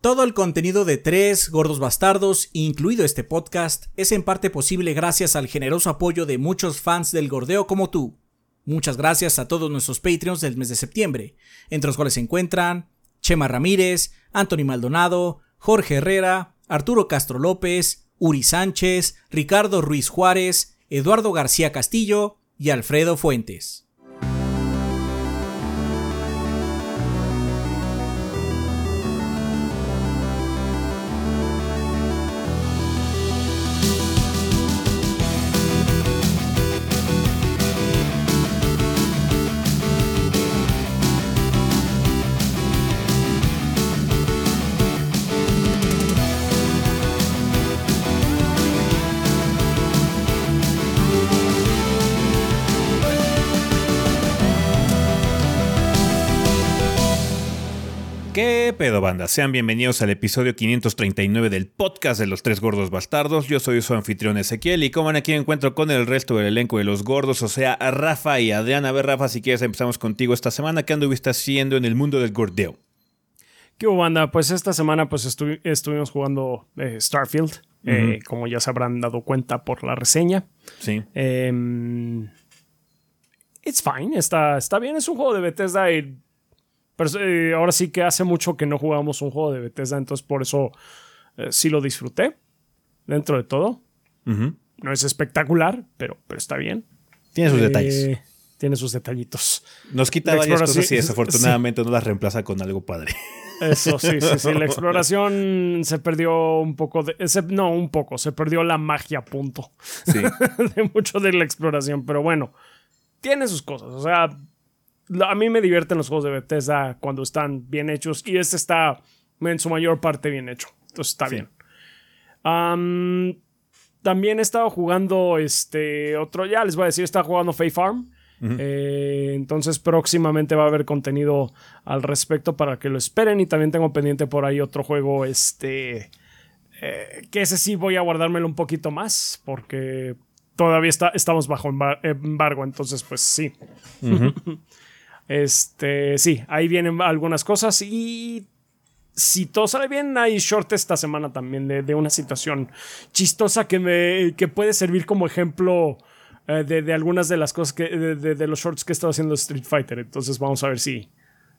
Todo el contenido de Tres Gordos Bastardos, incluido este podcast, es en parte posible gracias al generoso apoyo de muchos fans del gordeo como tú. Muchas gracias a todos nuestros Patreons del mes de septiembre, entre los cuales se encuentran Chema Ramírez, Anthony Maldonado, Jorge Herrera, Arturo Castro López, Uri Sánchez, Ricardo Ruiz Juárez, Eduardo García Castillo y Alfredo Fuentes. Pedo, banda? Sean bienvenidos al episodio 539 del podcast de los tres gordos bastardos. Yo soy su anfitrión Ezequiel y como aquí me encuentro con el resto del elenco de los gordos, o sea, Rafa y Adrián. A ver, Rafa, si quieres empezamos contigo esta semana. ¿Qué anduviste haciendo en el mundo del gordeo? ¿Qué hubo, banda? Pues esta semana pues estu- estuvimos jugando eh, Starfield, eh, como ya se habrán dado cuenta por la reseña. Sí. Em, it's fine, está, está bien, es un juego de Bethesda y pero, eh, ahora sí que hace mucho que no jugamos un juego de Bethesda, entonces por eso eh, sí lo disfruté dentro de todo. No es espectacular, pero, pero está bien. Tiene sus Eh, detalles. Tiene sus detallitos. Nos quita la varias cosas y desafortunadamente no las reemplaza con algo padre. Eso, sí, sí, sí. La exploración se perdió un poco de. se- no, un poco. Se perdió la magia, punto. Sí. de mucho de la exploración. Pero bueno, tiene sus cosas. O sea, a mí me divierten los juegos de Bethesda cuando están bien hechos. Y este está en su mayor parte bien hecho. Entonces está Sí. bien. Am, también he estado jugando este otro. Ya les voy a decir, estado jugando Fae Farm. Eh, entonces próximamente va a haber contenido al respecto para que lo esperen y también tengo pendiente por ahí otro juego este eh, que ese sí voy a guardármelo un poquito más porque todavía está, estamos bajo embar- embargo entonces pues sí este sí ahí vienen algunas cosas y si todo sale bien, hay short esta semana también de, de una situación chistosa que me que puede servir como ejemplo eh, de, de algunas de las cosas que de, de- los shorts que he estado haciendo Street Fighter. Entonces vamos a ver si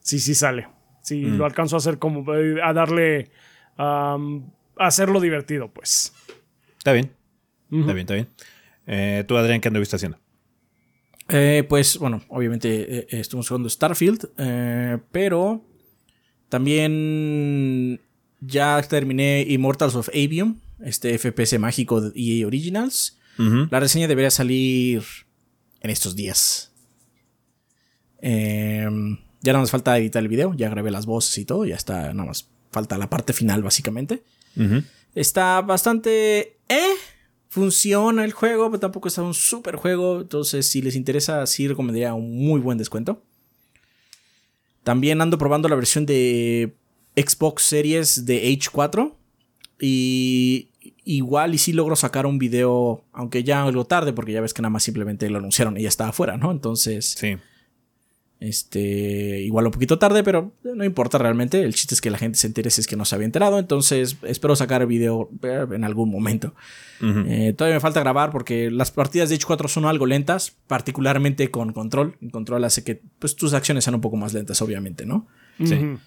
si, si sale. Si lo alcanzo a hacer como eh, a darle a hacerlo divertido, pues. Está bien. Está bien, está bien. Eh, Tú, Adrián, ¿qué anduviste haciendo? Eh, pues bueno, obviamente eh, estuvimos jugando Starfield, eh, pero también ya terminé Immortals of Avium, este FPS mágico de EA Originals. La reseña debería salir en estos días. Eh, ya nada más falta editar el video, ya grabé las voces y todo, ya está, nada más falta la parte final básicamente. Está bastante... Eh, funciona el juego, pero tampoco está un super juego. Entonces, si les interesa, sí recomendaría un muy buen descuento. También ando probando la versión de Xbox Series de H4. Y igual y sí logro sacar un video, aunque ya algo tarde, porque ya ves que nada más simplemente lo anunciaron y ya estaba afuera, ¿no? Entonces, Sí. Este, igual un poquito tarde, pero no importa realmente. El chiste es que la gente se entere si es que no se había enterado. Entonces, espero sacar el video eh, en algún momento. Eh, todavía me falta grabar porque las partidas de H4 son algo lentas, particularmente con control. El control hace que pues, tus acciones sean un poco más lentas, obviamente, ¿no? Sí.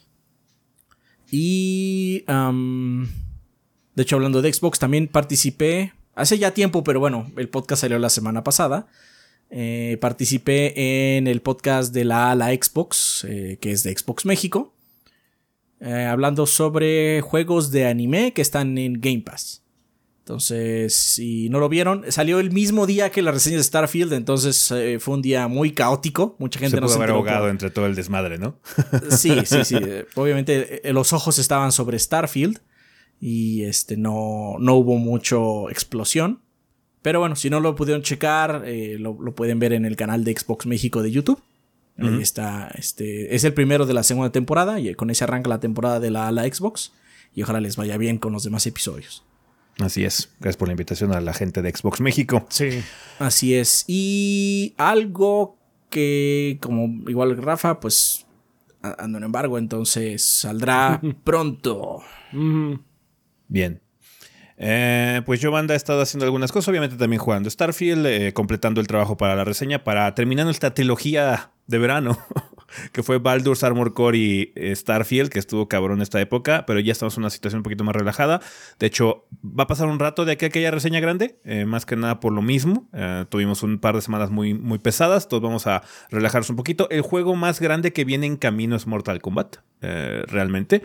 Y. am, de hecho, hablando de Xbox, también participé. Hace ya tiempo, pero bueno, el podcast salió la semana pasada. Eh, participé en el podcast de la la Xbox, eh, que es de Xbox México. eh, hablando sobre juegos de anime que están en Game Pass. Entonces, si no lo vieron, salió el mismo día que la reseña de Starfield, entonces eh, fue un día muy caótico. Mucha gente Se no pudo se haber ahogado entre todo el desmadre, ¿no? Sí, sí, sí. Obviamente los ojos estaban sobre Starfield y este no, no hubo mucho explosión. Pero bueno, si no lo pudieron checar, eh, lo, lo pueden ver en el canal de Xbox México de YouTube. Ahí está, este, es el primero de la segunda temporada y con ese arranca la temporada de la, la Xbox. Y ojalá les vaya bien con los demás episodios. Así es. Gracias por la invitación a la gente de Xbox México. Sí. Así es. Y algo que, como igual Rafa, pues ando en embargo, entonces saldrá pronto. Bien. Eh, pues yo, banda, he estado haciendo algunas cosas, obviamente también jugando Starfield, eh, completando el trabajo para la reseña, para terminar esta trilogía de verano, que fue Baldur's Armor Core y eh, Starfield, que estuvo cabrón esta época, pero ya estamos en una situación un poquito más relajada. De hecho, va a pasar un rato de aquí a aquella reseña grande, más que nada por lo mismo. tuvimos un par de semanas muy, muy pesadas, todos vamos a relajarnos un poquito. El juego más grande que viene en camino es Mortal Kombat, realmente.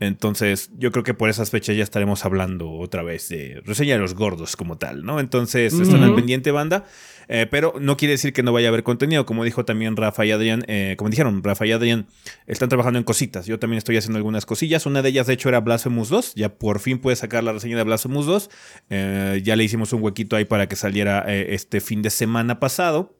Entonces, yo creo que por esas fechas ya estaremos hablando otra vez de reseña de los gordos como tal, ¿no? Entonces, están al pendiente, banda. Eh, pero no quiere decir que no vaya a haber contenido. Como dijo también Rafa y Adrián, eh, como dijeron, Rafa y Adrián están trabajando en cositas. Yo también estoy haciendo algunas cosillas. Una de ellas, de hecho, era Blasphemous 2. Ya por fin puede sacar la reseña de Blasphemous 2. Eh, ya le hicimos un huequito ahí para que saliera este fin de semana pasado.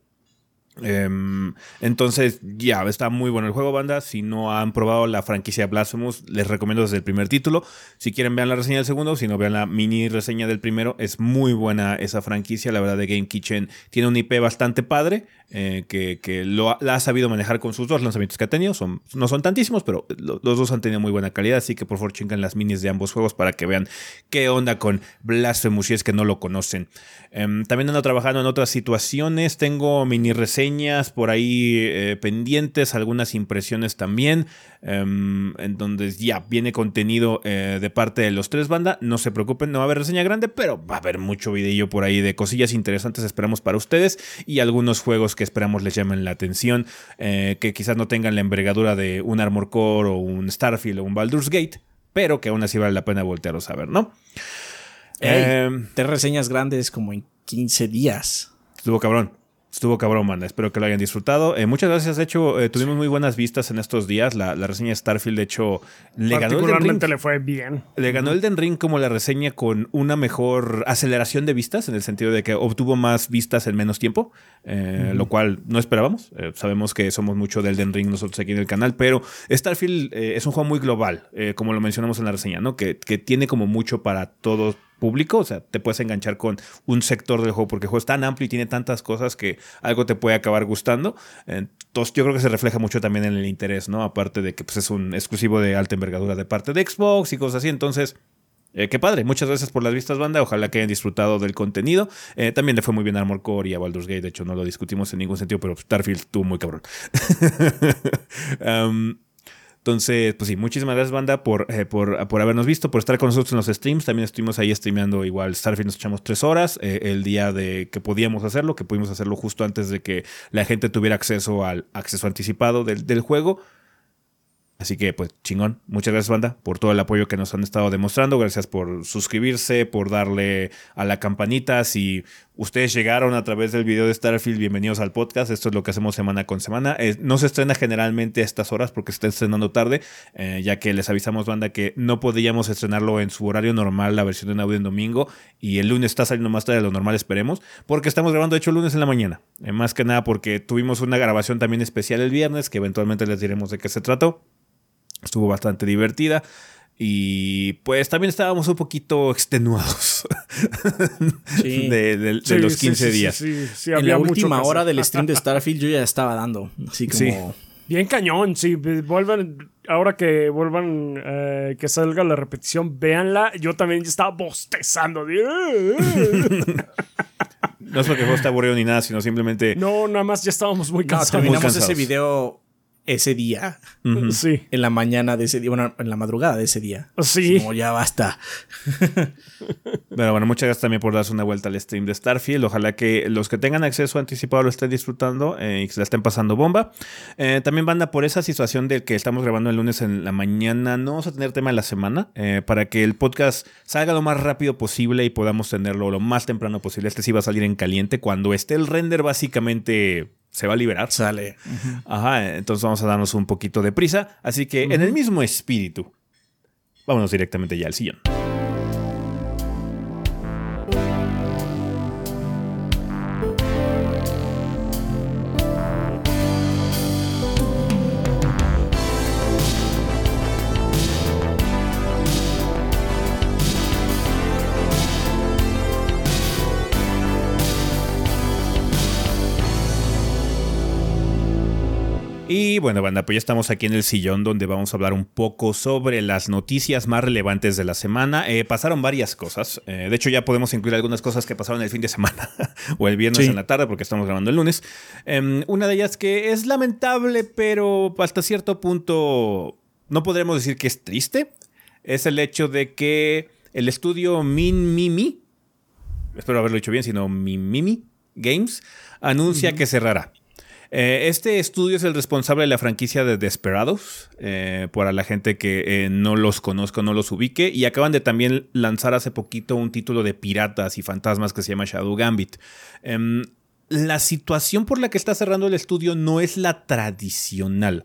Em, entonces, ya, está muy bueno el juego, banda. Si no han probado la franquicia Blasphemous, les recomiendo desde el primer título. Si quieren, vean la reseña del segundo. Si no, vean la mini reseña del primero. Es muy buena esa franquicia. La verdad, de Game Kitchen tiene un IP bastante padre. Eh, que, lo la ha sabido manejar con sus dos lanzamientos que ha tenido. Son, no son tantísimos, pero los dos han tenido muy buena calidad. Así que por favor chingan las minis de ambos juegos para que vean qué onda con Blasphemous si es que no lo conocen. Em, también ando trabajando en otras situaciones. Tengo mini reseñas por ahí eh, pendientes, algunas impresiones también. Em, en donde ya viene contenido eh, de parte de los tres bandas. No se preocupen, no va a haber reseña grande, pero va a haber mucho video por ahí de cosillas interesantes, esperamos para ustedes y algunos juegos que esperamos les llamen la atención, eh, que quizás no tengan la envergadura de un Armor Core o un Starfield o un Baldur's Gate, pero que aún así vale la pena voltearlos a ver, ¿no? Em, tres reseñas grandes como en 15 días. Estuvo cabrón. Estuvo cabrón, man. Espero que lo hayan disfrutado. Eh, muchas gracias. De hecho, eh, tuvimos muy buenas vistas en estos días. La, reseña de Starfield, de hecho, le ganó el Ring. le fue bien. Le ganó el Den Ring como la reseña con una mejor aceleración de vistas, en el sentido de que obtuvo más vistas en menos tiempo, eh, lo cual no esperábamos. sabemos que somos mucho del Den Ring nosotros aquí en el canal, pero Starfield es un juego muy global, como lo mencionamos en la reseña, ¿no? Que, que tiene como mucho para todos público, o sea, te puedes enganchar con un sector del juego porque el juego es tan amplio y tiene tantas cosas que algo te puede acabar gustando. Entonces yo creo que se refleja mucho también en el interés, ¿no? Aparte de que pues, es un exclusivo de alta envergadura de parte de Xbox y cosas así, entonces... Eh, qué padre, muchas gracias por las vistas, banda. Ojalá que hayan disfrutado del contenido. Eh, también le fue muy bien a Armor Core y a Baldur's Gate. De hecho, no lo discutimos en ningún sentido, pero Starfield estuvo muy cabrón. um, Entonces, pues sí, muchísimas gracias, banda, por, eh, por, habernos visto, por estar con nosotros en los streams. También estuvimos ahí streameando igual Starfield, nos echamos tres horas eh, el día de que podíamos hacerlo, que pudimos hacerlo justo antes de que la gente tuviera acceso al acceso anticipado del, del juego. Así que, pues, chingón. Muchas gracias, banda, por todo el apoyo que nos han estado demostrando. Gracias por suscribirse, por darle a la campanita. Si ustedes llegaron a través del video de Starfield, bienvenidos al podcast. Esto es lo que hacemos semana con semana. no se estrena generalmente a estas horas porque se está estrenando tarde, eh, ya que les avisamos, banda, que no podíamos estrenarlo en su horario normal, la versión en audio en domingo. Y el lunes está saliendo más tarde de lo normal, esperemos. Porque estamos grabando, de hecho, el lunes en la mañana. Eh, más que nada porque tuvimos una grabación también especial el viernes, que eventualmente les diremos de qué se trató. Estuvo bastante divertida. Y pues también estábamos un poquito extenuados de, los 15 días. en la última hora del stream de Starfield yo ya estaba dando. Así como. Bien cañón, sí. Vuelvan, ahora que vuelvan, eh, que salga la repetición, véanla. Yo también estaba bostezando. no es porque vos te aburrido ni nada, sino simplemente. No, nada más ya estábamos muy cansados. terminamos ese video ese día. Sí. En la mañana de ese día, bueno, en la madrugada de ese día. Sí. Como ya basta. Pero bueno, muchas gracias también por darse una vuelta al stream de Starfield. Ojalá que los que tengan acceso anticipado lo estén disfrutando eh, y que se la estén pasando bomba. Eh, también banda por esa situación de que estamos grabando el lunes en la mañana. No vamos a tener tema de la semana eh, para que el podcast salga lo más rápido posible y podamos tenerlo lo más temprano posible. Este sí va a salir en caliente cuando esté el render básicamente se va a liberar. Sale. Ajá, entonces vamos a darnos un poquito de prisa. Así que en el mismo espíritu, vámonos directamente ya al sillón. Y bueno, banda, pues ya estamos aquí en el sillón donde vamos a hablar un poco sobre las noticias más relevantes de la semana. Eh, pasaron varias cosas. Eh, de hecho, ya podemos incluir algunas cosas que pasaron el fin de semana o el viernes en la tarde porque estamos grabando el lunes. Em, una de ellas que es lamentable, pero hasta cierto punto no podremos decir que es triste. Es el hecho de que el estudio Min Mimi, espero haberlo dicho bien, sino Min Mimi Games, anuncia que cerrará. Eh, este estudio es el responsable de la franquicia de Desperados, eh, para la gente que eh, no los conozca no los ubique, y acaban de también lanzar hace poquito un título de piratas y fantasmas que se llama Shadow Gambit. Em, la situación por la que está cerrando el estudio no es la tradicional.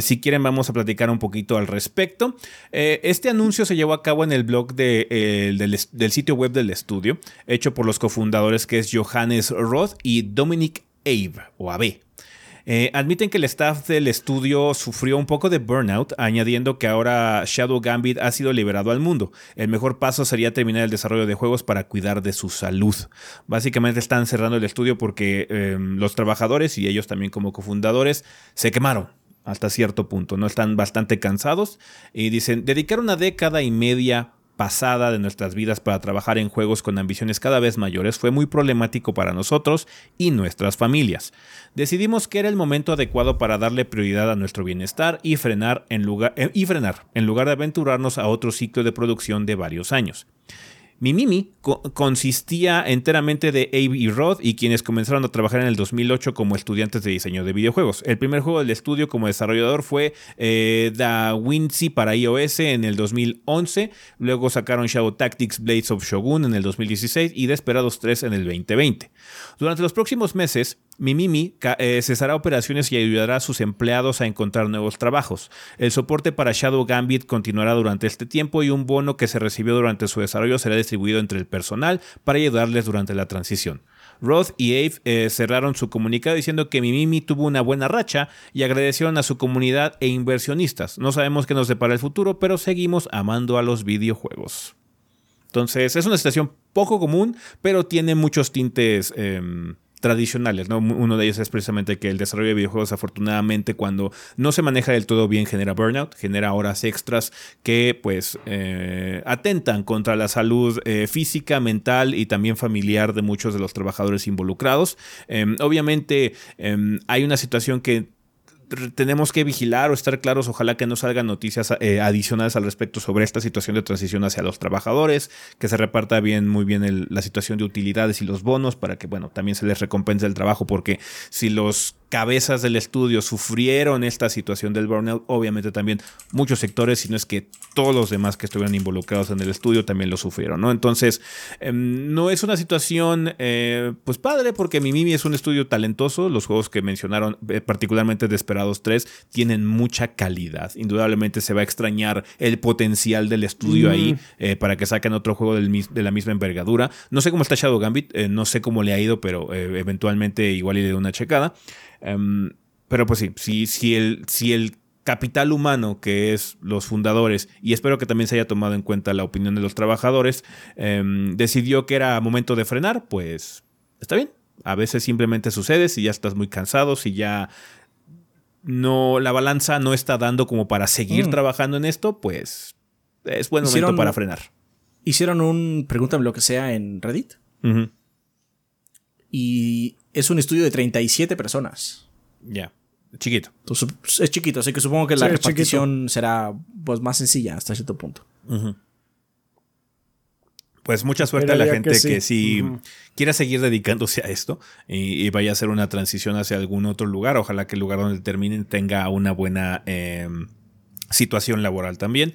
si quieren, vamos a platicar un poquito al respecto. este anuncio se llevó a cabo en el blog del, del, sitio web del estudio, hecho por los cofundadores que es Johannes Roth y Dominic Abe, o Abe. Eh, admiten que el staff del estudio sufrió un poco de burnout, añadiendo que ahora Shadow Gambit ha sido liberado al mundo. El mejor paso sería terminar el desarrollo de juegos para cuidar de su salud. Básicamente están cerrando el estudio porque em, los trabajadores y ellos también como cofundadores se quemaron hasta cierto punto, ¿no? Están bastante cansados y dicen, dedicar una década y media pasada de nuestras vidas para trabajar en juegos con ambiciones cada vez mayores fue muy problemático para nosotros y nuestras familias. Decidimos que era el momento adecuado para darle prioridad a nuestro bienestar y frenar en lugar, eh, y frenar, en lugar de aventurarnos a otro ciclo de producción de varios años. Mi Mimi consistía enteramente de Abe y Rod y quienes comenzaron a trabajar en el 2008 como estudiantes de diseño de videojuegos. El primer juego del estudio como desarrollador fue eh, Da Vinci para iOS en el 2011, luego sacaron Shadow Tactics Blades of Shogun en el 2016 y Desperados 3 en el 2020. Durante los próximos meses, Mimimi eh, cesará operaciones y ayudará a sus empleados a encontrar nuevos trabajos. El soporte para Shadow Gambit continuará durante este tiempo y un bono que se recibió durante su desarrollo será distribuido entre el personal para ayudarles durante la transición. Roth y Abe eh, cerraron su comunicado diciendo que Mimimi tuvo una buena racha y agradecieron a su comunidad e inversionistas. No sabemos qué nos depara el futuro, pero seguimos amando a los videojuegos. Entonces es una situación poco común, pero tiene muchos tintes... Em, tradicionales, ¿no? Uno de ellos es precisamente que el desarrollo de videojuegos, afortunadamente, cuando no se maneja del todo bien, genera burnout, genera horas extras que, pues, eh, atentan contra la salud eh, física, mental y también familiar de muchos de los trabajadores involucrados. Em, obviamente, em, hay una situación que tenemos que vigilar o estar claros, ojalá que no salgan noticias eh, adicionales al respecto sobre esta situación de transición hacia los trabajadores, que se reparta bien, muy bien la situación de utilidades y los bonos para que, bueno, también se les recompense el trabajo, porque si los cabezas del estudio sufrieron esta situación del burnout, obviamente también muchos sectores, si no es que todos los demás que estuvieron involucrados en el estudio también lo sufrieron, ¿no? Entonces, em, no es una situación, eh, pues padre, porque Mimimi es un estudio talentoso, los juegos que mencionaron, eh, particularmente Desperados 3, tienen mucha calidad, indudablemente se va a extrañar el potencial del estudio ahí eh, para que saquen otro juego de la misma envergadura. No sé cómo está Shadow Gambit, no sé cómo le ha ido, pero eventualmente igual le doy una checada. Em, pero pues sí, si, si, el, si el capital humano que es los fundadores, y espero que también se haya tomado en cuenta la opinión de los trabajadores, em, decidió que era momento de frenar, pues está bien. A veces simplemente sucede si ya estás muy cansado, si ya no la balanza no está dando como para seguir mm. trabajando en esto, pues es buen momento para frenar. Hicieron un pregúntame lo que sea en Reddit. Y es un estudio de 37 personas. Ya. Chiquito. es chiquito, así que supongo que la repartición será pues, más sencilla hasta cierto punto. Pues mucha suerte a la gente que, si quiera seguir dedicándose a esto y, vaya a hacer una transición hacia algún otro lugar, ojalá que el lugar donde terminen tenga una buena em, situación laboral también.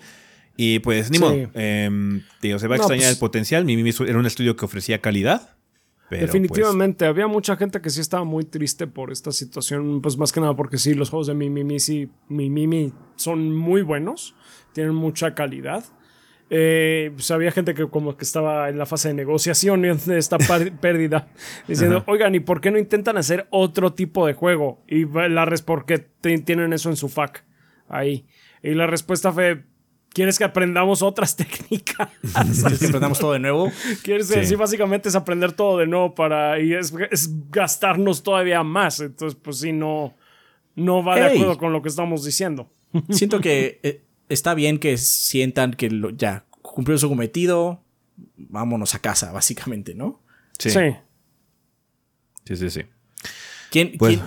Y pues ni modo, em, se va a extrañar el pues potencial. Mi era un estudio que ofrecía calidad Definitivamente, había mucha gente que sí estaba muy triste por esta situación, pues más que nada porque sí, los juegos de Mimimi sí, Mimimi son muy buenos, tienen mucha calidad. Eh, pues había gente que como que estaba en la fase de negociación de esta pérdida, diciendo, oigan, ¿y por qué no intentan hacer otro tipo de juego? Y la respuesta, porque tienen eso en su FAQ ahí. Y la respuesta fue, ¿Quieres que aprendamos otras técnicas? ¿Quieres que aprendamos todo de nuevo? ¿Quieres decir, básicamente es aprender todo de nuevo para. y es, gastarnos todavía más. Entonces, pues sí, no. no va de acuerdo con lo que estamos diciendo. Siento que eh, está bien que sientan que ya cumplió su cometido, vámonos a casa, básicamente, ¿no? Sí. Sí, sí, sí. ¿Quién, pues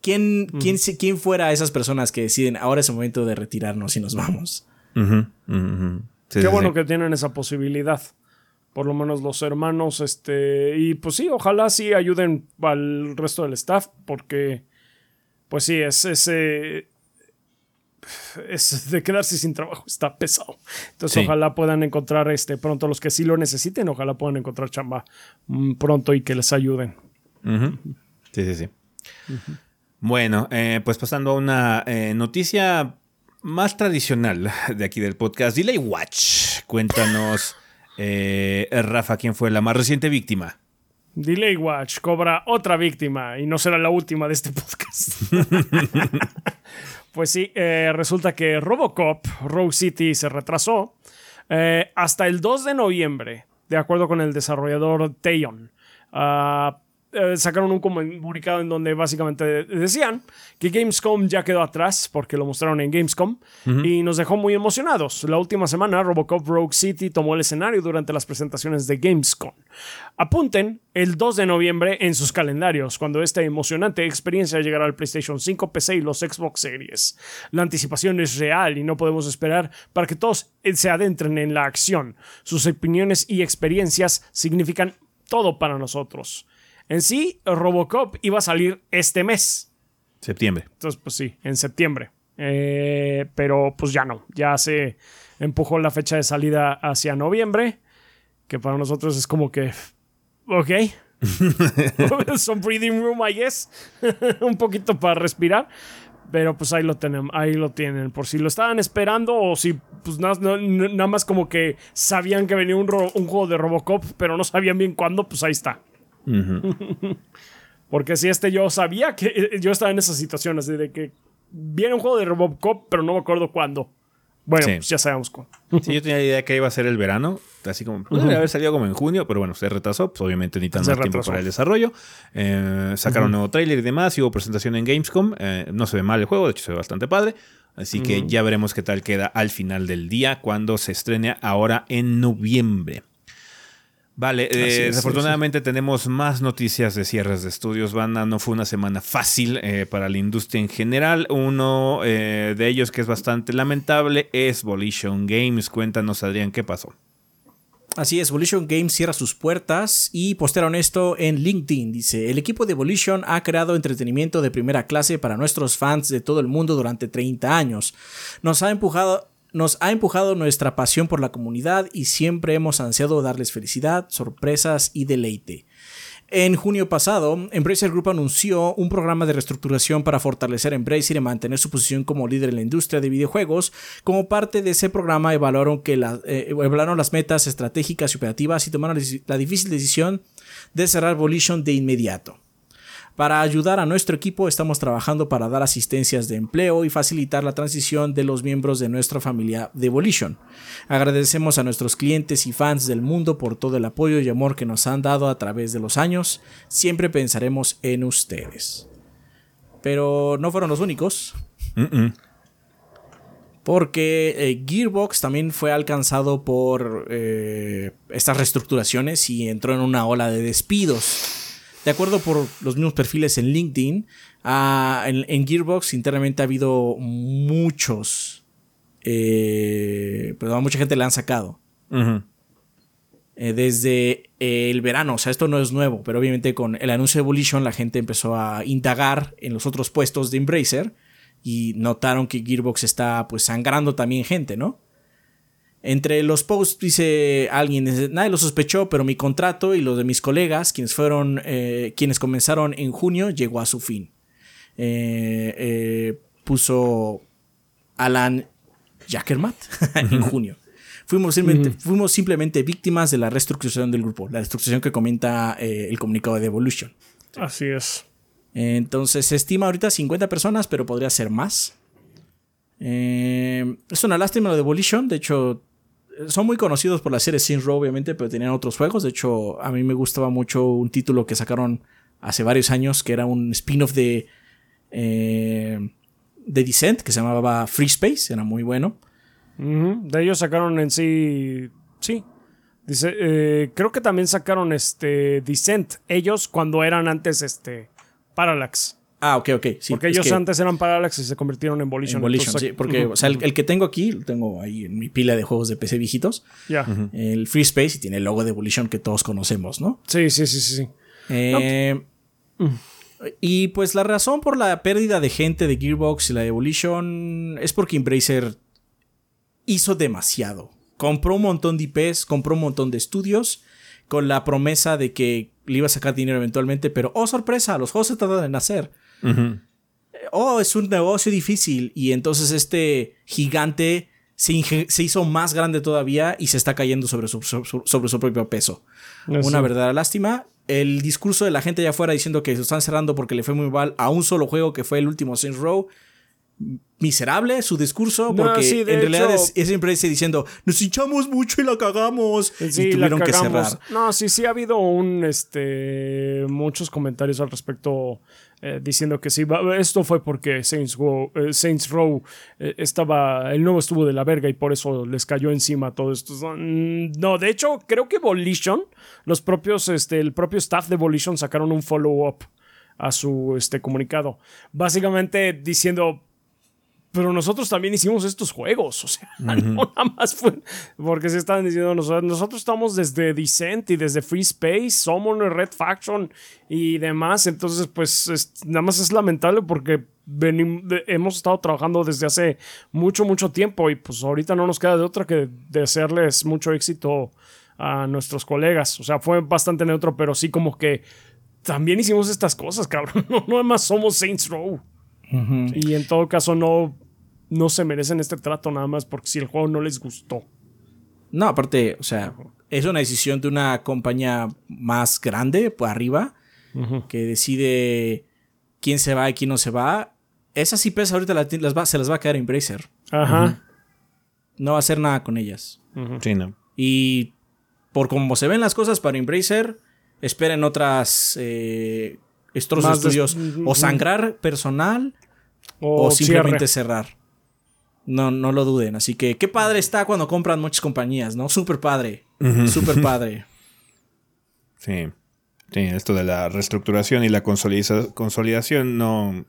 ¿quién, quién, quién, fuera esas personas que deciden ahora es el momento de retirarnos y nos vamos? Qué bueno que tienen esa posibilidad. Por lo menos los hermanos, este. Y pues sí, ojalá sí ayuden al resto del staff, porque. Pues sí, es ese es de quedarse sin trabajo está pesado. Entonces, ojalá puedan encontrar este pronto los que sí lo necesiten, ojalá puedan encontrar chamba mm, pronto y que les ayuden. Sí, sí, sí. Bueno, eh, pues pasando a una eh, noticia más tradicional de aquí del podcast, Delay Watch. Cuéntanos, eh, Rafa, quién fue la más reciente víctima. Delay Watch cobra otra víctima y no será la última de este podcast. Pues sí, eh, resulta que Robocop, Rogue City, se retrasó eh, hasta el 2 de noviembre, de acuerdo con el desarrollador Tayon. Ah, eh, sacaron un comunicado en donde básicamente decían que Gamescom ya quedó atrás porque lo mostraron en Gamescom y nos dejó muy emocionados. La última semana Robocop Rogue City tomó el escenario durante las presentaciones de Gamescom. Apunten el 2 de noviembre en sus calendarios cuando esta emocionante experiencia llegará al PlayStation 5, PC y los Xbox Series. La anticipación es real y no podemos esperar para que todos se adentren en la acción. Sus opiniones y experiencias significan todo para nosotros. En sí, Robocop iba a salir este mes. Septiembre. Entonces, pues sí, en septiembre. Eh, pero pues ya no, ya se empujó la fecha de salida hacia noviembre, que para nosotros es como que, ok, son breathing room, I guess, un poquito para respirar, pero pues ahí lo tenemos, ahí lo tienen, por si lo estaban esperando o si pues nada, más como que sabían que venía un, un juego de Robocop, pero no sabían bien cuándo, pues ahí está. Porque si este yo sabía que yo estaba en esa situación, así de que viene un juego de Robocop, pero no me acuerdo cuándo. Bueno, pues ya sabemos cuándo. Sí, yo tenía la idea que iba a ser el verano, así como podría haber salido como en junio, pero bueno, se retrasó, pues obviamente ni tanto tiempo para el desarrollo. Eh, sacaron un nuevo trailer y demás, y hubo presentación en Gamescom. Eh, no se ve mal el juego, de hecho se ve bastante padre. Así que ya veremos qué tal queda al final del día cuando se estrene ahora en noviembre. Vale, eh, desafortunadamente tenemos más noticias de cierres de estudios. Banda no fue una semana fácil eh, para la industria en general. Uno eh, de ellos que es bastante lamentable es Volition Games. Cuéntanos, Adrián, ¿qué pasó? Así es, Volition Games cierra sus puertas y postearon esto en LinkedIn. Dice, el equipo de Volition ha creado entretenimiento de primera clase para nuestros fans de todo el mundo durante 30 años. Nos ha empujado nos ha empujado nuestra pasión por la comunidad y siempre hemos ansiado darles felicidad, sorpresas y deleite. En junio pasado, Embracer Group anunció un programa de reestructuración para fortalecer Embracer y mantener su posición como líder en la industria de videojuegos. Como parte de ese programa, evaluaron, que eh, evaluaron las metas estratégicas y operativas y tomaron la difícil decisión de cerrar Volition de inmediato. Para ayudar a nuestro equipo estamos trabajando para dar asistencias de empleo y facilitar la transición de los miembros de nuestra familia de Volition. Agradecemos a nuestros clientes y fans del mundo por todo el apoyo y amor que nos han dado a través de los años. Siempre pensaremos en ustedes. Pero no fueron los únicos. Porque eh, Gearbox también fue alcanzado por eh, estas reestructuraciones y entró en una ola de despidos. De acuerdo por los mismos perfiles en LinkedIn, ah, en, Gearbox internamente ha habido muchos. Eh, perdón, mucha gente la han sacado. Eh, desde el verano, o sea, esto no es nuevo, pero obviamente con el anuncio de Evolution la gente empezó a indagar en los otros puestos de Embracer y notaron que Gearbox está pues sangrando también gente, ¿no? Entre los posts dice alguien, nadie lo sospechó, pero mi contrato y los de mis colegas, quienes fueron, eh, quienes comenzaron en junio, llegó a su fin. Eh, eh, puso Alan Jackermat en junio. Fuimos simplemente, fuimos simplemente, víctimas de la reestructuración del grupo, la reestructuración que comenta el comunicado de Evolution. Así es. Entonces se estima ahorita 50 personas, pero podría ser más. Es una lástima lo de Evolution. De hecho, son muy conocidos por la serie Sin Row, obviamente, pero tenían otros juegos. De hecho, a mí me gustaba mucho un título que sacaron hace varios años, que era un spin-off de eh, de Descent que se llamaba Free Space, era muy bueno. De ellos sacaron en sí. Sí. Dice, eh, creo que también sacaron este Descent. Ellos cuando eran antes este Parallax. Ah, ok, ok. Sí, porque ellos que- antes eran Parallax y se convirtieron en Volition. en Volition, Entonces, sí, porque o sea, el, el que tengo aquí, lo tengo ahí en mi pila de juegos de PC viejitos, Ya. el Free Space y tiene el logo de Volition que todos conocemos, ¿no? Sí, sí, sí, sí. sí. Eh, Y pues la razón por la pérdida de gente de Gearbox y la de Evolution es porque Embracer hizo demasiado. Compró un montón de IPs, compró un montón de estudios con la promesa de que le iba a sacar dinero eventualmente, pero oh sorpresa, los juegos se tardan en hacer. Oh, es un negocio difícil y entonces este gigante se, se hizo más grande todavía y se está cayendo sobre su, sobre su propio peso. Una verdadera lástima. El discurso de la gente allá afuera diciendo que se están cerrando porque le fue muy mal a un solo juego que fue el último Saints Row. Miserable su discurso No, porque sí, en realidad es, es siempre ese diciendo nos hinchamos mucho y la cagamos Sí, y tuvieron que cerrar. No, sí, sí ha habido un este muchos comentarios al respecto eh, diciendo que sí, esto fue porque Saints Row, eh, eh, estaba, el nuevo estuvo de la verga y por eso les cayó encima todo esto. Mm, No, de hecho, creo que Volition, los propios, este, el propio staff de Volition sacaron un follow-up a su este, comunicado. Básicamente diciendo, pero nosotros también hicimos estos juegos, o sea, no nada más fue porque se estaban diciendo nosotros, nosotros estamos desde Descent y desde Free Space, somos Red Faction y demás, entonces pues es- nada más es lamentable porque venim- de- hemos estado trabajando desde hace mucho, mucho tiempo y pues ahorita no nos queda de otra que desearles mucho éxito a nuestros colegas, o sea, fue bastante neutro, pero sí como que también hicimos estas cosas, cabrón, no, no nada más somos Saints Row. Y en todo caso no, no se merecen este trato nada más porque si el juego no les gustó. No, aparte, o sea, es una decisión de una compañía más grande, por arriba, que decide quién se va y quién no se va. Esas IPs ahorita la- las va- se las va a quedar Embracer. Ajá. No va a hacer nada con ellas. Sí, no. Y por como se ven las cosas para Embracer, esperen otras eh, estos estudios o sangrar personal O, o, simplemente cierre. cerrar. No, no lo duden. Así que qué padre está cuando compran muchas compañías, ¿no? Súper padre. Súper padre. Sí. Sí, esto de la reestructuración y la consolida- consolidación no,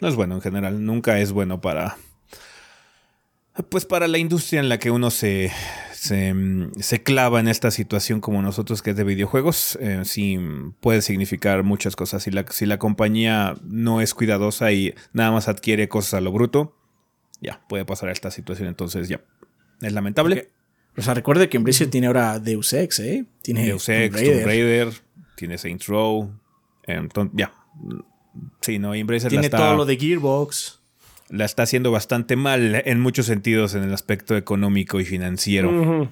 no es bueno en general. Nunca es bueno para. Pues para la industria en la que uno se, se, se clava en esta situación como nosotros que es de videojuegos. eh, sí puede significar muchas cosas. Si la, si la compañía no es cuidadosa y nada más adquiere cosas a lo bruto, ya puede pasar a esta situación. Entonces, ya. Es lamentable. O sea, recuerde que Embracer tiene ahora Deus Ex, ¿eh? Tiene Deus Ex, Tomb Tomb Raider, tiene Saints Row. Entonces, ya. Sí, no, Embracer la Tiene está, todo lo de Gearbox. la está haciendo bastante mal en muchos sentidos en el aspecto económico y financiero.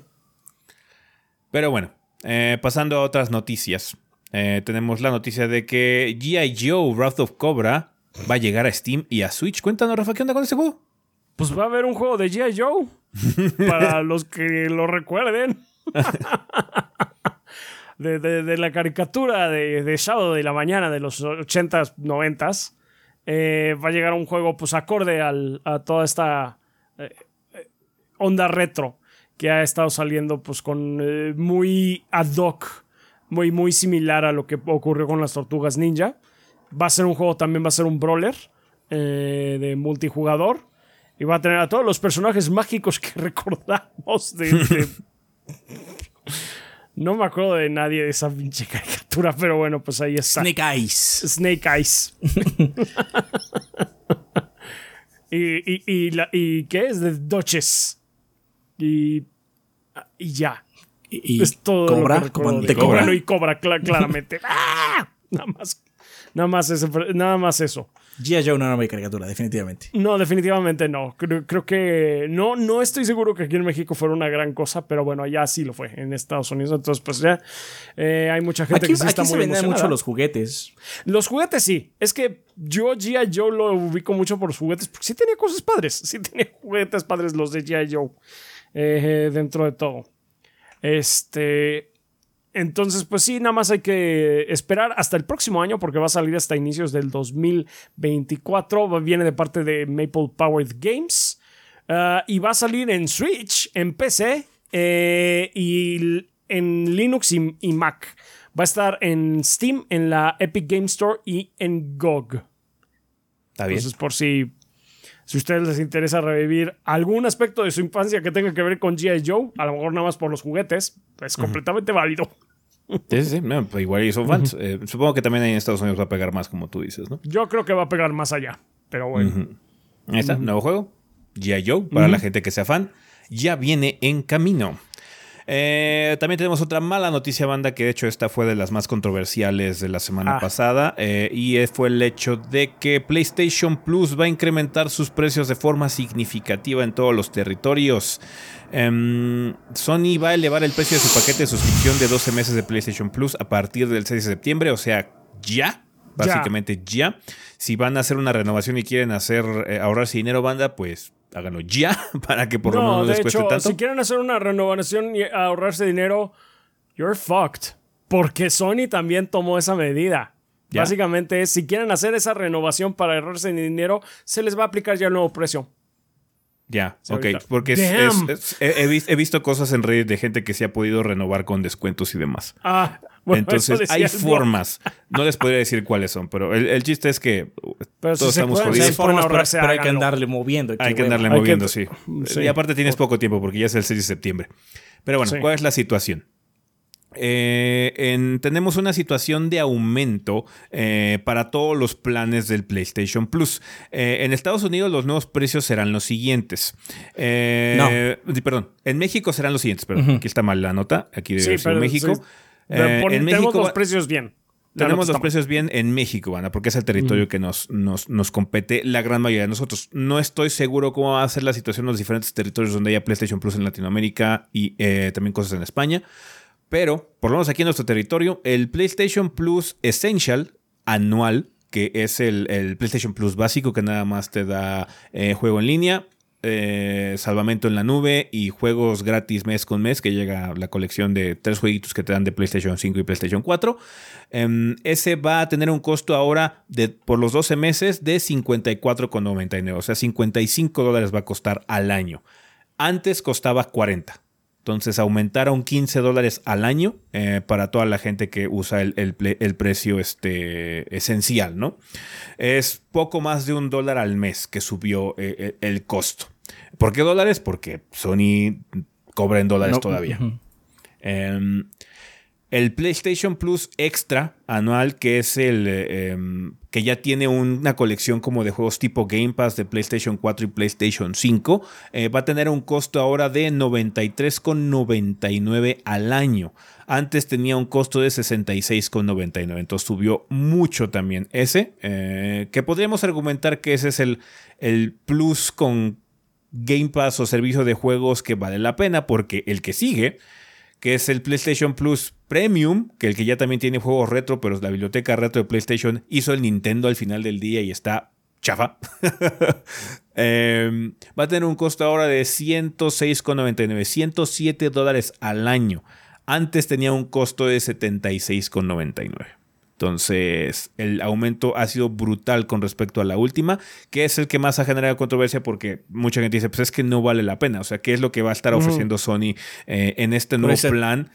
Pero bueno, eh, pasando a otras noticias. Eh, tenemos la noticia de que G.I. Joe Wrath of Cobra va a llegar a Steam y a Switch. Cuéntanos, Rafa, ¿qué onda con este juego? Pues va a haber un juego de G.I. Joe. para los que lo recuerden. de, de- de la caricatura de, de sábado de la mañana de los 80s, 90s. eh, va a llegar un juego pues acorde al- a toda esta eh, eh, onda retro que ha estado saliendo pues con eh, muy ad hoc, muy, muy similar a lo que ocurrió con las tortugas ninja. Va a ser un juego, también va a ser un brawler de multijugador. Y va a tener a todos los personajes mágicos que recordamos de... de- no me acuerdo de nadie de esa pinche caricatura, pero bueno, pues ahí está. Snake Eyes. Snake Eyes. y, y, y, la- ¿Y qué es? De Duchess. Y, y ya. Y, es todo lo Cobra, que de Cobra. Bueno, y Cobra, cla- claramente. ¡Ah! Nada más. Nada más, eso, nada más eso. G.I. Joe no era una caricatura, definitivamente. No, definitivamente no. Creo, creo que no, no estoy seguro que aquí en México fuera una gran cosa, pero bueno, allá sí lo fue en Estados Unidos. Entonces, pues ya eh, hay mucha gente Aquí, que sí está aquí se muy venden emocionada. mucho los juguetes. Los juguetes sí. Es que yo G.I. Joe lo ubico mucho por los juguetes, porque sí tenía cosas padres. Sí tenía juguetes padres los de G.I. Joe eh, dentro de todo. Este. Entonces, pues sí, nada más hay que esperar hasta el próximo año porque va a salir hasta inicios del 2024. Viene de parte de Maple Powered Games. Ah, y va a salir en Switch, en PC eh, y en Linux y, Mac. Va a estar en Steam, en la Epic Game Store y en GOG. Está bien. Entonces, por si, si a ustedes les interesa revivir algún aspecto de su infancia que tenga que ver con G.I. Joe, a lo mejor nada más por los juguetes, es completamente válido. Sí, sí, sí. Pues igual son fans. Eh, supongo que también en Estados Unidos va a pegar más, como tú dices, ¿no? Yo creo que va a pegar más allá. Pero bueno. Ahí está, nuevo juego. G.I. Joe, para la gente que sea fan. Ya viene en camino. Eh, también tenemos otra mala noticia, banda, que de hecho esta fue de las más controversiales de la semana ah. pasada, eh, y fue el hecho de que PlayStation Plus va a incrementar sus precios de forma significativa en todos los territorios. Em, Sony va a elevar el precio de su paquete de suscripción de 12 meses de PlayStation Plus a partir del 6 de septiembre, o sea, ya. Básicamente ya. Si van a hacer una renovación y quieren hacer eh, ahorrarse dinero, banda, pues háganlo ya para que por lo menos no les cueste tanto. Si quieren hacer una renovación y ahorrarse dinero, you're fucked. Porque Sony también tomó esa medida. Básicamente es, si quieren hacer esa renovación para ahorrarse dinero, se les va a aplicar ya el nuevo precio. Ya, ok. Porque he, visto cosas en redes de gente que se ha podido renovar con descuentos y demás. Ah, bueno, Entonces hay formas. No les podría decir cuáles son, pero el, chiste es que todos estamos jodidos. Hay formas, pero, hay que andarle moviendo. Hay que andarle moviendo, sí. Y aparte tienes poco tiempo porque ya es el 6 de septiembre. Pero bueno, ¿cuál es la situación? Eh, tenemos una situación de aumento eh, para todos los planes del PlayStation Plus. Eh, en Estados Unidos los nuevos precios serán los siguientes. no. Perdón, en México serán los siguientes. Perdón, aquí está mal la nota. Aquí debe ser México. En México tenemos los precios bien. Tenemos los precios bien en México, Ana, porque es el territorio que nos, nos, nos, compete la gran mayoría de nosotros. No estoy seguro cómo va a ser la situación en los diferentes territorios donde haya PlayStation Plus en Latinoamérica y también cosas en España. Pero, por lo menos aquí en nuestro territorio, el PlayStation Plus Essential anual, que es el, PlayStation Plus básico que nada más te da eh, juego en línea, eh, salvamento en la nube y juegos gratis mes con mes, que llega la colección de tres jueguitos que te dan de PlayStation 5 y PlayStation 4. Em, ese va a tener un costo ahora de, por los 12 meses de 54,99, o sea, 55 dólares va a costar al año. Antes costaba 40. Entonces aumentaron 15 dólares al año eh, para toda la gente que usa el, precio este, esencial, ¿no? Es poco más de un dólar al mes que subió eh, el costo. ¿Por qué dólares? Porque Sony cobra en dólares todavía. El PlayStation Plus Extra anual, que es el em, que ya tiene una colección como de juegos tipo Game Pass de PlayStation 4 y PlayStation 5, eh, va a tener un costo ahora de 93,99 al año. Antes tenía un costo de 66,99, entonces subió mucho también ese, eh, que podríamos argumentar que ese es el, el plus con Game Pass o servicio de juegos que vale la pena, porque el que sigue que es el PlayStation Plus Premium, que el que ya también tiene juegos retro, pero la biblioteca retro de PlayStation hizo el Nintendo al final del día y está chafa. Em, va a tener un costo ahora de 106,99, 107 dólares al año. Antes tenía un costo de 76,99. Entonces, el aumento ha sido brutal con respecto a la última, que es el que más ha generado controversia porque mucha gente dice, pues es que no vale la pena. O sea, ¿qué es lo que va a estar ofreciendo Sony eh, en este nuevo plan?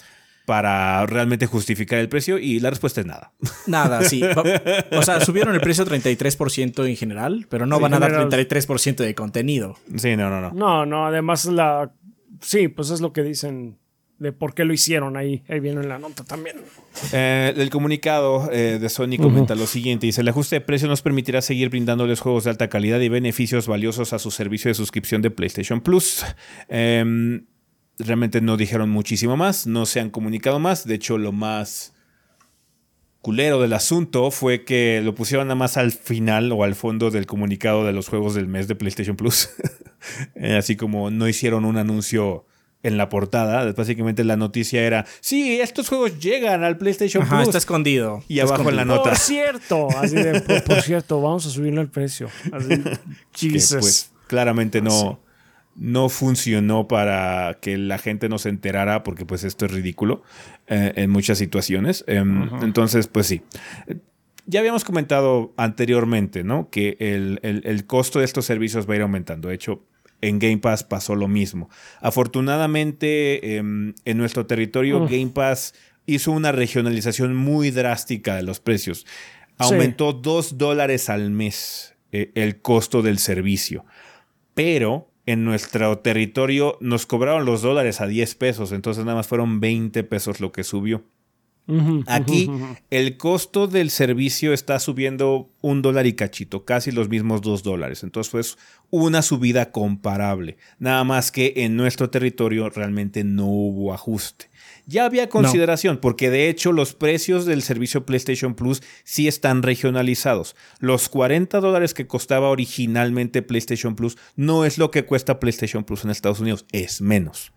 para realmente justificar el precio y la respuesta es nada. Nada, sí. O sea, subieron el precio 33% en general, pero no van a dar 33% de contenido. Sí, no, no, no. No, no, además la... Sí, pues es lo que dicen de por qué lo hicieron ahí. Ahí viene en la nota también. Eh, el comunicado eh, de Sony comenta lo siguiente: dice, el ajuste de precio nos permitirá seguir brindándoles juegos de alta calidad y beneficios valiosos a su servicio de suscripción de PlayStation Plus. Em, realmente no dijeron muchísimo más, no se han comunicado más. De hecho, lo más culero del asunto fue que lo pusieron nada más al final o al fondo del comunicado de los juegos del mes de PlayStation Plus. Eh, así como no hicieron un anuncio en la portada. Básicamente la noticia era, sí, estos juegos llegan al PlayStation Plus. está escondido. Y abajo en la nota. Por cierto, así de, por, cierto, vamos a subirle el precio. Así, pues claramente no, no funcionó para que la gente no se enterara, porque pues esto es ridículo eh, en muchas situaciones. Em, entonces, pues sí. Ya habíamos comentado anteriormente, ¿no? Que el, costo de estos servicios va a ir aumentando. De hecho, en Game Pass pasó lo mismo. Afortunadamente, em, en nuestro territorio, Game Pass hizo una regionalización muy drástica de los precios. Aumentó dos dólares al mes eh, el costo del servicio. Pero en nuestro territorio nos cobraron los dólares a 10 pesos, entonces nada más fueron 20 pesos lo que subió. Aquí el costo del servicio está subiendo un dólar y cachito, casi los mismos dos dólares. Entonces fue una subida comparable. Nada más que en nuestro territorio realmente no hubo ajuste. Ya había consideración, porque de hecho los precios del servicio PlayStation Plus sí están regionalizados. Los 40 dólares que costaba originalmente PlayStation Plus no es lo que cuesta PlayStation Plus en Estados Unidos, es menos.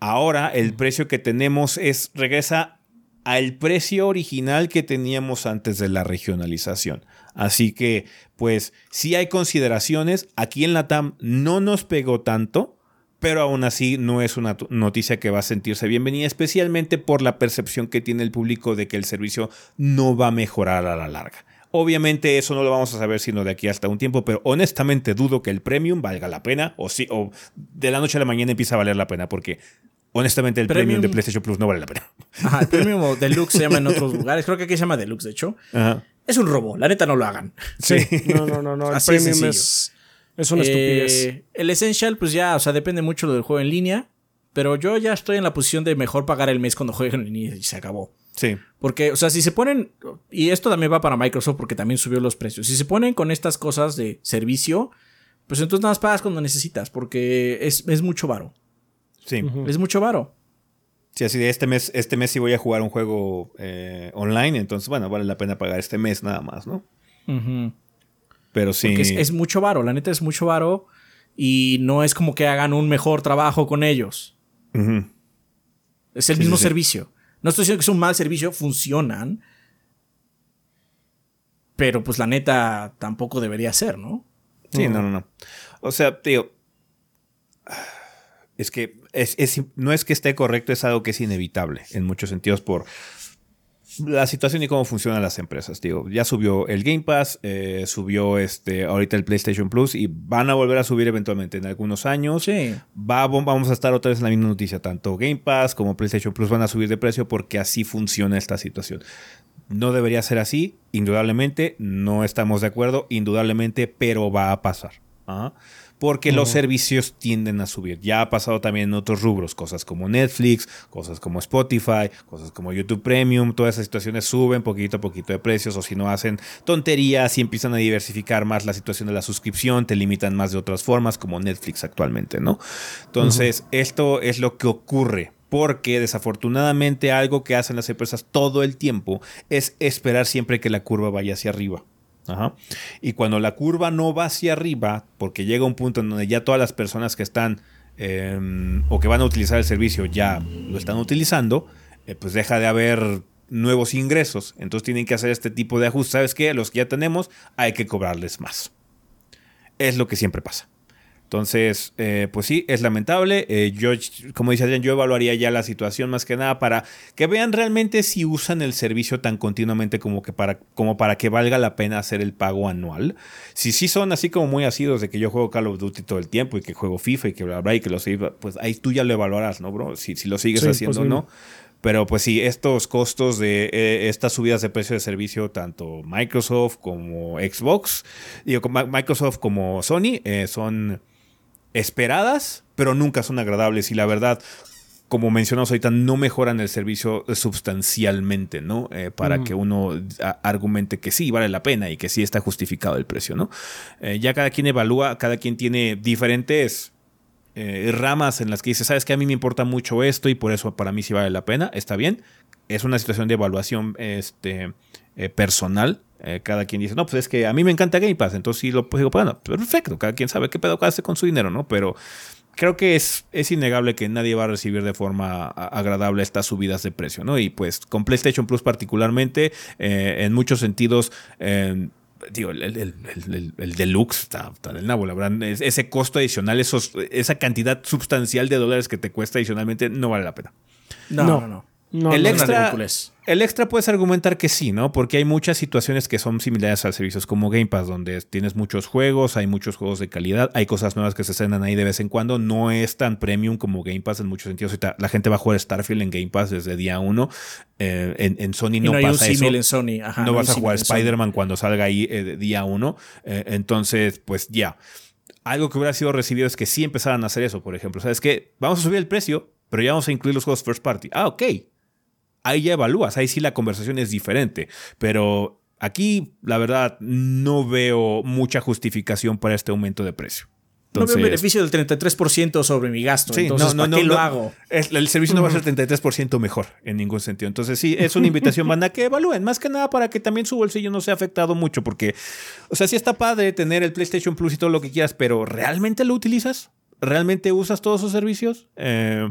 Ahora el precio que tenemos es regresa al precio original que teníamos antes de la regionalización. Así que, pues, si hay consideraciones. Aquí en la TAM no nos pegó tanto pero aún así no es una noticia que va a sentirse bienvenida, especialmente por la percepción que tiene el público de que el servicio no va a mejorar a la larga. Obviamente eso no lo vamos a saber sino de aquí hasta un tiempo, pero honestamente dudo que el premium valga la pena o, si, o de la noche a la mañana empieza a valer la pena porque honestamente el premium, de PlayStation Plus no vale la pena. Ajá, el premium o deluxe se llama en otros lugares, creo que aquí se llama deluxe de hecho. Es un robo, la neta no lo hagan. Sí, no, no, no, no. el premium es es una estupidez. Eh, el Essential, pues ya, o sea, depende mucho del juego en línea. Pero yo ya estoy en la posición de mejor pagar el mes cuando juegue en línea y se acabó. Sí. Porque, o sea, si se ponen. Y esto también va para Microsoft porque también subió los precios. Si se ponen con estas cosas de servicio, pues entonces nada más pagas cuando necesitas. Porque es, mucho varo. Sí. Es mucho varo. Sí, así de este mes, este mes sí voy a jugar un juego eh, online. Entonces, bueno, vale la pena pagar este mes nada más, ¿no? Pero sí. es, mucho varo, la neta es mucho varo. Y no es como que hagan un mejor trabajo con ellos. Es el mismo servicio. No estoy diciendo que es un mal servicio, funcionan. Pero pues la neta tampoco debería ser, ¿no? Sí, no, no, no. O sea, tío. Es que no es que esté correcto, es algo que es inevitable en muchos sentidos por la situación y cómo funcionan las empresas. Digo, ya subió el Game Pass, eh, subió este, ahorita el PlayStation Plus y van a volver a subir eventualmente en algunos años. Sí. Va, vamos a estar otra vez en la misma noticia. Tanto Game Pass como PlayStation Plus van a subir de precio porque así funciona esta situación. No debería ser así, indudablemente. No estamos de acuerdo, indudablemente, pero va a pasar. Ajá porque los servicios tienden a subir. Ya ha pasado también en otros rubros, cosas como Netflix, cosas como Spotify, cosas como YouTube Premium, todas esas situaciones suben poquito a poquito de precios o si no hacen tonterías y empiezan a diversificar más la situación de la suscripción, te limitan más de otras formas como Netflix actualmente, ¿no? Entonces, esto es lo que ocurre porque desafortunadamente algo que hacen las empresas todo el tiempo es esperar siempre que la curva vaya hacia arriba. Y cuando la curva no va hacia arriba, porque llega un punto en donde ya todas las personas que están em, o que van a utilizar el servicio ya lo están utilizando, eh, pues deja de haber nuevos ingresos. Entonces tienen que hacer este tipo de ajustes. ¿Sabes qué? Los que ya tenemos hay que cobrarles más. Es lo que siempre pasa. Entonces, eh, pues sí, es lamentable. Eh, yo, como dice Adrián, yo evaluaría ya la situación más que nada para que vean realmente si usan el servicio tan continuamente como, que para, como para que valga la pena hacer el pago anual. Si sí son así como muy asidos de que yo juego Call of Duty todo el tiempo y que juego FIFA y que bla, bla, y que lo sigo, pues ahí tú ya lo evaluarás, ¿no, bro? Si, si lo sigues haciendo o no. Pero pues sí, estos costos de eh, estas subidas de precio de servicio, tanto Microsoft como Xbox, digo, Microsoft como Sony, son esperadas, pero nunca son agradables y la verdad, como mencionamos ahorita, no mejoran el servicio sustancialmente, ¿no? Eh, para que uno argumente que sí, vale la pena y que sí está justificado el precio, ¿no? Eh, ya cada quien evalúa, cada quien tiene diferentes eh, ramas en las que dice, sabes que a mí me importa mucho esto y por eso para mí sí vale la pena, está bien. Es una situación de evaluación este, personal eh, cada quien dice, no, pues es que a mí me encanta Game Pass, entonces sí lo pues digo, bueno, perfecto, cada quien sabe qué pedo hace con su dinero, ¿no? Pero creo que es, es innegable que nadie va a recibir de forma agradable estas subidas de precio, ¿no? Y pues con PlayStation Plus particularmente, eh, en muchos sentidos, eh, digo, el, el, el, el deluxe está, está, del nabo, la verdad. ese costo adicional, esos, esa cantidad sustancial de dólares que te cuesta adicionalmente, no vale la pena. No, no, no. no. El, extra, el extra puedes argumentar que sí, ¿no? Porque hay muchas situaciones que son similares a servicios como Game Pass, donde tienes muchos juegos, hay muchos juegos de calidad, hay cosas nuevas que se estrenan ahí de vez en cuando. No es tan premium como Game Pass en muchos sentidos. La gente va a jugar Starfield en Game Pass desde día uno. Eh, en, en, Sony no, pasa eso. En Sony. no, vas a jugar Spider-Man cuando salga ahí eh, día uno. Eh, entonces, pues ya. Algo que hubiera sido recibido es que sí empezaran a hacer eso, por ejemplo. ¿Sabes qué? Vamos a subir el precio, pero ya vamos a incluir los juegos first party. Ah, ok ahí ya evalúas, ahí sí la conversación es diferente, pero aquí la verdad no veo mucha justificación para este aumento de precio. no veo un beneficio del 33% sobre mi gasto. entonces, no, ¿para qué lo hago? El, servicio no va a ser 33% mejor en ningún sentido. Entonces, sí, es una invitación, banda, que evalúen. Más que nada para que también su bolsillo no sea afectado mucho. Porque, o sea, sí está padre tener el PlayStation Plus y todo lo que quieras, pero ¿realmente lo utilizas? ¿Realmente usas todos sus servicios? Eh,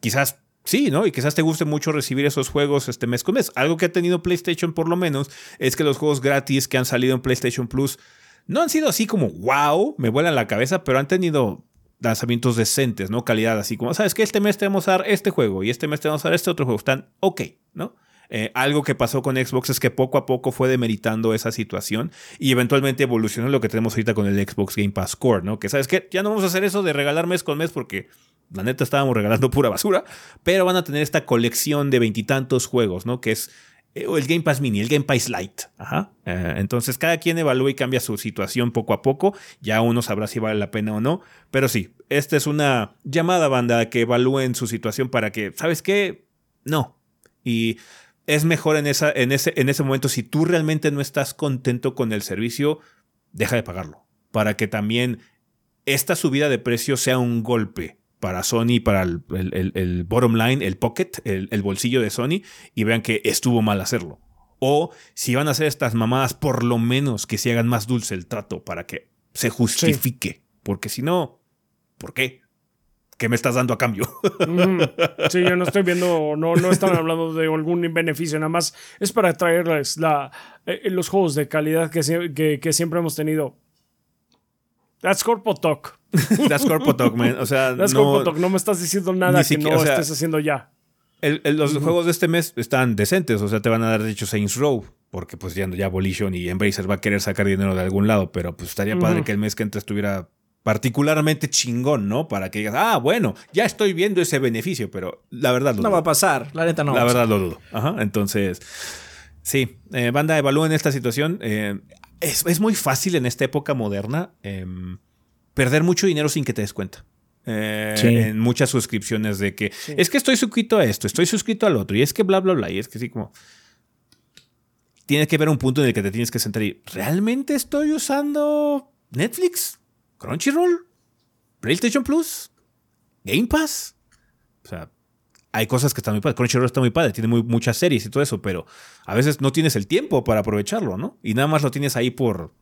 quizás Sí, ¿no? Y quizás te guste mucho recibir esos juegos este mes con mes. Algo que ha tenido PlayStation por lo menos es que los juegos gratis que han salido en PlayStation Plus no han sido así como wow, me vuelan la cabeza, pero han tenido lanzamientos decentes, ¿no? Calidad así como, ¿sabes qué? Este mes te vamos a dar este juego y este mes te vamos a dar este otro juego. Están ok, ¿no? Eh, algo que pasó con Xbox es que poco a poco fue demeritando esa situación y eventualmente evolucionó lo que tenemos ahorita con el Xbox Game Pass Core, ¿no? Que sabes que ya no vamos a hacer eso de regalar mes con mes porque la neta estábamos regalando pura basura, pero van a tener esta colección de veintitantos juegos, ¿no? Que es eh, el Game Pass Mini, el Game Pass Lite. Ajá. Eh, entonces cada quien evalúa y cambia su situación poco a poco. Ya uno sabrá si vale la pena o no. Pero sí, esta es una llamada banda que evalúen su situación para que, ¿sabes qué? No. Y es mejor en, esa, en, ese, en ese momento, si tú realmente no estás contento con el servicio, deja de pagarlo. Para que también esta subida de precio sea un golpe para Sony, para el, bottom line, el pocket, el, bolsillo de Sony, y vean que estuvo mal hacerlo. O si van a hacer estas mamadas, por lo menos que se hagan más dulce el trato para que se justifique. Porque si no, ¿por qué? ¿Qué me estás dando a cambio? Sí, yo no estoy viendo, no, no están hablando de algún beneficio, nada más es para traerles la, eh, los juegos de calidad que, que siempre hemos tenido. That's Corpo Talk. That's Corpo Talk, man. O sea, That's no, Talk. No me estás diciendo nada que no estés haciendo ya. los juegos de este mes están decentes. O sea, te van a dar, de hecho, Saints Row. Porque pues ya, ya Volition y Embracer va a querer sacar dinero de algún lado. Pero pues estaría padre que el mes que entra estuviera particularmente chingón, ¿no? Para que digas, ah, bueno, ya estoy viendo ese beneficio. Pero la verdad lo No va a pasar. La neta no. La verdad lo dudo. Ajá. Entonces... Sí, eh, banda, evalúen esta situación. Eh, es, muy fácil en esta época moderna em, perder mucho dinero sin que te des cuenta. Eh, en muchas suscripciones de que es que estoy suscrito a esto, estoy suscrito al otro, y es que bla, bla, bla, y es que sí, como. Tienes que ver un punto en el que te tienes que sentar y. ¿Realmente estoy usando Netflix? ¿Crunchyroll? ¿PlayStation Plus? ¿Game Pass? O sea, hay cosas que están muy padres. Crunchyroll está muy padre, tiene muy, muchas series y todo eso, pero a veces no tienes el tiempo para aprovecharlo, ¿no? Y nada más lo tienes ahí por,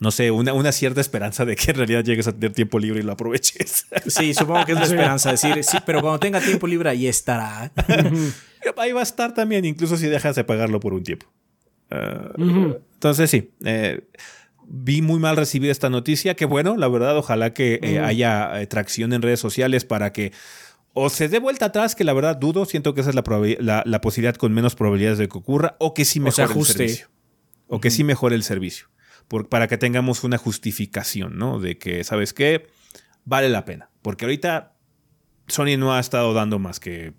no sé, una, una, cierta esperanza de que en realidad llegues a tener tiempo libre y lo aproveches. Sí, supongo que es la esperanza. Decir, sí, pero cuando tenga tiempo libre ahí estará. ahí va a estar también, incluso si dejas de pagarlo por un tiempo. Ah, entonces, sí. Eh, vi muy mal recibida esta noticia. Que bueno, la verdad, ojalá que eh, haya eh, tracción en redes sociales para que o se dé vuelta atrás, que la verdad dudo, siento que esa es la, la, posibilidad con menos probabilidades de que ocurra, o que sí mejore el servicio. O que sí mejore el servicio. para que tengamos una justificación, ¿no? De que, ¿sabes qué? Vale la pena. Porque ahorita Sony no ha estado dando más que.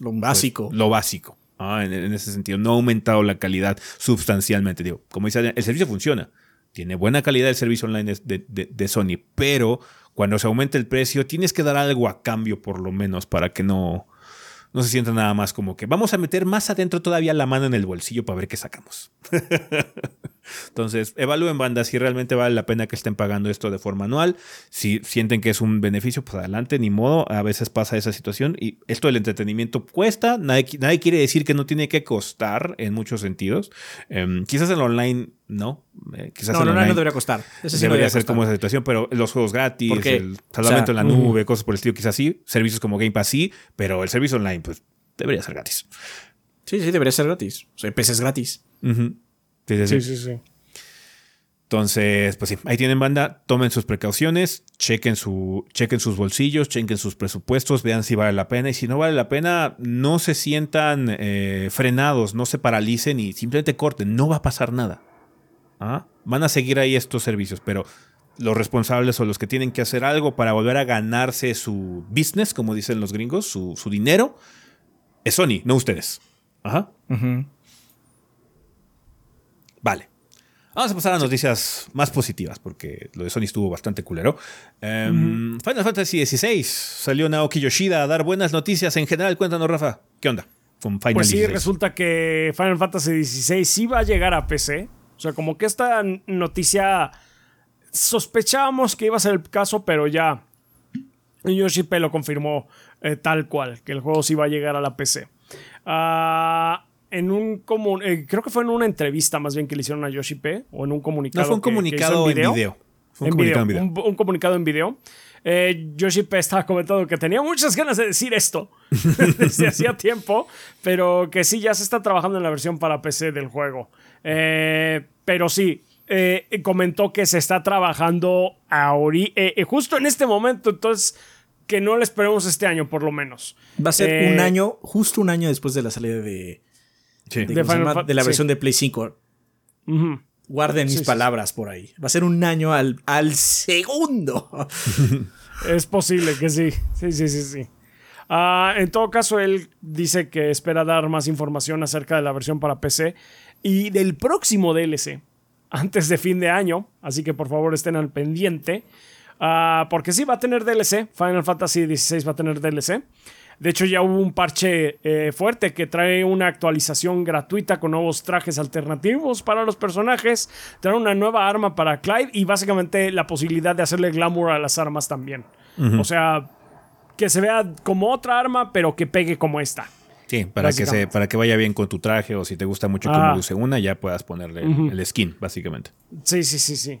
Lo básico. lo básico. En, ese sentido. No ha aumentado la calidad sustancialmente. Digo, como dice el servicio funciona. Tiene buena calidad el servicio online de, de Sony, pero cuando se aumente el precio, tienes que dar algo a cambio por lo menos para que no, no se sienta nada más como que vamos a meter más adentro todavía la mano en el bolsillo para ver qué sacamos. Entonces, evalúen bandas si realmente vale la pena que estén pagando esto de forma anual. Si sienten que es un beneficio, pues adelante, ni modo. A veces pasa esa situación y esto del entretenimiento cuesta. Nadie, nadie quiere decir que no tiene que costar en muchos sentidos. Em, quizás en online no. Eh, quizás no, en online no debería costar. Ese debería ser como esa situación, pero los juegos gratis, el salvamento en la nube, cosas por el estilo, quizás sí. Servicios como Game Pass sí, pero el servicio online, pues debería ser gratis. Sí, sí, debería ser gratis. O sea, PC es gratis. Sí, Sí, sí, sí. Entonces, pues sí, ahí tienen banda, tomen sus precauciones, chequen, su, chequen sus bolsillos, chequen sus presupuestos, vean si vale la pena y si no vale la pena, no se sientan eh, frenados, no se paralicen y simplemente corten, no va a pasar nada. ¿Ah? Van a seguir ahí estos servicios, pero los responsables o los que tienen que hacer algo para volver a ganarse su business, como dicen los gringos, su, su dinero, es Sony, no ustedes. Ajá. Vale. Vamos a pasar a noticias más positivas, porque lo de Sony estuvo bastante culero. Em, Final Fantasy XVI salió Naoki Yoshida a dar buenas noticias en general. Cuéntanos, Rafa, ¿qué onda con Final Pues sí, 16? resulta que Final Fantasy XVI sí va a llegar a PC. O sea, como que esta noticia sospechábamos que iba a ser el caso, pero ya Yoshi P lo confirmó eh, tal cual, que el juego sí va a llegar a la PC. Ah, en un comu- eh, creo que fue en una entrevista más bien que le hicieron a Yoshi P o en un comunicado. No, fue un que- que comunicado en video. Fue un en comunicado video, en video. Un, un comunicado en video. Eh, Yoshi P estaba comentando que tenía muchas ganas de decir esto desde hacía tiempo, pero que sí, ya se está trabajando en la versión para PC del juego. Eh, pero sí, eh, comentó que se está trabajando eh, justo en este momento, entonces que no lo esperemos este año por lo menos. Va a ser Eh, un año, justo un año después de la salida de, Sí. de, De ¿cómo se Final llama? Fan- de la sí. versión de Play 5. Ujú. Guarden Sí, mis sí, sí. palabras por ahí. Va a ser un año al, al segundo. Es posible que sí. Sí, sí, sí, sí. Ah, en todo caso, él dice que espera dar más información acerca de la versión para PC y del próximo DLC antes de fin de año. Así que por favor estén al pendiente. Ah, porque sí va a tener DLC. Final Fantasy XVI va a tener DLC. De hecho, ya hubo un parche eh, fuerte que trae una actualización gratuita con nuevos trajes alternativos para los personajes. Trae una nueva arma para Clive y básicamente la posibilidad de hacerle glamour a las armas también. O sea, que se vea como otra arma, pero que pegue como esta. Sí, para que, se, para que vaya bien con tu traje o si te gusta mucho Ah. cómo luce una, ya puedas ponerle el skin, básicamente. Sí, sí, sí, sí.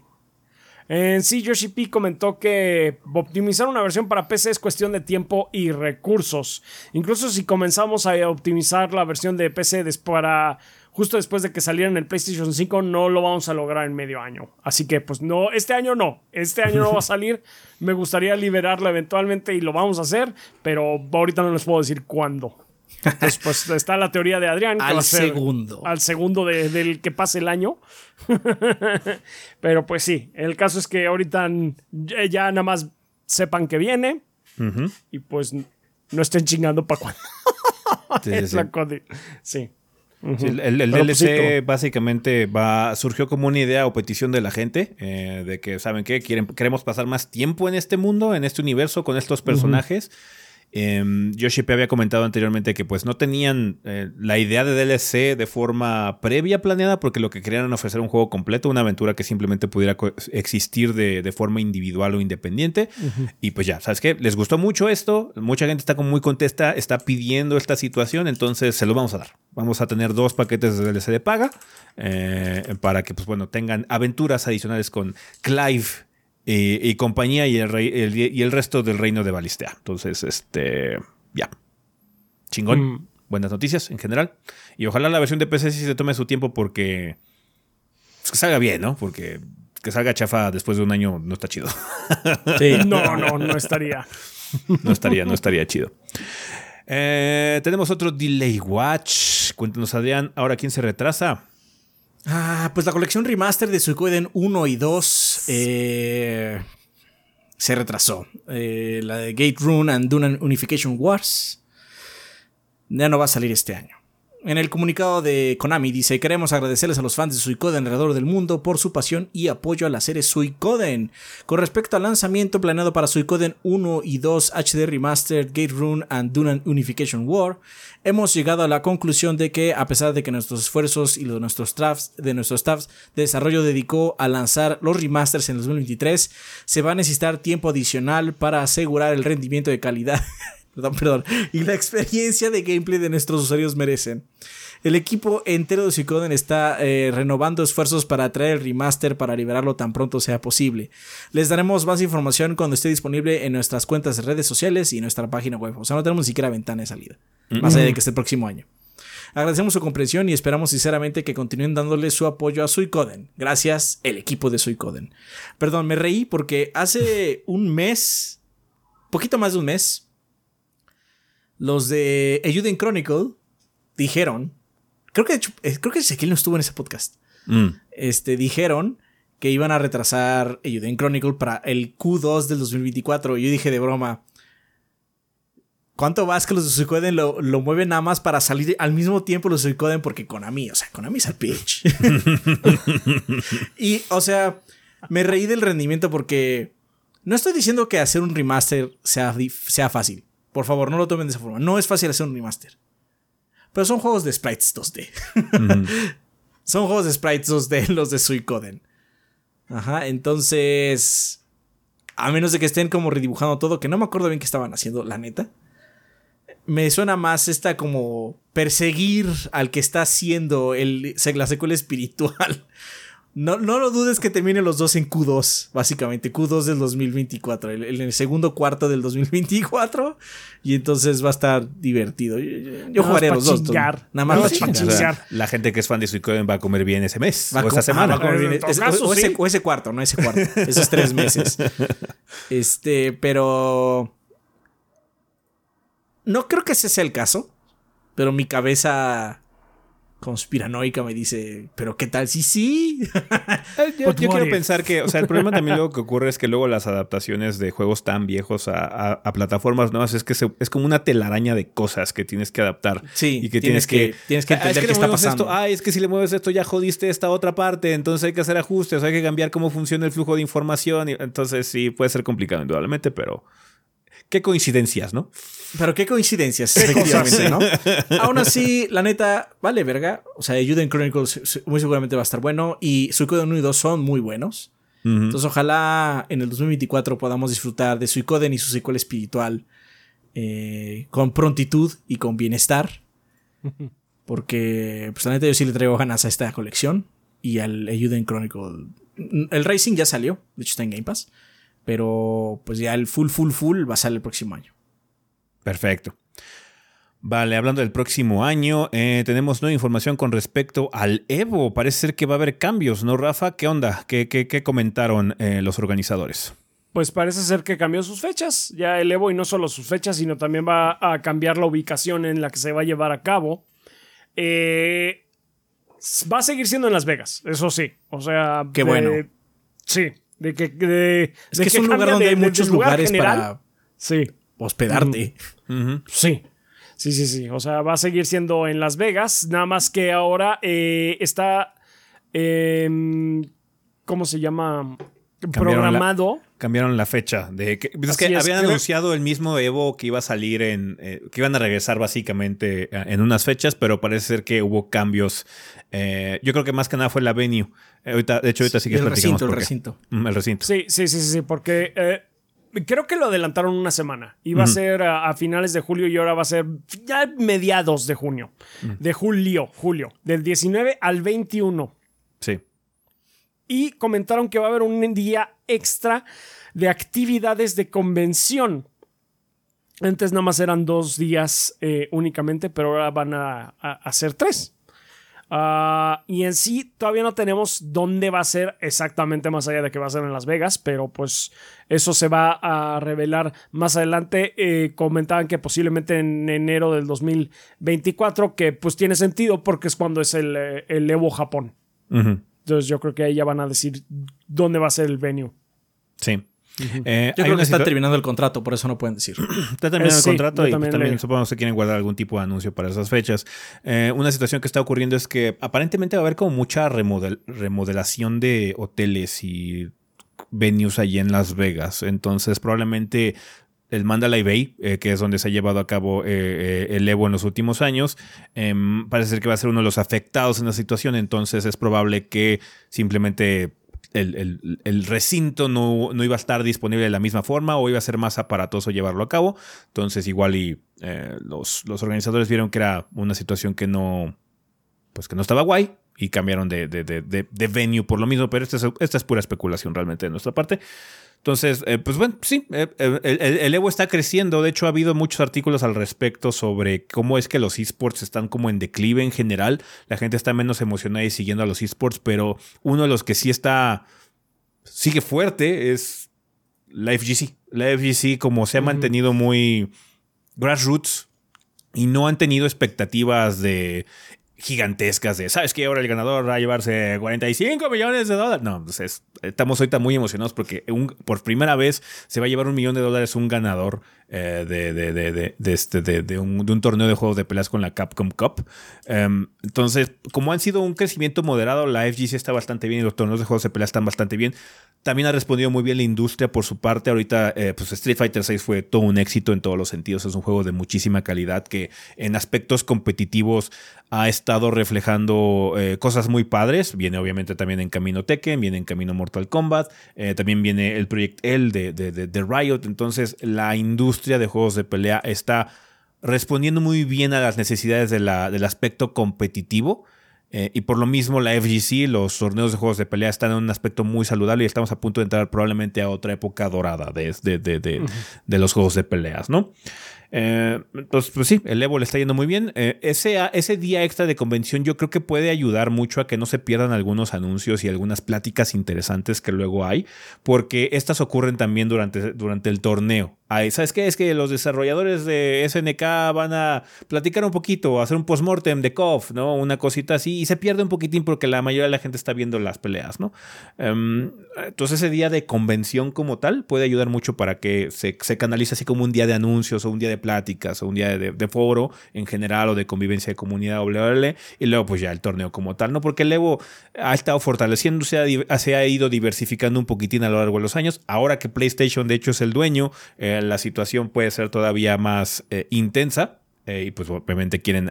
En sí, Yoshi P comentó que optimizar una versión para PC es cuestión de tiempo y recursos. Incluso si comenzamos a optimizar la versión de PC para justo después de que saliera en el PlayStation 5, no lo vamos a lograr en medio año. Así que, pues no, este año no. Este año no va a salir. Me gustaría liberarla eventualmente y lo vamos a hacer, pero ahorita no les puedo decir cuándo. Entonces, pues está la teoría de Adrián. Que Al va a ser segundo. Al segundo de- del que pase el año. Pero pues sí, el caso es que ahorita ya, nada más sepan que viene y pues no estén chingando para cuando. Sí, sí, Es sí. la sí. Sí, el pues sí, DLC básicamente va, surgió como una idea o petición de la gente eh, de que, ¿saben qué? Quieren, queremos pasar más tiempo en este mundo, en este universo, con estos personajes. Yoshi P había comentado anteriormente que pues no tenían eh, la idea de DLC de forma previa planeada porque lo que querían era ofrecer un juego completo, una aventura que simplemente pudiera existir de, de forma individual o independiente. Y pues ya, ¿sabes qué? Les gustó mucho esto, mucha gente está como muy contesta, está pidiendo esta situación, entonces se lo vamos a dar. Vamos a tener dos paquetes de DLC de paga eh, para que pues bueno, tengan aventuras adicionales con Clive y, y compañía y el, rey- el- y el resto del reino de Balistea. Entonces, este, ya. Chingón. Mm. Buenas noticias en general. Y ojalá la versión de PC sí se tome su tiempo porque... pues, que salga bien, ¿no? Porque que salga chafa después de un año no está chido. Sí. No, no, no estaría. No estaría, no estaría chido. Eh, tenemos otro Delay Watch. Cuéntanos, Adrián, ahora quién se retrasa. Ah, pues la colección remaster de Suikoden 1 y 2 eh, se retrasó. Eh, la de Gate Rune and Dunan Unification Wars ya no va a salir este año. En el comunicado de Konami dice, queremos agradecerles a los fans de Suicoden alrededor del mundo por su pasión y apoyo a la serie Suicoden. Con respecto al lanzamiento planeado para Suicoden 1 y 2 HD Remastered, Gate Rune and Dunan Unification War, hemos llegado a la conclusión de que a pesar de que nuestros esfuerzos y los de nuestros staffs, de staffs de desarrollo dedicó a lanzar los remasters en 2023, se va a necesitar tiempo adicional para asegurar el rendimiento de calidad perdón, perdón, y la experiencia de gameplay de nuestros usuarios merecen. El equipo entero de Suicoden está eh, renovando esfuerzos para traer el remaster para liberarlo tan pronto sea posible. Les daremos más información cuando esté disponible en nuestras cuentas de redes sociales y nuestra página web. O sea, no tenemos ni siquiera ventana de salida. Más allá de que esté el próximo año. Agradecemos su comprensión y esperamos sinceramente que continúen dándole su apoyo a Suicoden. Gracias, el equipo de Suicoden. Perdón, me reí porque hace un mes, poquito más de un mes, los de Ayuden Chronicle dijeron, creo que de hecho, eh, creo que Ezequiel no estuvo en ese podcast. Mm. Este, dijeron que iban a retrasar Ayuden Chronicle para el Q2 del 2024. Y yo dije de broma, ¿Cuánto más que los de Suicoden lo, lo mueven nada más para salir al mismo tiempo los de Suicoden? Porque Konami, o sea, Konami es el pitch. y, o sea, me reí del rendimiento porque no estoy diciendo que hacer un remaster sea, sea fácil. Por favor, no lo tomen de esa forma. No es fácil hacer un remaster. Pero son juegos de sprites 2D. son juegos de sprites 2D los de Suicoden. Ajá, entonces... A menos de que estén como redibujando todo, que no me acuerdo bien qué estaban haciendo, la neta me suena más esta como perseguir al que está haciendo el, la secuela espiritual. No, no lo dudes que terminen los dos en Q2, básicamente. Q2 del 2024, el, el, segundo cuarto del 2024. Y entonces va a estar divertido. Yo, yo jugaré a los dos. Chingar. Nada más no, para chingar. O sea, la gente que es fan de Suicoden va a comer bien ese mes. Va o esa co- semana. ah, va a comer bien. En todo Es- caso, o, ese, sí. o ese cuarto, no ese cuarto. Esos tres meses. Este, pero. No creo que ese sea el caso. Pero mi cabeza conspiranoica me dice, pero ¿qué tal si sí? Eh, Yo, yo quiero pensar que, o sea, el problema también luego que ocurre es que luego las adaptaciones de juegos tan viejos a, a- a plataformas nuevas es que se- es como una telaraña de cosas que tienes que adaptar. Sí, y que tienes que- que, tienes que Ah, entender es qué está pasando. Esto, ay, es que si le mueves esto ya jodiste esta otra parte, entonces hay que hacer ajustes, hay que cambiar cómo funciona el flujo de información. y- entonces sí, puede ser complicado indudablemente, pero qué coincidencias, ¿no? Pero qué coincidencias, efectivamente, ¿no? Aún así, la neta, vale, verga. O sea, Ayuden Chronicles muy seguramente va a estar bueno. Y Suicoden 1 y 2 son muy buenos. Entonces, ojalá en el 2024 podamos disfrutar de Suicoden y su secuela espiritual eh, con prontitud y con bienestar. Porque, pues, la neta, yo sí le traigo ganas a esta colección y al Ayuden Chronicle. El Racing ya salió, de hecho está en Game Pass. Pero, pues, ya el full, full, full va a salir el próximo año. Perfecto. Vale, hablando del próximo año, eh, tenemos nueva información con respecto al Evo. Parece ser que va a haber cambios, ¿no, Rafa? ¿Qué onda? ¿Qué, qué- qué comentaron eh, los organizadores? Pues parece ser que cambió sus fechas. Ya el Evo y no solo sus fechas, sino también va a cambiar la ubicación en la que se va a llevar a cabo. Eh, va a seguir siendo en Las Vegas, eso sí. O sea, Qué de- bueno. Sí, de que de, Es de que es un lugar donde de- hay muchos lugar lugares general. para Sí. Hospedarte. Ujú. Sí. Sí, sí, sí. O sea, va a seguir siendo en Las Vegas. Nada más que ahora eh, está. em, ¿Cómo se llama? Cambiaron la- Programado. Cambiaron la fecha. De que, pues es Así que es, habían creo- anunciado el mismo Evo que iba a salir en. eh, que iban a regresar básicamente eh, en unas fechas, pero parece ser que hubo cambios. Eh, yo creo que más que nada fue la venue. Eh, ahorita, de hecho, ahorita sí que el platicamos recinto, el recinto. Mm, El recinto. Sí, sí, sí, sí, sí, porque eh, creo que lo adelantaron una semana. Iba a ser a, a finales de julio y ahora va a ser ya mediados de junio. De julio, julio. Del 19 al 21. Sí. Y comentaron que va a haber un día extra de actividades de convención. Antes nada más eran dos días eh, únicamente, pero ahora van a, a- a ser tres. Ah, y en sí todavía no tenemos dónde va a ser exactamente más allá de que va a ser en Las Vegas, pero pues eso se va a revelar más adelante. Eh, comentaban que posiblemente en enero del 2024, que pues tiene sentido porque es cuando es el, eh, el Evo Japón. Entonces yo creo que ahí ya van a decir dónde va a ser el venue. Sí. Eh, Yo creo que está terminando el contrato, por eso no pueden decir. Está terminando Eh, el sí, contrato y también también, supongo que se quieren guardar algún tipo de anuncio para esas fechas. Eh, una situación que está ocurriendo es que aparentemente va a haber como mucha remodel- remodelación de hoteles y venues allí en Las Vegas. Entonces probablemente el Mandalay Bay, eh, que es donde se ha llevado a cabo eh, eh, el Evo en los últimos años, em, parece ser que va a ser uno de los afectados en la situación. Entonces es probable que simplemente el, el- recinto no, no iba a estar disponible de la misma forma o iba a ser más aparatoso llevarlo a cabo. Entonces igual y eh, los, los organizadores vieron que era una situación que no, pues que no estaba guay y cambiaron de, de, de- de- de venue por lo mismo, pero esta es, esta es pura especulación realmente de nuestra parte. Entonces, eh, pues bueno, sí, eh, eh, el, Evo está creciendo. De hecho, ha habido muchos artículos al respecto sobre cómo es que los esports están como en declive en general. La gente está menos emocionada y siguiendo a los esports, pero uno de los que sí está, sigue fuerte es la FGC. La FGC como se ha mantenido muy grassroots y no han tenido expectativas de gigantescas de, ¿sabes qué? Ahora el ganador va a llevarse 45 millones de dólares. No, pues estamos ahorita muy emocionados porque por primera vez se va a llevar un millón de dólares un ganador eh, de, de, de, de, este, un, de un torneo de juegos de peleas con la Capcom Cup. Em, entonces, como han sido un crecimiento moderado, la FGC está bastante bien y los torneos de juegos de peleas están bastante bien. También ha respondido muy bien la industria por su parte. Ahorita, eh, pues Street Fighter VI fue todo un éxito en todos los sentidos. Es un juego de muchísima calidad que en aspectos competitivos ha estado reflejando eh, cosas muy padres. Viene obviamente también en camino Tekken, viene en camino Mortal Kombat, eh, también viene el Project L de, de, Riot. Entonces, la industria de juegos de pelea está respondiendo muy bien a las necesidades del aspecto competitivo. Eh, y por lo mismo la FGC, los torneos de juegos de pelea están en un aspecto muy saludable y estamos a punto de entrar probablemente a otra época dorada de, de, de los juegos de peleas, ¿no? Eh, entonces, pues sí, el Evo le está yendo muy bien. Eh, ese, ese día extra de convención yo creo que puede ayudar mucho a que no se pierdan algunos anuncios y algunas pláticas interesantes que luego hay, porque estas ocurren también durante, durante el torneo. ¿Sabes qué? Es que los desarrolladores de SNK van a platicar un poquito, hacer un postmortem de KOF, ¿no? Una cosita así, y se pierde un poquitín porque la mayoría de la gente está viendo las peleas, ¿no? Em, entonces ese día de convención como tal puede ayudar mucho para que se, se canalice así como un día de anuncios o un día de pláticas o un día de, foro en general o de convivencia de comunidad, y luego pues ya el torneo como tal, ¿no? Porque el Evo ha estado fortaleciéndose, se ha ido diversificando un poquitín a lo largo de los años. Ahora que PlayStation de hecho es el dueño, eh, la situación puede ser todavía más eh, intensa. Eh, y pues obviamente quieren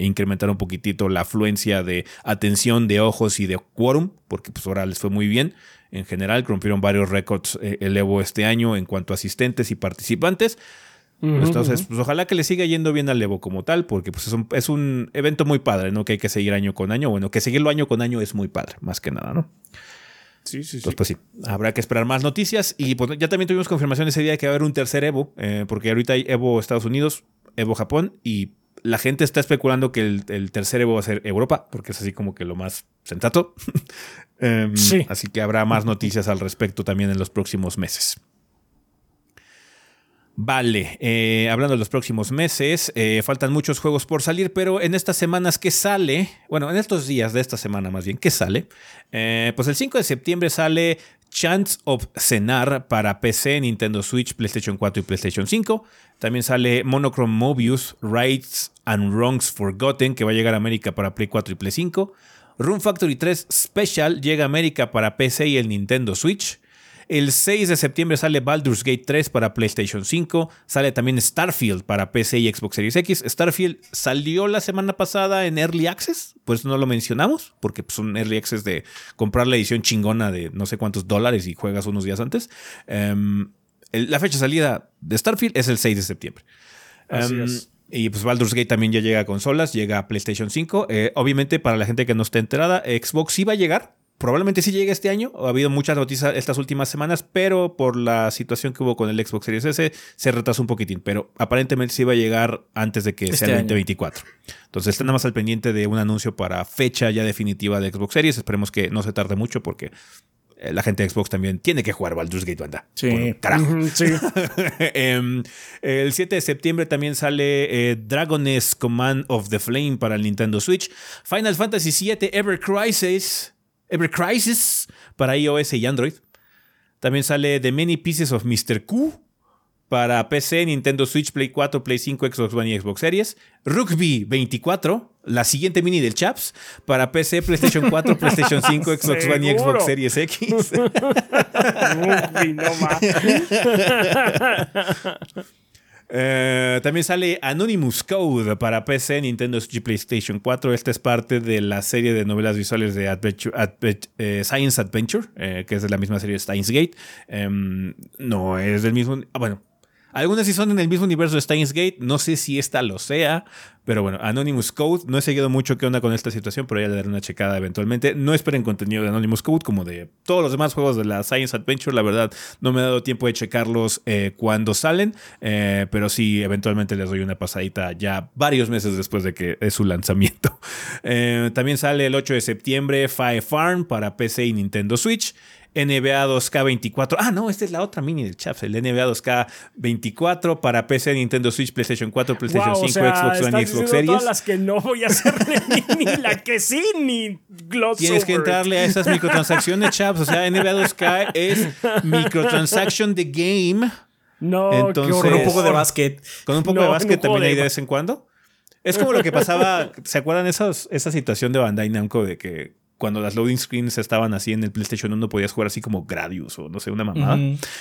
incrementar un poquitito la afluencia de atención de ojos y de quórum, porque pues ahora les fue muy bien. En general, rompieron varios récords el Evo este año en cuanto a asistentes y participantes. Entonces, pues ojalá que le siga yendo bien al Evo como tal, porque pues es un, es un evento muy padre, ¿no? Que hay que seguir año con año. Bueno, que seguirlo año con año es muy padre, más que nada, ¿no? Sí, sí, Entonces, pues sí, habrá que esperar más noticias. Y pues, ya también tuvimos confirmación ese día de que va a haber un tercer Evo, eh, porque ahorita hay Evo Estados Unidos, Evo Japón, y la gente está especulando que el, tercer Evo va a ser Europa, porque es así como que lo más sensato. Em, sí. Así que habrá más noticias al respecto también en los próximos meses. Vale, eh, hablando de los próximos meses, eh, faltan muchos juegos por salir, pero en estas semanas que sale, bueno, en estos días de esta semana más bien, ¿qué sale? Eh, pues el 5 de septiembre sale Chance of Cenar para PC, Nintendo Switch, PlayStation 4 y PlayStation 5. También sale Monochrome Mobius, Rights and Wrongs Forgotten, que va a llegar a América para Play 4 y Play 5. Room Factory 3 Special llega a América para PC y el Nintendo Switch. El 6 de septiembre sale Baldur's Gate 3 para PlayStation 5. Sale también Starfield para PC y Xbox Series X. Starfield salió la semana pasada en Early Access, pues no lo mencionamos, porque es un Early Access de comprar la edición chingona de no sé cuántos dólares y juegas unos días antes. Em, la fecha de salida de Starfield es el 6 de septiembre. Em, y pues Baldur's Gate también ya llega a consolas, llega a PlayStation 5. Eh, obviamente, para la gente que no esté enterada, Xbox sí va a llegar, Probablemente sí llegue este año. Ha habido muchas noticias estas últimas semanas, pero por la situación que hubo con el Xbox Series S se retrasó un poquitín. Pero aparentemente sí va a llegar antes de que sea el 2024. Entonces está nada más al pendiente de un anuncio para fecha ya definitiva de Xbox Series. Esperemos que no se tarde mucho porque eh, la gente de Xbox también tiene que jugar Baldur's Gate, banda. Sí. carajo. Em, el 7 de septiembre también sale eh, Dragon's Command of the Flame para el Nintendo Switch. Final Fantasy VII Ever Crisis Ever Crisis para iOS y Android. También sale The Many Pieces of Mr. Q para PC, Nintendo Switch, Play 4, Play 5, Xbox One y Xbox Series. Rugby 24, la siguiente mini del Chaps, para PC, PlayStation 4, PlayStation 5, Xbox One y Xbox Series X. Rugby, no más. Eh, también sale Anonymous Code para PC, Nintendo Switch PlayStation 4. Esta es parte de la serie de novelas visuales de eh, Science Adventure, eh, que es de la misma serie de Steins Gate. Em, no es del mismo. Ah, bueno, algunas sí son en el mismo universo de Steins Gate. No sé si esta lo sea, Pero bueno, Anonymous Code, no he seguido mucho qué onda con esta situación, pero ya le daré una checada eventualmente. No esperen contenido de Anonymous Code como de todos los demás juegos de la Science Adventure. La verdad, no me ha dado tiempo de checarlos eh, cuando salen, eh, pero sí, eventualmente les doy una pasadita ya varios meses después de que es su lanzamiento. Eh, también sale el 8 de septiembre Fire Farm para PC y Nintendo Switch. NBA 2K24. Ah, no, esta es la otra mini del chat. El NBA 2K24 para PC, Nintendo Switch, PlayStation 4, PlayStation 5, Xbox One y Xbox Series. todas las que no voy a hacerle ni, ni la que sí, ni gloss Tienes over que entrarle a esas microtransacciones, chaps. O sea, NBA 2K es microtransaction de game. No, Entonces- Con un poco de básquet. Con un poco No, de básquet también hay de de vez en cuando. Es como lo que pasaba, ¿se acuerdan esas, esa situación de Bandai Namco de que cuando las loading screens estaban así en el PlayStation 1 podías jugar así como Gradius o no sé, una mamada?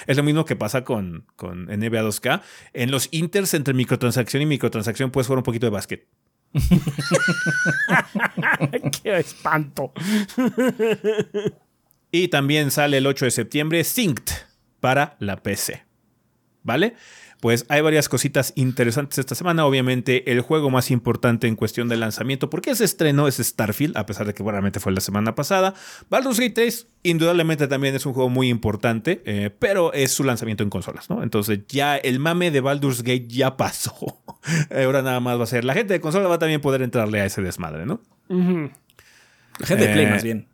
Es lo mismo que pasa con, con NBA 2K. En los inters entre microtransacción y microtransacción puedes jugar un poquito de básquet. qué espanto. Y también sale el 8 de septiembre Synced para la PC. ¿Vale? Pues hay varias cositas interesantes esta semana. Obviamente, el juego más importante en cuestión de lanzamiento, porque se estrenó, es Starfield, a pesar de que realmente fue la semana pasada. Baldur's Gate 3, indudablemente también es un juego muy importante, eh, pero es su lanzamiento en consolas, ¿no? Entonces, ya el mame de Baldur's Gate ya pasó. Ahora nada más va a ser. La gente de consola va a también poder entrarle a ese desmadre, ¿no? La gente de Play, Eh, más bien.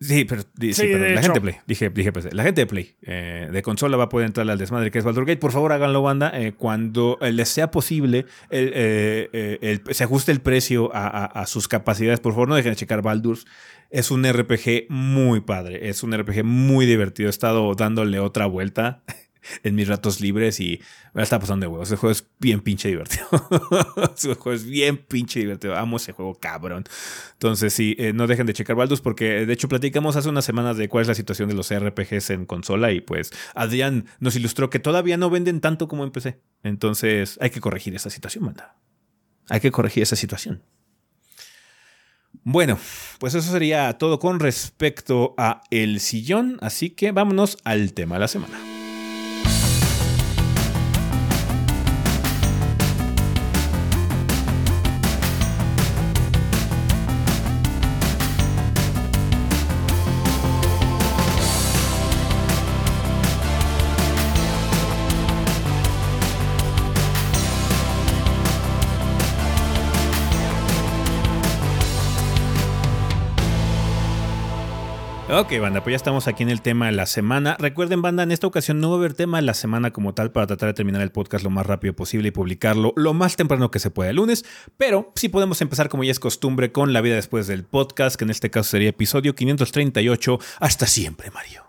Sí, pero sí, Sí, de la hecho. gente de Play. Dije, dije pues, la gente de Play eh, de consola va a poder entrar al desmadre que es Baldur's Gate. Por favor, háganlo, banda. eh, cuando eh, les sea posible, el, eh, eh, el- se ajuste el precio a, a- a sus capacidades. Por favor, no dejen de checar Baldur's. Es un RPG muy padre. Es un RPG muy divertido. He estado dándole otra vuelta en mis ratos libres y me la está pasando de huevos. Ese juego es bien pinche divertido. Ese juego es bien pinche divertido. Amo ese juego, cabrón. Entonces, sí, eh, no dejen de checar Baldus porque de hecho platicamos hace unas semanas de cuál es la situación de los RPGs en consola y pues Adrián nos ilustró que todavía no venden tanto como en PC. Entonces, hay que corregir esa situación, banda. Hay que corregir esa situación. Bueno, pues eso sería todo con respecto a el sillón, así que vámonos al tema de la semana. Ok, banda, pues ya estamos aquí en el tema de la semana. Recuerden, banda, en esta ocasión no va a haber tema de la semana como tal para tratar de terminar el podcast lo más rápido posible y publicarlo lo más temprano que se pueda el lunes. Pero sí podemos empezar, como ya es costumbre, con la vida después del podcast, que en este caso sería episodio 538. Hasta siempre, Mario.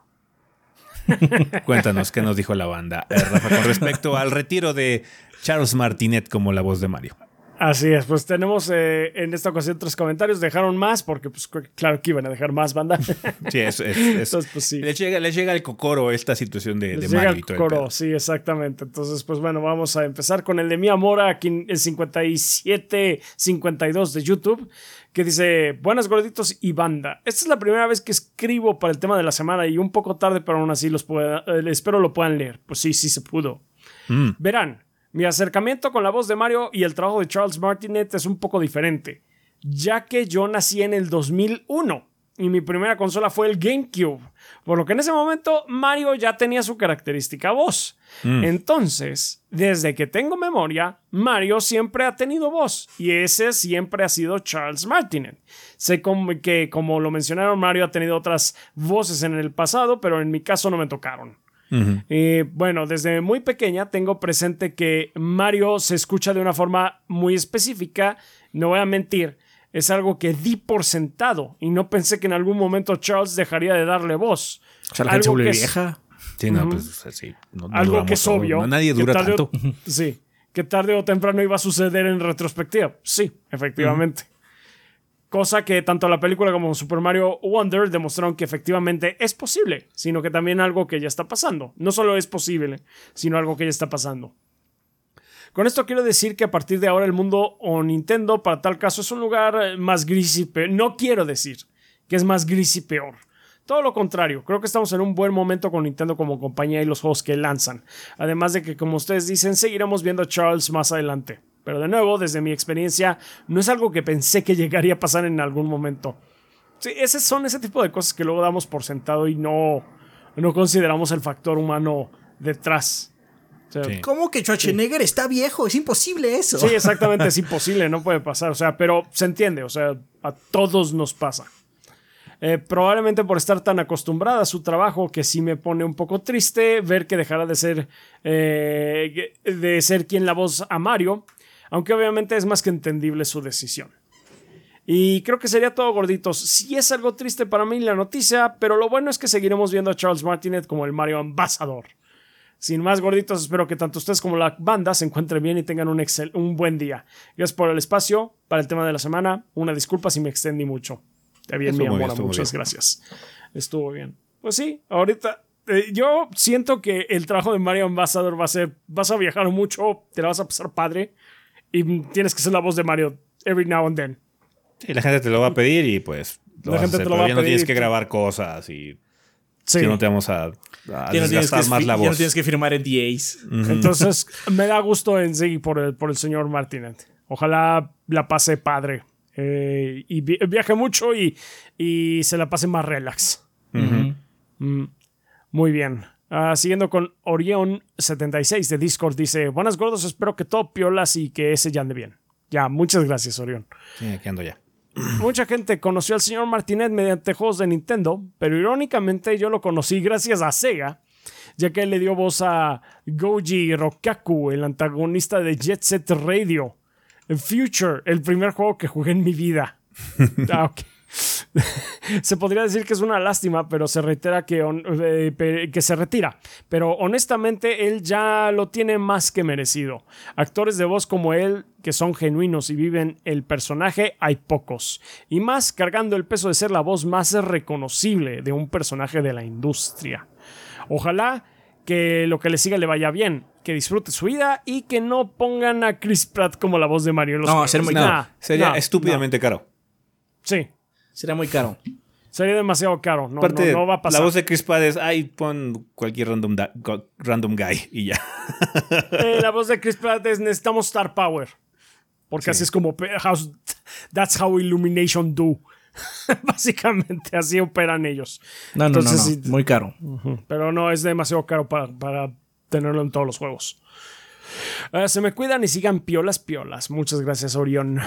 Cuéntanos qué nos dijo la banda, eh, Rafa, con respecto al retiro de Charles Martinet como la voz de Mario. Así es, pues tenemos eh, en esta ocasión tres comentarios. Dejaron más porque, pues, cl- claro que iban a dejar más banda. Sí, es, es- es- Entonces, pues sí. les, llega, les llega el cocoro esta situación de, de Les llega Mario el y todo el coro, pedo. sí, exactamente. Entonces, pues bueno, vamos a empezar con el de Mia Mora, aquí en el 5752 de YouTube, que dice, buenas gorditos y banda. Esta es la primera vez que escribo para el tema de la semana y un poco tarde, pero aún así los pueda, eh, espero lo puedan leer. Pues sí, sí se pudo. Mm. Verán, mi acercamiento con la voz de Mario y el trabajo de Charles Martinet es un poco diferente, ya que yo nací en el 2001 y mi primera consola fue el GameCube, por lo que en ese momento Mario ya tenía su característica voz. Entonces, desde que tengo memoria, Mario siempre ha tenido voz y ese siempre ha sido Charles Martinet. Sé como- que, como lo mencionaron, Mario ha tenido otras voces en el pasado, pero en mi caso no me tocaron. Ujú. Eh, bueno, desde muy pequeña tengo presente que Mario se escucha de una forma muy específica. No voy a mentir, es algo que di por sentado y no pensé que en algún momento Charles dejaría de darle voz. O sea, la Algo que es- vieja. Sí, no, pues. No, no algo que es obvio. no, nadie dura o- tanto. sí, que tarde o temprano iba a suceder en retrospectiva. Sí, efectivamente. Cosa que tanto la película como Super Mario Wonder demostraron que efectivamente es posible, sino que también algo que ya está pasando. No solo es posible, sino algo que ya está pasando. Con esto quiero decir que a partir de ahora el mundo o Nintendo para tal caso es un lugar más gris y peor. No quiero decir que es más gris y peor. Todo lo contrario, creo que estamos en un buen momento con Nintendo como compañía y los juegos que lanzan. Además de que, como ustedes dicen, seguiremos viendo a Charles más adelante. Pero de nuevo, desde mi experiencia, no es algo que pensé que llegaría a pasar en algún momento. Sí, esos son ese tipo de cosas que luego damos por sentado y no, no consideramos el factor humano detrás. ¿Cómo que Schwarzenegger está viejo? Es imposible eso. Sí, exactamente, es imposible, no puede pasar. O sea, pero se entiende, o sea, a todos nos pasa. Eh, probablemente por estar tan acostumbrada a su trabajo que sí me pone un poco triste ver que dejará de ser, eh, de ser quien la voz a Mario, aunque obviamente es más que entendible su decisión. Y creo que sería todo gorditos. Sí es algo triste para mí la noticia, pero lo bueno es que seguiremos viendo a Charles Martinet como el Mario Ambassador. Sin más gorditos, espero que tanto ustedes como la banda se encuentren bien y tengan un, un buen día. Gracias por el espacio para el tema de la semana. Una disculpa si me extendí mucho. Está bien, mi amor. muchas gracias. Estuvo bien. Pues sí, ahorita eh, yo siento que el trabajo de Mario Ambassador va a ser, vas a viajar mucho, te la vas a pasar padre y tienes que ser la voz de Mario every now and then. Sí, la gente te lo va a pedir y pues la gente te lo va a pedir. no tienes que grabar cosas y sí. no te vamos a, a desgastar más la voz. Ya no tienes que firmar NDAs. Entonces me da gusto en sí por el, por el señor Martinet. Ojalá la pase padre. Eh, y viaje mucho y, y, se la pase más relax. Mm, muy bien. Ah, siguiendo con Orión76 de Discord, dice: Buenas gordos, espero que todo piolas y que ese ya ande bien. Ya, muchas gracias, Orión. Sí, aquí ando ya. Mucha gente conoció al señor Martinet mediante juegos de Nintendo, pero irónicamente yo lo conocí gracias a Sega, ya que él le dio voz a Goji Rokaku, el antagonista de Jet Set Radio. Future, el primer juego que jugué en mi vida. Ah, se podría decir que es una lástima, pero se reitera que, eh, que se retira. Pero honestamente, él ya lo tiene más que merecido. Actores de voz como él, que son genuinos y viven el personaje, hay pocos. Y más cargando el peso de ser la voz más reconocible de un personaje de la industria. Ojalá que lo que le siga le vaya bien que disfrute su vida y que no pongan a Chris Pratt como la voz de Mario. no, sería muy caro. sería estúpidamente caro. Sí. Sería muy caro. Sería demasiado caro. No, no, va a pasar. La voz de Chris Pratt es, ay, pon cualquier random, random guy y ya. Eh, la voz de Chris Pratt es, necesitamos Star Power. Porque así es como, that's how Illumination do. Básicamente así operan ellos. No, no, no, muy caro. Pero no, es demasiado caro para, para tenerlo en todos los juegos. Eh, se me cuidan y sigan piolas piolas. Muchas gracias, Orión.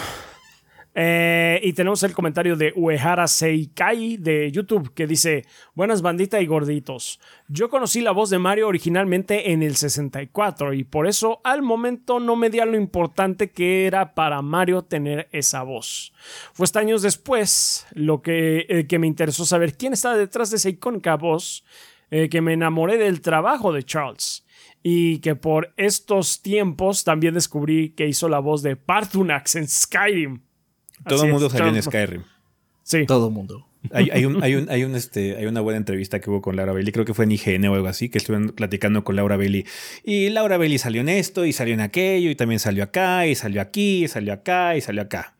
Eh, y tenemos el comentario de Uehara Seikai de YouTube que dice: Buenas bandita y gorditos. Yo conocí la voz de Mario originalmente en el 64 y por eso al momento no me di a lo importante que era para Mario tener esa voz. Fue hasta años después lo que, eh, me interesó saber quién estaba detrás de esa icónica voz que me enamoré del trabajo de Charles y que por estos tiempos también descubrí que hizo la voz de Partunax en Skyrim. Todo el mundo salió en Skyrim. Sí. Todo el mundo. Hay, hay, un, hay, un, hay, un, este, hay una buena entrevista que hubo con Laura Bailey, creo que fue en IGN o algo así, que estuvieron platicando con Laura Bailey. Y Laura Bailey salió en esto, y salió en aquello, y también salió acá, y salió aquí, y salió acá, y salió acá.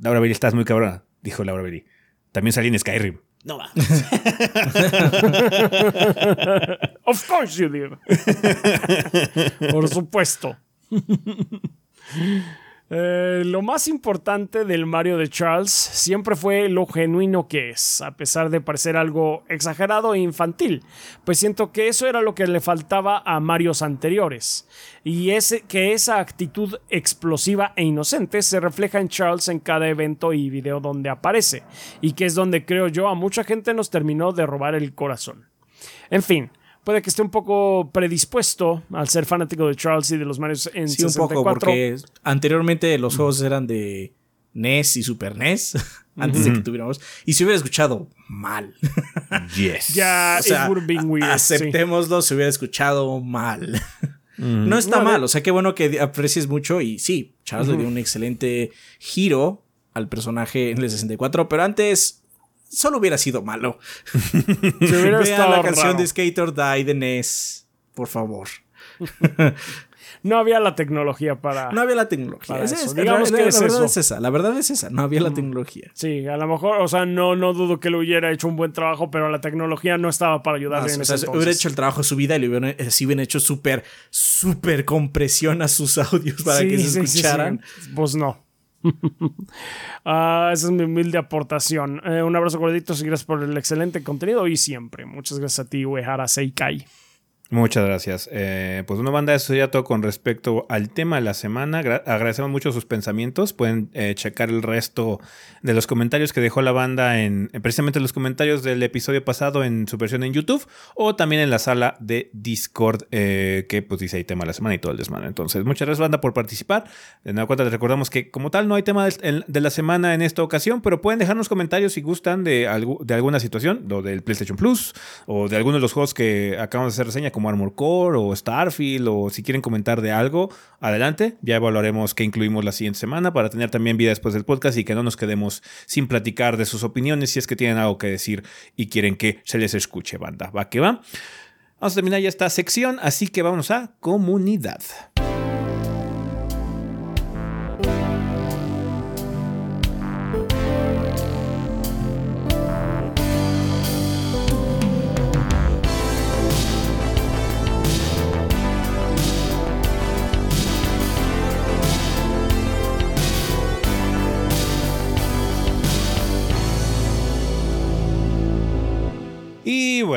Laura Bailey, estás muy cabrona, dijo Laura Bailey. También salió en Skyrim. No va. of course you did. Por supuesto. Eh, lo más importante del Mario de Charles siempre fue lo genuino que es, a pesar de parecer algo exagerado e infantil, pues siento que eso era lo que le faltaba a Marios anteriores, y es que esa actitud explosiva e inocente se refleja en Charles en cada evento y video donde aparece, y que es donde creo yo a mucha gente nos terminó de robar el corazón. En fin, puede que esté un poco predispuesto al ser fanático de Charles y de los Mario en sí, un poco, porque anteriormente los juegos eran de NES y Super NES, antes de que tuviéramos, y se hubiera escuchado mal. Yes. Ya, aceptémoslo, se hubiera escuchado mal. No está mal, o sea, qué bueno que aprecies mucho y sí, Charles le dio un excelente giro al personaje en el 64, pero antes solo hubiera sido malo. hubiera Vean la canción de Skater Die de Ness, por favor. no había la tecnología para. No había la tecnología. Es- eso. es- Digamos la, que la- es la verdad eso. es esa. La verdad es esa. No había la tecnología. Sí, a lo mejor, o sea, no, no dudo que lo hubiera hecho un buen trabajo, pero la tecnología no estaba para ayudarle en O ese sea, hubiera hecho el trabajo de su vida y le hubieran, eh, sí hubieran hecho súper, súper compresión a sus audios para Sí, que se sí, sí, sí. escucharan. Pues no. Ah, esa es mi humilde aportación. Eh, un abrazo gorditos y gracias por el excelente contenido y siempre. Muchas gracias a ti, Uehara Seikai. Muchas gracias. Eh, pues una banda, eso sería todo con respecto al tema de la semana. Gra- agradecemos mucho sus pensamientos. Pueden eh, checar el resto de los comentarios que dejó la banda en en precisamente los comentarios del episodio pasado en su versión en YouTube o también en la sala de Discord eh, que pues dice ahí tema de la semana y todo el desmadre. Entonces, muchas gracias banda por participar. De nueva cuenta les recordamos que como tal no hay tema de, la semana en esta ocasión, pero pueden dejarnos comentarios si gustan de, de alguna situación, lo del PlayStation Plus o de alguno de los juegos que acabamos de hacer reseña como Armor Core o Starfield o si quieren comentar de algo, adelante. Ya evaluaremos qué incluimos la siguiente semana para tener también vida después del podcast y que no nos quedemos sin platicar de sus opiniones si es que tienen algo que decir y quieren que se les escuche, banda. Va que va. Vamos a terminar ya esta sección, así que vamos a comunidad.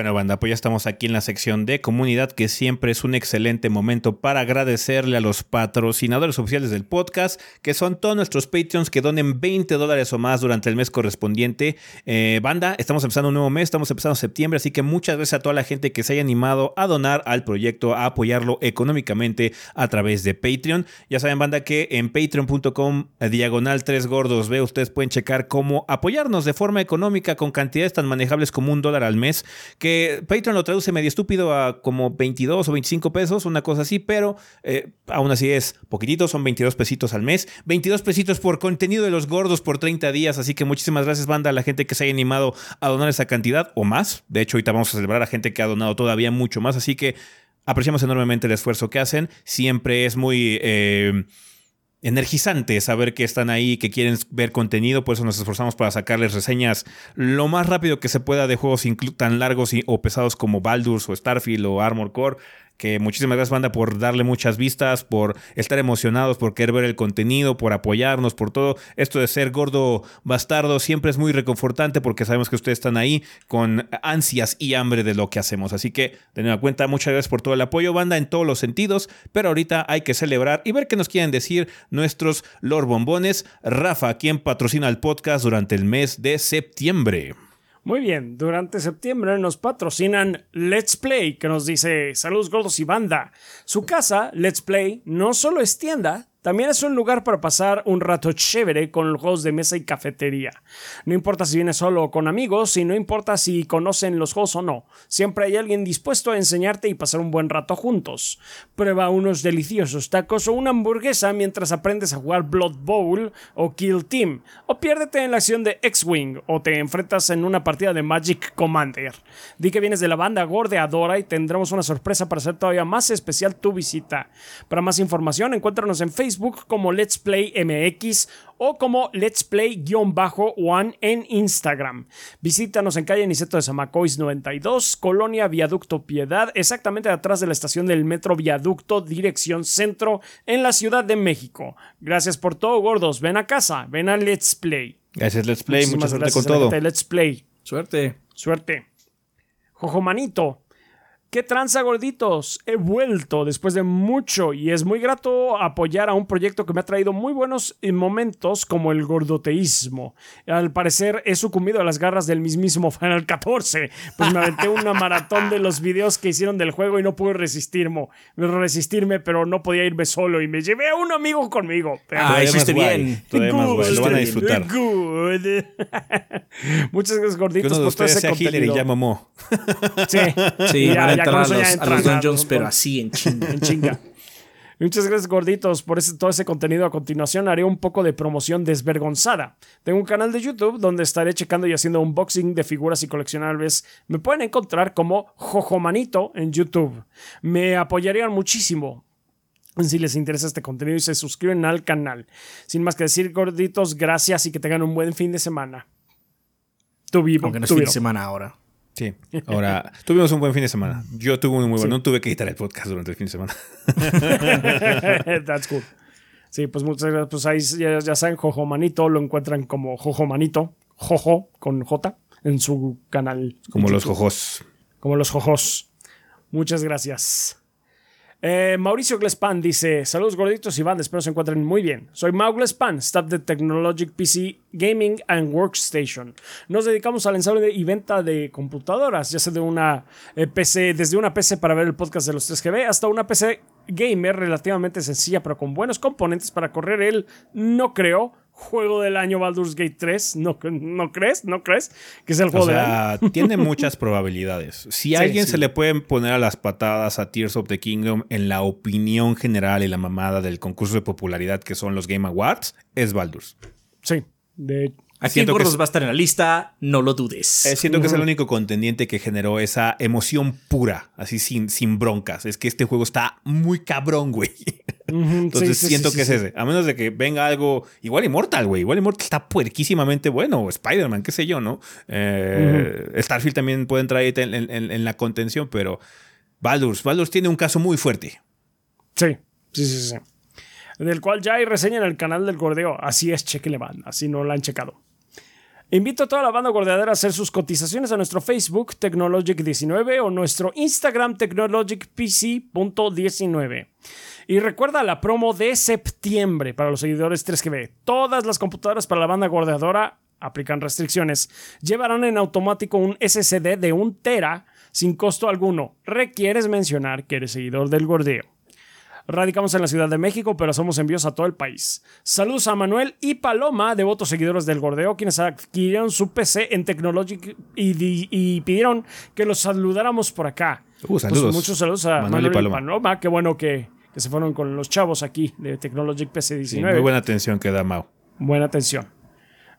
Bueno, banda, pues ya estamos aquí en la sección de comunidad, que siempre es un excelente momento para agradecerle a los patrocinadores oficiales del podcast, que son todos nuestros Patreons que donen 20 dólares o más durante el mes correspondiente. Eh, banda, estamos empezando un nuevo mes, estamos empezando septiembre, así que muchas gracias a toda la gente que se haya animado a donar al proyecto, a apoyarlo económicamente a través de Patreon. Ya saben, banda, que en patreon.com eh, diagonal 3 gordos, ve, ustedes pueden checar cómo apoyarnos de forma económica con cantidades tan manejables como un dólar al mes, que Patreon lo traduce medio estúpido a como 22 o 25 pesos, una cosa así, pero eh, aún así es poquitito, son 22 pesitos al mes, 22 pesitos por contenido de los gordos por 30 días, así que muchísimas gracias banda a la gente que se haya animado a donar esa cantidad o más, de hecho ahorita vamos a celebrar a gente que ha donado todavía mucho más, así que apreciamos enormemente el esfuerzo que hacen, siempre es muy... eh, energizante saber que están ahí, que quieren ver contenido, por eso nos esforzamos para sacarles reseñas lo más rápido que se pueda de juegos tan largos o pesados como Baldur's o Starfield o Armor Core. Que muchísimas gracias, banda, por darle muchas vistas, por estar emocionados, por querer ver el contenido, por apoyarnos, por todo. Esto de ser gordo bastardo siempre es muy reconfortante porque sabemos que ustedes están ahí con ansias y hambre de lo que hacemos. Así que, de nueva cuenta, muchas gracias por todo el apoyo, banda, en todos los sentidos. Pero ahorita hay que celebrar y ver qué nos quieren decir nuestros Lord Bombones. Rafa, quien patrocina el podcast durante el mes de septiembre. Muy bien, durante septiembre nos patrocinan Let's Play, que nos dice saludos gordos y banda. Su casa, Let's Play, no solo es tienda, también es un lugar para pasar un rato chévere con juegos de mesa y cafetería. No importa si vienes solo o con amigos, y no importa si conocen los juegos o no, siempre hay alguien dispuesto a enseñarte y pasar un buen rato juntos. Prueba unos deliciosos tacos o una hamburguesa mientras aprendes a jugar Blood Bowl o Kill Team, o piérdete en la acción de X-Wing o te enfrentas en una partida de Magic Commander. Di que vienes de la banda Gordeadora y tendremos una sorpresa para hacer todavía más especial tu visita. Para más información, encuéntranos en Facebook como Let's Play MX o como Let's Play-One en Instagram. Visítanos en calle Niceto de Zamacois 92, Colonia Viaducto Piedad, exactamente atrás de la estación del Metro Viaducto, dirección centro, en la Ciudad de México. Gracias por todo, gordos. Ven a casa, ven a Let's Play. Gracias, Let's Play. Mucha Muchísimas suerte gracias con todo. Let's Play. Suerte. Suerte. Jojomanito. ¿Qué tranza, gorditos? He vuelto después de mucho y es muy grato apoyar a un proyecto que me ha traído muy buenos momentos como el gordoteísmo. Al parecer he sucumbido a las garras del mismísimo Final 14, pues me aventé una maratón de los videos que hicieron del juego y no pude resistirme, resistirme, pero no podía irme solo y me llevé a un amigo conmigo. Pero- Ah, hiciste bien. Todavía más guay. Lo van a disfrutar. Good. Muchas gracias, Que gorditos, uno de por todo ustedes sea y ya mamó. Sí, Sí, Ya, van a ya entrar a los, a entran los a- dungeons, pero así en chinga. en chinga. Muchas gracias, gorditos, por ese- todo ese contenido. A continuación, haré un poco de promoción desvergonzada. Tengo un canal de YouTube donde estaré checando y haciendo unboxing de figuras y coleccionables. Me pueden encontrar como Jojomanito en YouTube. Me apoyarían muchísimo. si les interesa este contenido y se suscriben al canal. Sin más que decir, gorditos, gracias y que tengan un buen fin de semana. Tu vivo. Aunque no es fin de semana ahora. Sí, ahora tuvimos un buen fin de semana. Yo tuve un muy bueno. No tuve que editar el podcast durante el fin de semana. That's cool. Sí, pues muchas gracias. Pues ahí ya, saben, Jojo Manito lo encuentran como Jojo Manito, Jojo con J en su canal. Como los Jojos. Como los Jojos. Muchas gracias. Eh, Mauricio Glespan dice: Saludos gorditos y bandas, espero se encuentren muy bien. Soy Mau Glespan, staff de Technologic PC Gaming and Workstation. Nos dedicamos al ensamble y venta de computadoras, ya sea de una eh, PC, desde una PC para ver el podcast de los 3GB hasta una PC gamer relativamente sencilla, pero con buenos componentes para correr el, no creo, juego del año Baldur's Gate 3. ¿No, no crees? ¿No crees que es el juego o sea, Tiene muchas probabilidades. Si a alguien se le pueden poner a las patadas a Tears of the Kingdom en la opinión general y la mamada del concurso de popularidad que son los Game Awards, es Baldur's. Sí, de Aquí Gordos va a estar en la lista, no lo dudes. Eh, siento que es el único contendiente que generó esa emoción pura, así sin, sin broncas. Es que este juego está muy cabrón, güey. Entonces siento que es ese. A menos de que venga algo igual Immortal, güey. Igual Immortal está puerquísimamente bueno. Spider-Man, qué sé yo, ¿no? Eh, Starfield también puede entrar ahí en, la contención, pero Baldur's, Baldur's tiene un caso muy fuerte. Sí, sí, sí, sí. Del cual ya hay reseña en el canal del Gordeo. Así es, chequele van. Así no la han checado. Invito a toda la banda gordeadera a hacer sus cotizaciones a nuestro Facebook Technologic19 o nuestro Instagram TechnologicPC.19. Y recuerda la promo de septiembre para los seguidores 3GB. Todas las computadoras para la banda gordeadora aplican restricciones. Llevarán en automático un SSD de un tera sin costo alguno. Requieres mencionar que eres seguidor del gordeo. Radicamos en la Ciudad de México, pero somos envíos a todo el país. Saludos a Manuel y Paloma, devotos seguidores del Gordeo, quienes adquirieron su PC en Technologic y, pidieron que los saludáramos por acá. Uh, pues saludos. muchos saludos a Manuel, y, Paloma. Qué bueno que, se fueron con los chavos aquí de Technologic PC 19. muy buena atención que da Mau. Buena atención.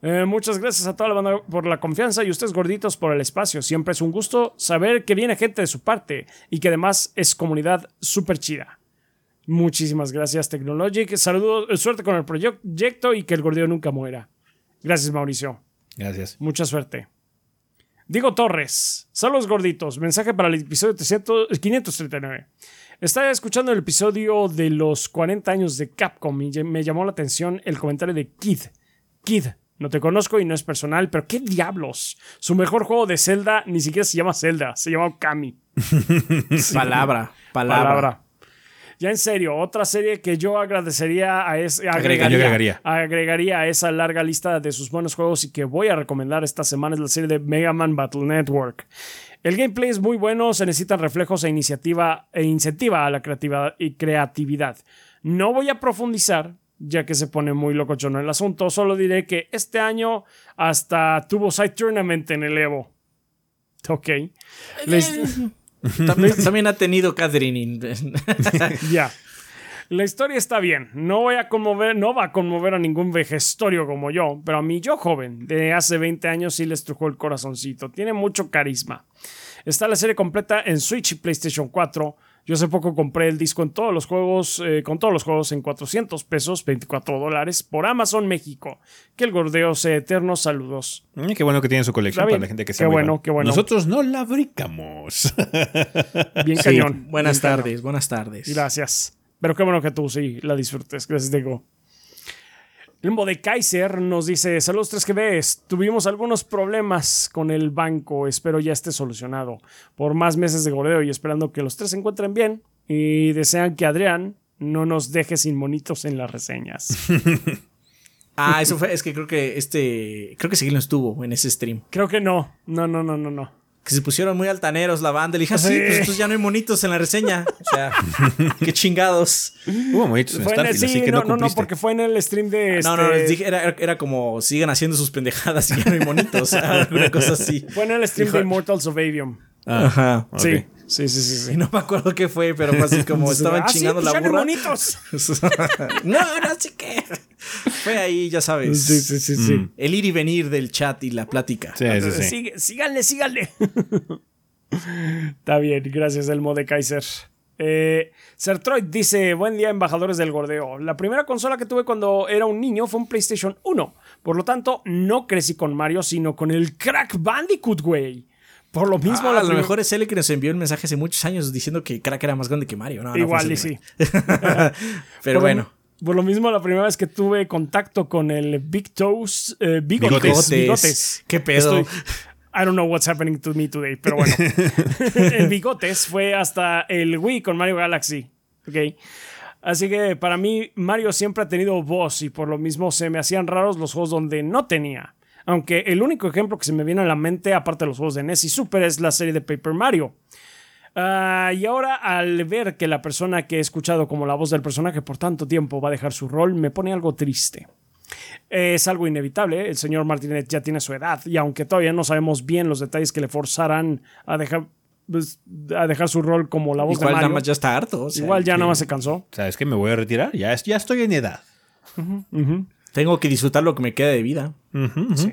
Eh, muchas gracias a toda la banda por la confianza y ustedes gorditos por el espacio. Siempre es un gusto saber que viene gente de su parte y que además es comunidad súper chida. Muchísimas gracias, Technologic. Saludos, eh, suerte con el proyecto y que el gordeo nunca muera. Gracias, Mauricio. Gracias. Mucha suerte. Diego Torres. Saludos, gorditos. Mensaje para el episodio 539. Estaba escuchando el episodio de los 40 años de Capcom y me llamó la atención el comentario de Kid. Kid, no te conozco y no es personal, pero ¿qué diablos? Su mejor juego de Zelda ni siquiera se llama Zelda, se llama Kami. palabra, palabra. Ya en serio, otra serie que yo agradecería a esa agregaría, agregaría. a esa larga lista de sus buenos juegos y que voy a recomendar esta semana es la serie de Mega Man Battle Network. El gameplay es muy bueno, se necesitan reflejos e iniciativa e incentiva a la creatividad y creatividad. No voy a profundizar, ya que se pone muy locochón el asunto, solo diré que este año hasta tuvo Side Tournament en el Evo. Ok. También, ha tenido Catherine. ya. La historia está bien. No voy a conmover, no va a conmover a ningún vejestorio como yo, pero a mí yo joven, de hace 20 años, sí le estrujó el corazoncito. Tiene mucho carisma. Está la serie completa en Switch y PlayStation 4. Yo hace poco compré el disco en todos los juegos, eh, con todos los juegos en 400 pesos, 24 dólares, por Amazon México. Que el gordeo sea eterno. Saludos. Mm, qué bueno que tiene su colección para la gente que se Qué bueno, qué bueno. Nosotros no la fabricamos. Bien cañón. Buenas tardes, buenas tardes. Gracias. Pero qué bueno que tú sí la disfrutes. Gracias, Diego. Limbo de Kaiser nos dice: Saludos 3 que ves. Tuvimos algunos problemas con el banco. Espero ya esté solucionado. Por más meses de gordeo y esperando que los tres se encuentren bien. Y desean que Adrián no nos deje sin monitos en las reseñas. ah, eso fue. Es que creo que este. Creo que sí no estuvo en ese stream. Creo que no. No, no, no, no, no que se pusieron muy altaneros la banda. Le dije, ah, sí, pues entonces ya no hay monitos en la reseña. O sea, qué chingados. Hubo monitos en Starfield, así que no, no, no, porque fue en el stream de. No, no, les este dije, era, era, como siguen haciendo sus pendejadas y ya no hay monitos. alguna cosa así. Fue en el stream de Immortals of Avium. Ah, Ajá. Sí. Sí, sí, sí, No me acuerdo qué fue, pero fue así como estaban ah, chingando pues la burra. bonitos. no, no sé qué. Fue ahí, ya sabes. Sí, sí, sí, sí. El ir y venir del chat y la plática. Sí, sí, sí. síganle, síganle. Está bien, gracias, Elmo de Kaiser. Eh, Sertroid dice, buen día embajadores del gordeo. La primera consola que tuve cuando era un niño fue un PlayStation 1. Por lo tanto, no crecí con Mario, sino con el Crack Bandicoot, güey. Por lo mismo, Ah, a lo mejor es él el que nos envió un mensaje hace muchos años diciendo que Crack era más grande que Mario. No, no Igual y ese sí. Pero Por lo- bueno. Por lo mismo, la primera vez que tuve contacto con el Big Toes, eh, bigotes, Bigotes. bigotes. ¿Qué pedo? Estoy- I don't know what's happening to me today, pero bueno. el bigotes fue hasta el Wii con Mario Galaxy. ¿ok? Así que para mí, Mario siempre ha tenido voz y por lo mismo se me hacían raros los juegos donde no tenía. Aunque el único ejemplo que se me viene a la mente, aparte de los juegos de NES y Super, es la serie de Paper Mario. Ah, y ahora, al ver que la persona que he escuchado como la voz del personaje por tanto tiempo va a dejar su rol, me pone algo triste. Es algo inevitable, el señor Martínez ya tiene su edad y aunque todavía no sabemos bien los detalles que le forzarán a dejar, pues, a dejar su rol como la voz Igual de nada Mario, más ya está harto. o sea, igual ya que nada más se cansó. ¿Sabes que Me voy a retirar. Ya, es- ya estoy en edad. Tengo que disfrutar lo que me queda de vida. Sí.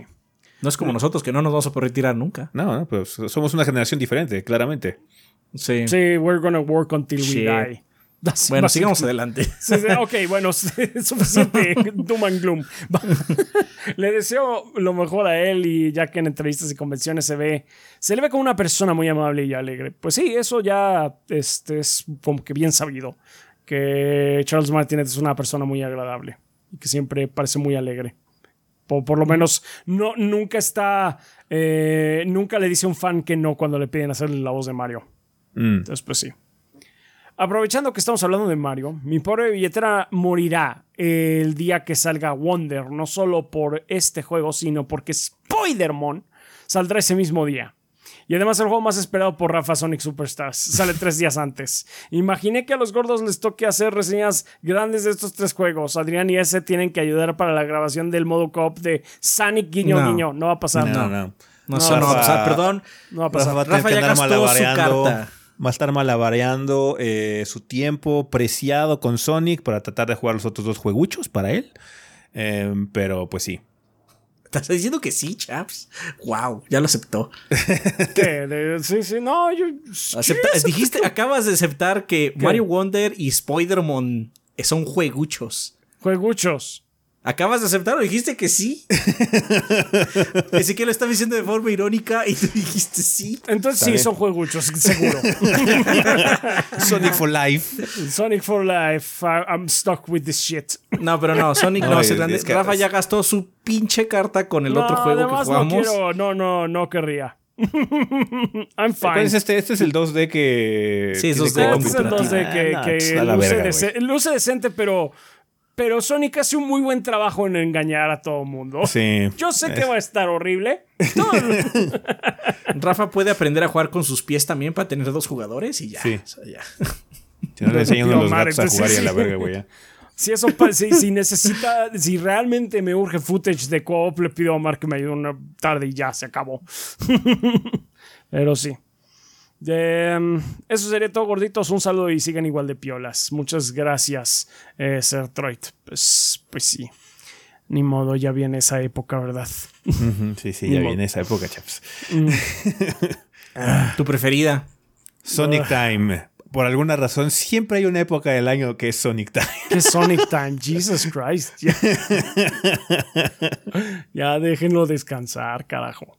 No es como nosotros, que no nos vamos a poder retirar nunca. No, no, pues somos una generación diferente, claramente. Sí. Sí, we're gonna work until we die. That's Bueno, sigamos adelante. Sí, sí, ok, bueno, suficiente doom and gloom. Le deseo lo mejor a él y ya que en entrevistas y convenciones se ve, se le ve como una persona muy amable y alegre. Pues sí, eso ya este, es como que bien sabido, que Charles Martinet es una persona muy agradable y que siempre parece muy alegre. Por, por lo menos no, nunca está, eh, nunca le dice a un fan que no cuando le piden hacerle la voz de Mario. Mm. Entonces, pues sí. Aprovechando que estamos hablando de Mario, mi pobre billetera morirá el día que salga Wonder, no solo por este juego, sino porque Spider-Man saldrá ese mismo día. Y además el juego más esperado por Rafa Sonic Superstars sale tres días antes. Imaginé que a los gordos les toque hacer reseñas grandes de estos tres juegos. Adrián y ese tienen que ayudar para la grabación del modo coop de Sonic Guiño No. Guiño. No va a pasar. No, No, no. No, no va a pasar, perdón. va a pasar. Rafa va a tener Rafa que ya gastó su malabareando. carta. Va a estar malabareando eh, su tiempo preciado con Sonic para tratar de jugar los otros dos jueguchos para él. Eh, pero pues sí. ¿Estás diciendo que sí, chaps? Wow, ya lo aceptó. Sí, sí, no, yo... Acepta- dijiste, acabas de aceptar que Mario Wonder y Spider-Man son jueguchos. Jueguchos. ¿Acabas de aceptar o dijiste que sí? Ezequiel lo estaba diciendo de forma irónica y tú dijiste sí. Entonces sí, bien. son jueguchos, seguro. Sonic for Life. Sonic for Life, I- I'm stuck with this shit. No, pero no, Sonic no, No, ser es- que- Rafa ya gastó su pinche carta con el no, otro juego que jugamos. no quiero, no, no, no querría. I'm ¿Cuál fine. es este? Este es el 2D que. Sí, es tiene 2D compu Este es el para ti. 2D que, Ah, que la luce, verga, güey. luce decente, pero, pero Sonic hace un muy buen trabajo en engañar a todo el mundo. Sí. Yo sé que va a estar horrible. Rafa puede aprender a jugar con sus pies también para tener dos jugadores y ya. Sí. O sea, ya. Si no le enseñan los gatos a jugar y a la verga, güey. Si eso si necesita, si realmente me urge footage de co-op, le pido a Omar que me ayude una tarde y ya se acabó. Pero sí. Em, eso sería todo, gorditos. Un saludo y sigan igual de piolas. Muchas gracias, eh, Sertroid. Pues, pues sí. Ni modo, ya viene esa época, ¿verdad? Sí, sí, Ni ya modo. viene esa época, chaps. Tu preferida. Sonic Time. Por alguna razón, siempre hay una época del año que es Sonic Time. ¿Qué Sonic Time? Jesus Christ. Ya, Ya déjenlo descansar, carajo.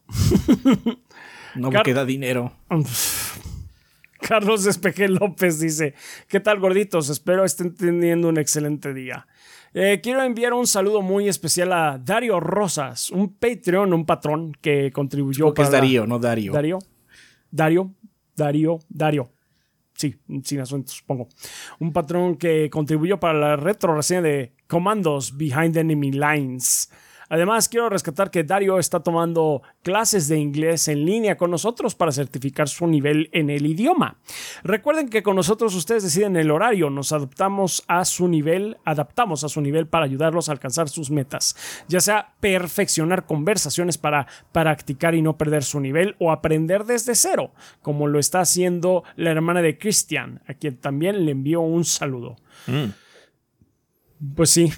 No Car- me queda dinero. Carlos Espeje López dice: ¿Qué tal, gorditos? Espero estén teniendo un excelente día. Eh, quiero enviar un saludo muy especial a Dario Rosas, un Patreon, un patrón que contribuyó es para la- Darío, no Dario. Darío. Dario. Darío. Dario. Sí, sin acento, supongo. Un patrón que contribuyó para la retro reseña de Commandos Behind Enemy Lines. Además, quiero rescatar que Dario está tomando clases de inglés en línea con nosotros para certificar su nivel en el idioma. Recuerden que con nosotros ustedes deciden el horario, nos adaptamos a su nivel, adaptamos a su nivel para ayudarlos a alcanzar sus metas, ya sea perfeccionar conversaciones para practicar y no perder su nivel o aprender desde cero, como lo está haciendo la hermana de Christian, a quien también le envío un saludo. Pues sí,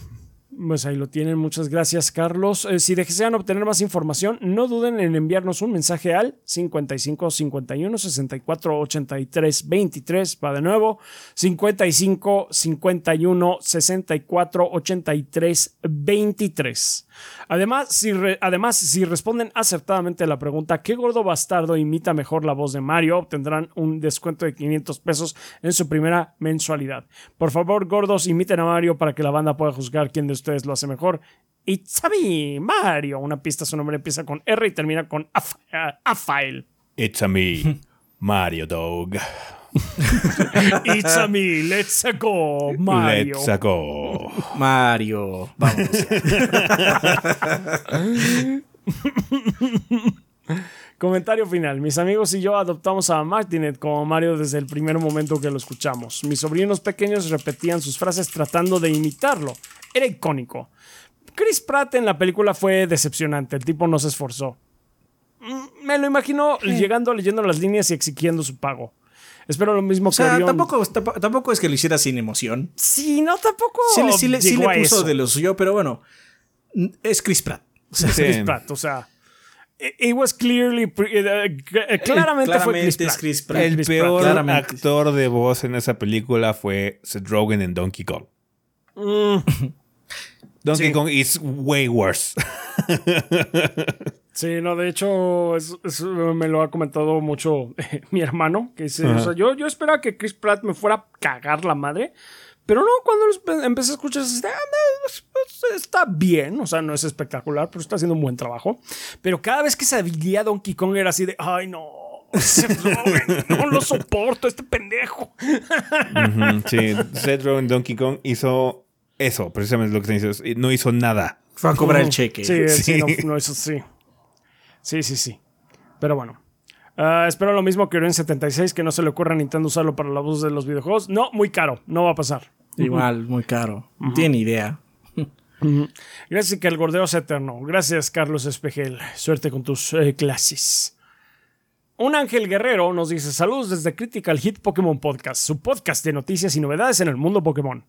Pues ahí lo tienen, muchas gracias Carlos. Eh, si desean obtener más información, no duden en enviarnos un mensaje al 55 51 64 83 23. Va de nuevo, 55 51 64 83 23. Además si, además, si responden acertadamente a la pregunta ¿qué gordo bastardo imita mejor la voz de Mario? obtendrán un descuento de 500 pesos en su primera mensualidad. Por favor, gordos, imiten a Mario para que la banda pueda juzgar quién de ustedes lo hace mejor. It's a me, Mario. Una pista, su nombre empieza con R y termina con Afael. It's a me, Mario Dog. It's a me, let's go, Mario. Let's go. Mario, vamos. Comentario final. Mis amigos y yo adoptamos a Martinet como Mario desde el primer momento que lo escuchamos. Mis sobrinos pequeños repetían sus frases tratando de imitarlo. Era icónico. Chris Pratt en la película fue decepcionante. El tipo no se esforzó. Mm, me lo imagino llegando, leyendo las líneas y exigiendo su pago. Espero lo mismo o sea, tampoco, tampoco es que lo hiciera sin emoción. Sí, no, tampoco. Sí, sí, sí le puso de lo suyo, pero bueno, es Chris Pratt. O sea, Chris Pratt, o sea. It was clearly. Eh, eh, claramente, fue Chris Pratt. El peor actor de voz en esa película fue Seth Rogen en Donkey Kong. Mm. Donkey Kong is way worse. sí, no, de hecho, me lo ha comentado mucho mi hermano. Que dice, o sea, yo, yo esperaba que Chris Pratt me fuera a cagar la madre. Pero no, cuando empecé a escuchar, ah, está bien, o sea, no es espectacular, pero está haciendo un buen trabajo. Pero cada vez que se habilidad Donkey Kong era así de, ay no, Seth Rogen, no lo soporto, este pendejo. sí, Seth Rogen Donkey Kong hizo eso, precisamente lo que te dices, no hizo nada. Fue a cobrar el cheque. Sí, sí, no, eso sí. Sí, sí, sí. Pero bueno. Ah, espero lo mismo que en 76, que no se le ocurra a Nintendo usarlo para la voz de los videojuegos. No, muy caro, no va a pasar. Igual, muy caro. Tiene idea. Gracias que el gordeo es eterno. Gracias, Carlos Espejel. Suerte con tus eh, clases. Un ángel guerrero nos dice saludos desde Critical Hit Pokémon Podcast, su podcast de noticias y novedades en el mundo Pokémon.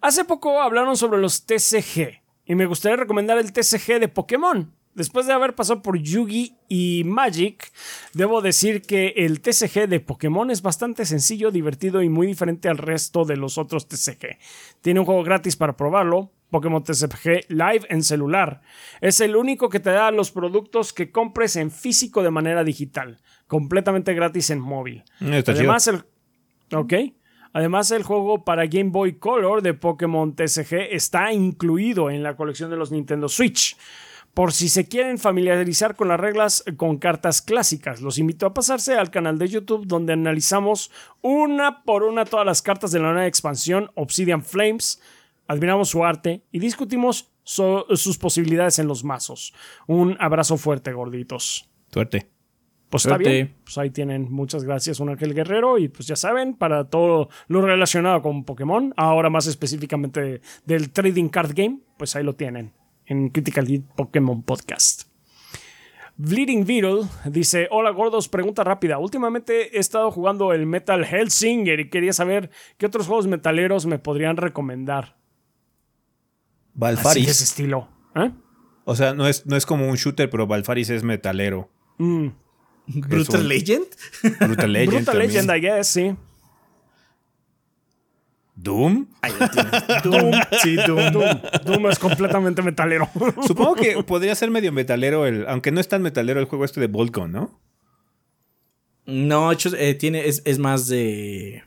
Hace poco hablaron sobre los TCG y me gustaría recomendar el TCG de Pokémon. Después de haber pasado por Yugi y Magic, debo decir que el TCG de Pokémon es bastante sencillo, divertido y muy diferente al resto de los otros TCG. Tiene un juego gratis para probarlo, Pokémon TCG Live en celular. Es el único que te da los productos que compres en físico de manera digital, completamente gratis en móvil. Además, el. Ok. Además, el juego para Game Boy Color de Pokémon TCG está incluido en la colección de los Nintendo Switch. Por si se quieren familiarizar con las reglas con cartas clásicas, los invito a pasarse al canal de YouTube donde analizamos una por una todas las cartas de la nueva expansión Obsidian Flames, admiramos su arte y discutimos sus posibilidades en los mazos. Un abrazo fuerte, gorditos. Suerte. Pues está bien. Pues ahí tienen. Muchas gracias, un Ángel Guerrero. Y pues ya saben, para todo lo relacionado con Pokémon, ahora más específicamente del Trading Card Game, pues ahí lo tienen en Critical Hit Pokémon Podcast. Bleeding Beetle dice: Hola gordos, pregunta rápida. Últimamente he estado jugando el Metal Hellsinger y quería saber qué otros juegos metaleros me podrían recomendar. Balfaris. Así ese estilo. ¿eh? O sea, no es, no es como un shooter, pero Balfaris es metalero. Mm. ¿Brutal Legend? Brutal Legend. Brutal Legend, I guess, sí. ¿Doom? Doom. Sí, Doom. Doom. es completamente metalero. Supongo que podría ser medio metalero, el, aunque no es tan metalero el juego este de Volcon, ¿no? No, hecho, eh, tiene, es, es, más de.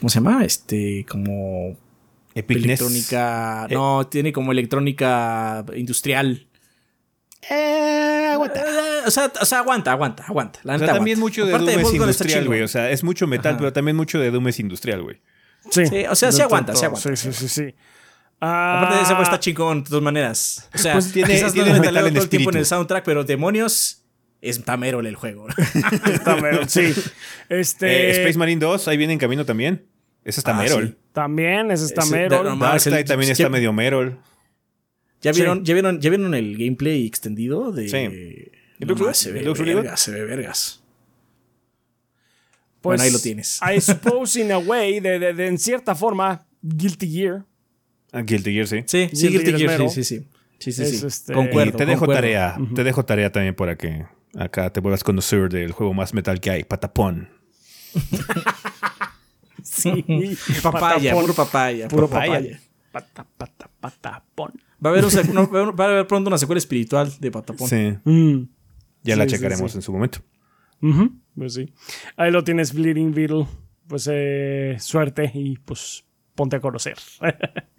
¿Cómo se llama? Este, como. Electrónica. No, tiene como electrónica industrial. Eh, aguanta. Eh, o, sea, o, sea, aguanta, aguanta, aguanta. La o sea, también mucho de Doom es industrial, güey. O sea, es mucho metal, pero también mucho de Doom es industrial, güey. Sí. o sea, sí aguanta, sí aguanta. Sí, sí, sí, sí. Aparte de ese juego está chingón de todas maneras. O sea, pues tiene, quizás tiene no metal todo el tiempo en el soundtrack, pero demonios es Tamerol el juego. Tamerol, sí. Este... Eh, Space Marine 2, ahí viene en camino también. Ese es Tamerol. Ah, sí. También, ese es Tamerol. Darkseid también está medio Merol. ¿Ya vieron, ¿ya, vieron, ¿Ya vieron el gameplay extendido de. Sí. No, se ve vergas, se ve vergas. Pues, bueno, ahí lo tienes. I suppose in a way, de, de, en cierta forma, Guilty Gear. Ah, Guilty Gear, sí. Sí, sí, Guilty Guilty Gear sí, sí, sí. Sí, sí, Es sí. este- Y te dejo concuerdo. tarea, te dejo tarea también para que acá te vuelvas conocedor del juego más metal que hay, Patapón. Sí. Papaya, puro papaya. Puro papaya. papaya. Pata, pata, patapón. Va a haber, un sec- no, va a haber- va a haber pronto una secuela espiritual de Patapón. Sí, Mm. ya la Sí, checaremos sí. en su momento. Ujú, Pues sí. Ahí lo tienes, Bleeding Beetle. Pues eh, suerte y pues ponte a conocer.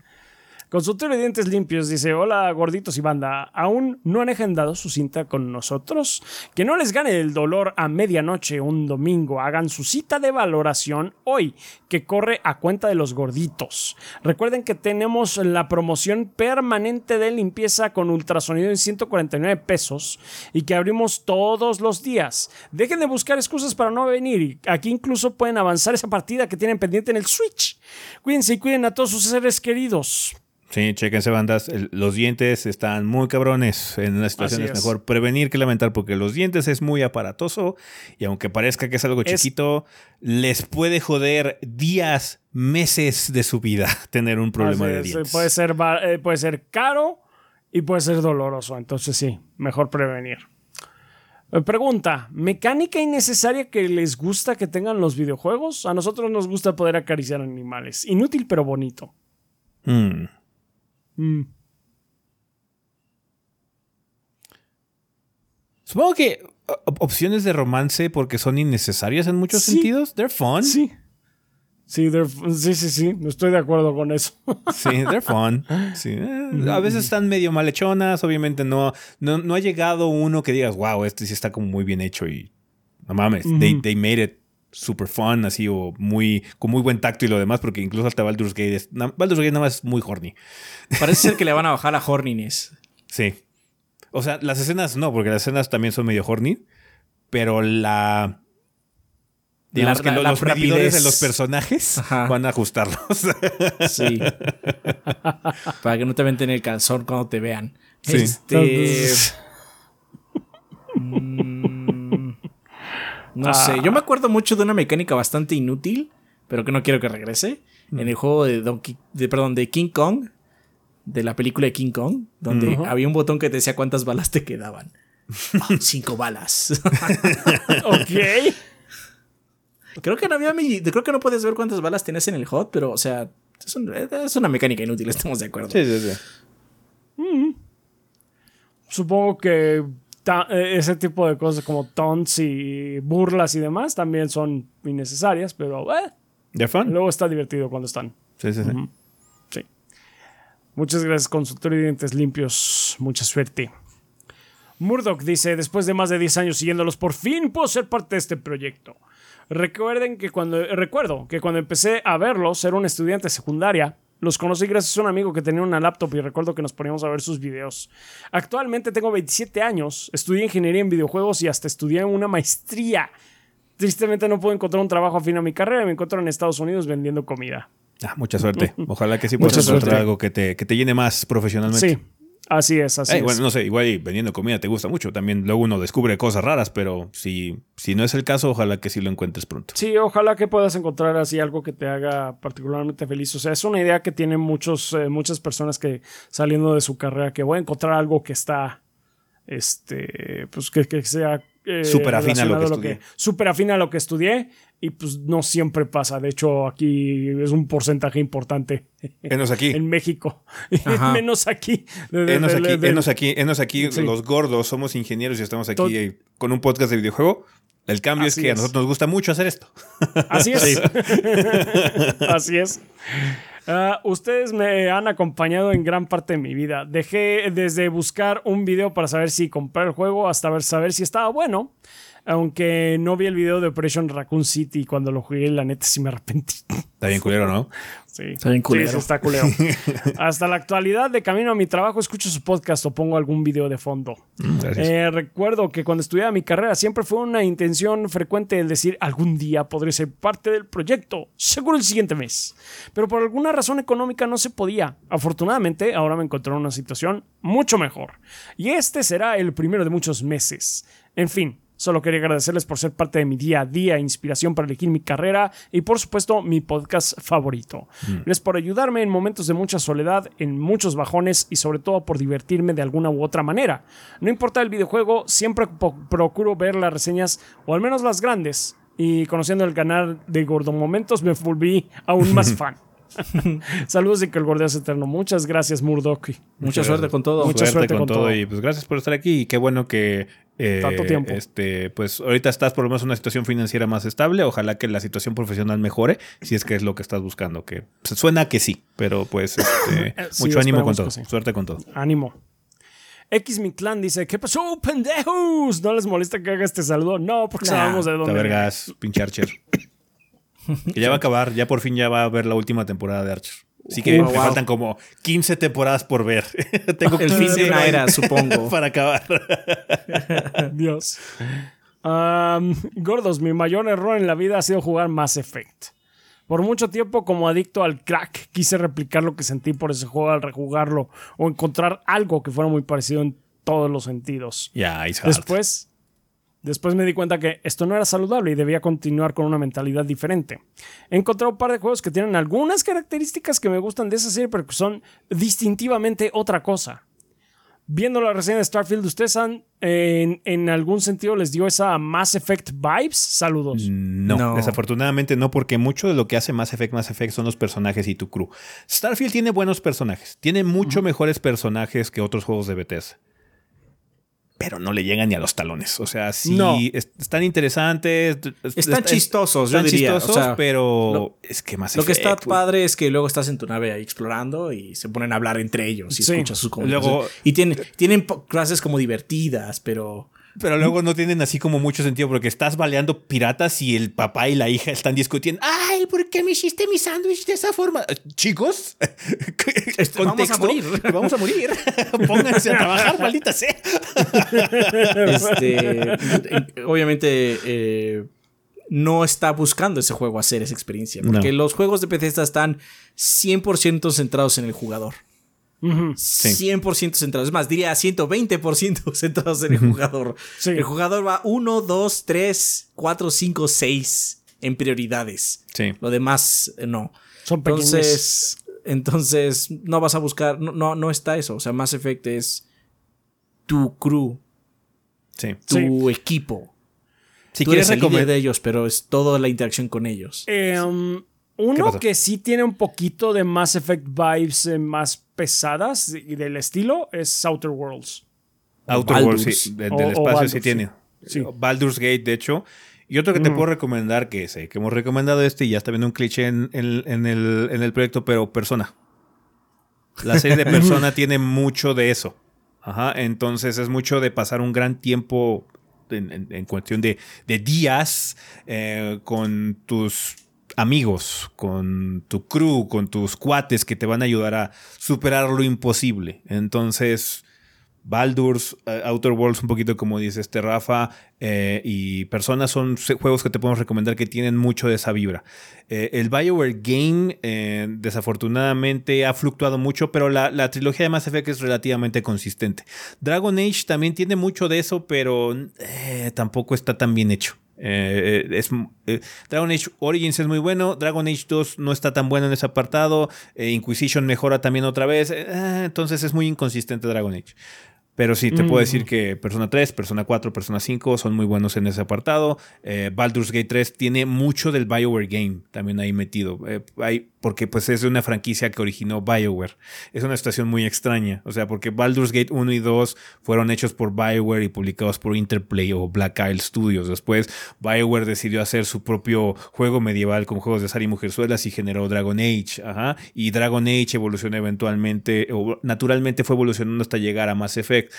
Consultorio de dientes limpios dice: Hola gorditos y banda, ¿aún no han agendado su cinta con nosotros? Que no les gane el dolor a medianoche un domingo. Hagan su cita de valoración hoy, que corre a cuenta de los gorditos. Recuerden que tenemos la promoción permanente de limpieza con ultrasonido en 149 pesos y que abrimos todos los días. Dejen de buscar excusas para no venir. Aquí incluso pueden avanzar esa partida que tienen pendiente en el Switch. Cuídense y cuiden a todos sus seres queridos. Sí, chéquense bandas, El- los dientes están muy cabrones. En una situación es es. mejor prevenir que lamentar porque los dientes es muy aparatoso y aunque parezca que es algo Es- chiquito, les puede joder días, meses de su vida tener un problema de es, dientes. Puede ser, eh, puede ser caro y puede ser doloroso. Entonces sí, mejor prevenir. Eh, Pregunta, ¿mecánica innecesaria que les gusta que tengan los videojuegos? A nosotros nos gusta poder acariciar animales. Inútil pero bonito. Mm. Mm. Supongo que op- opciones de romance porque son innecesarias en muchos Sí. sentidos. They're fun. Sí. Sí, sí, sí, sí, estoy de acuerdo con eso. Sí, they're fun. Sí, eh, A veces están medio malhechonas, obviamente no, no, no ha llegado uno que digas, wow, este sí está como muy bien hecho y no mames, they, they made it super fun, así o muy, con muy buen tacto y lo demás, porque incluso hasta Baldur's Gate, es, na- Baldur's Gate nada más es muy horny. Parece ser que le van a bajar a Horniness. Sí. O sea, las escenas no, porque las escenas también son medio horny, pero la... Digamos La- que la- lo- la los medidores rapidez. de los personajes Ajá. van a ajustarlos. Sí. Para que no te venten el calzón cuando te vean. Sí. Este. mm, no sé. Yo me acuerdo mucho de una mecánica bastante inútil, pero que no quiero que regrese. En el juego de Donkey. De, perdón, de King Kong. De la película de King Kong. Donde había un botón que te decía cuántas balas te quedaban. Ah, cinco balas. ok. creo que no había Creo que no puedes ver cuántas balas tienes en el hot, pero, o sea. Es, un- es una mecánica inútil, estamos de acuerdo. sí, sí, sí. Supongo que ese tipo de cosas como taunts y burlas y demás también son innecesarias, pero eh, They're fun. luego está divertido cuando están. Sí, sí, sí. Sí. Muchas gracias, consultorio de dientes limpios. Mucha suerte. Murdoch dice, después de más de 10 años siguiéndolos, por fin puedo ser parte de este proyecto. Recuerden que cuando, recuerdo que cuando empecé a verlos, era un estudiante de secundaria, los conocí gracias a un amigo que tenía una laptop y recuerdo que nos poníamos a ver sus videos. Actualmente tengo 27 años, estudié ingeniería en videojuegos y hasta estudié una maestría. Tristemente no puedo encontrar un trabajo afín a mi carrera y me encuentro en Estados Unidos vendiendo comida. Ah, mucha suerte. Ojalá que sí puedas encontrar algo que te, que te llene más profesionalmente. Sí, así es, así Eh, es. bueno, no sé, igual y vendiendo comida te gusta mucho. También luego uno descubre cosas raras, pero si, si no es el caso, ojalá que sí lo encuentres pronto. Sí, ojalá que puedas encontrar así algo que te haga particularmente feliz. O sea, es una idea que tienen muchos, eh, muchas personas que saliendo de su carrera, que voy a encontrar algo que está, este, pues que, que sea... eh, Súper afín a lo que estudié. Súper afín a lo que estudié y pues no siempre pasa. De hecho, aquí es un porcentaje importante Enos aquí. en México. Ajá. Menos aquí. De- de- Enos aquí, de- enos aquí, enos aquí, Sí. los gordos, somos ingenieros y estamos aquí Tot- eh, con un podcast de videojuego. El cambio Así es que a nosotros nos gusta mucho hacer esto. Así es. Así es. Ah, ustedes me han acompañado en gran parte de mi vida. Dejé desde buscar un video para saber si comprar el juego hasta ver, saber si estaba bueno. Aunque no vi el video de Operation Raccoon City cuando lo jugué, la neta sí me arrepentí. Está bien culero, ¿no? Sí, Está bien culero. Sí, sí, está culero. Hasta la actualidad, de camino a mi trabajo, escucho su podcast o pongo algún video de fondo. Gracias. Eh, recuerdo que cuando estudiaba mi carrera siempre fue una intención frecuente el decir algún día podré ser parte del proyecto, seguro el siguiente mes. Pero por alguna razón económica no se podía. Afortunadamente, ahora me encontré en una situación mucho mejor. Y este será el primero de muchos meses. En fin, Solo quería agradecerles por ser parte de mi día a día, inspiración para elegir mi carrera y por supuesto mi podcast favorito. Gracias por ayudarme en momentos de mucha soledad, en muchos bajones y sobre todo por divertirme de alguna u otra manera. No importa el videojuego, siempre procuro ver las reseñas o al menos las grandes. Y conociendo el canal de Gordo Momentos me volví aún más fan. Saludos y que el sea eterno. Muchas gracias, Murdoch. Mucha suerte con todo. Mucha suerte, con, todo. Y pues gracias por estar aquí. Y qué bueno que. Eh, Tanto tiempo. Este, pues ahorita estás por lo menos en una situación financiera más estable. Ojalá que la situación profesional mejore, si es que es lo que estás buscando. Que suena que sí, pero pues este, mucho ánimo con todo. Suerte con todo. Ánimo. X Mi Clan dice: ¿Qué pasó, pendejos? ¿No les molesta que haga este saludo? No, porque sabemos de dónde. vergas, pinche Archer. Que ya va a acabar, ya por fin ya va a ver la última temporada de Archer. Así que me faltan como 15 temporadas por ver. Tengo el fin de una era, supongo. Para acabar. Dios. gordos, mi mayor error en la vida ha sido jugar Mass Effect. Por mucho tiempo, como adicto al crack, quise replicar lo que sentí por ese juego al rejugarlo o encontrar algo que fuera muy parecido en todos los sentidos. Ya, Después, Después me di cuenta que esto no era saludable y debía continuar con una mentalidad diferente. He encontrado un par de juegos que tienen algunas características que me gustan de esa serie, pero que son distintivamente otra cosa. Viendo la reseña de Starfield, ¿ustedes han en, algún sentido les dio esa Mass Effect vibes? Saludos. No, desafortunadamente no, porque mucho de lo que hace Mass Effect Mass Effect son los personajes y tu crew. Starfield tiene buenos personajes, tiene mucho mejores personajes que otros juegos de Bethesda pero no le llegan ni a los talones. O sea, sí, están interesantes. Están chistosos, yo diría. Chistosos, pero es que más Lo que está padre es que luego estás en tu nave ahí explorando y se ponen a hablar entre ellos y escuchas sus conversaciones. y tienen, tienen clases como divertidas, pero pero luego no tienen así como mucho sentido porque estás baleando piratas y el papá y la hija están discutiendo. Ay, ¿por qué me hiciste mi sándwich de esa forma? Chicos, este, vamos a morir. Vamos a morir. Pónganse a trabajar, maldita sea. Este, obviamente, eh, no está buscando ese juego hacer esa experiencia. Porque los juegos de PC están 100% centrados en el jugador. 100% centrados. Es más, diría 120% centrados en el jugador. El jugador va 1, 2, 3, 4, 5, 6 en prioridades. Lo demás, eh, no. Son entonces, entonces, no vas a buscar. No, no, está eso. O sea, Mass Effect es tu crew. Tu equipo. Si Tú quieres eres de ellos, pero es toda la interacción con ellos. Eh, uno que sí tiene un poquito de Mass Effect vibes eh, más pesadas y del estilo es Outer Worlds. Outer Worlds, sí, del espacio sí tiene. Baldur's Gate, de hecho. Y otro que te puedo recomendar, que sé que hemos recomendado este y ya está viendo un cliché en, el, en el proyecto, pero Persona. La serie de Persona tiene mucho de eso. Ajá, entonces es mucho de pasar un gran tiempo en, cuestión de, días eh, con tus amigos, con tu crew, con tus cuates que te van a ayudar a superar lo imposible. Entonces, Baldur's, eh, Outer Worlds, un poquito como dice este Rafa, eh, y Personas son juegos que te podemos recomendar que tienen mucho de esa vibra. Eh, el BioWare Game, desafortunadamente, ha fluctuado mucho, pero la, la, trilogía de Mass Effect es relativamente consistente. Dragon Age también tiene mucho de eso, pero tampoco está tan bien hecho. Eh, es, eh, Dragon Age Origins es muy bueno. Dragon Age 2 no está tan bueno en ese apartado. Eh, Inquisition mejora también otra vez. entonces es muy inconsistente Dragon Age. Pero sí, te puedo decir mm. que Persona 3, Persona 4, Persona 5 son muy buenos en ese apartado. Eh, Baldur's Gate 3 tiene mucho del BioWare Game también ahí metido. Eh, porque pues es una franquicia que originó BioWare. Es una situación muy extraña. O sea, porque Baldur's Gate 1 y 2 fueron hechos por BioWare y publicados por Interplay o Black Isle Studios. Después BioWare decidió hacer su propio juego medieval con juegos de Sari y Mujerzuelas y generó Dragon Age. Ajá. Y Dragon Age evolucionó eventualmente, o naturalmente fue evolucionando hasta llegar a Mass Effect.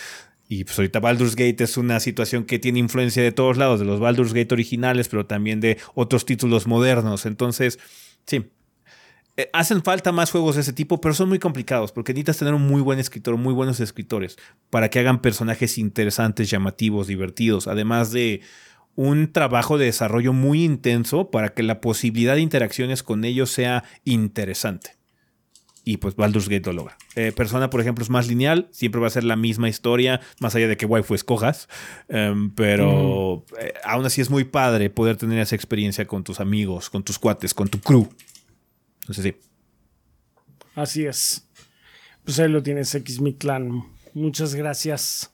Y pues ahorita Baldur's Gate es una situación que tiene influencia de todos lados, de los Baldur's Gate originales, pero también de otros títulos modernos. Entonces, sí, eh, hacen falta más juegos de ese tipo, pero son muy complicados porque necesitas tener un muy buen escritor, muy buenos escritores, para que hagan personajes interesantes, llamativos, divertidos, además de un trabajo de desarrollo muy intenso para que la posibilidad de interacciones con ellos sea interesante. y pues Baldur's Gate lo logra. Eh, Persona, por ejemplo, es más lineal, siempre va a ser la misma historia, más allá de que waifu escojas, em, pero eh, aún así es muy padre poder tener esa experiencia con tus amigos, con tus cuates, con tu crew. Sí. Así es. Pues ahí lo tienes, X Mi Clan. Muchas gracias.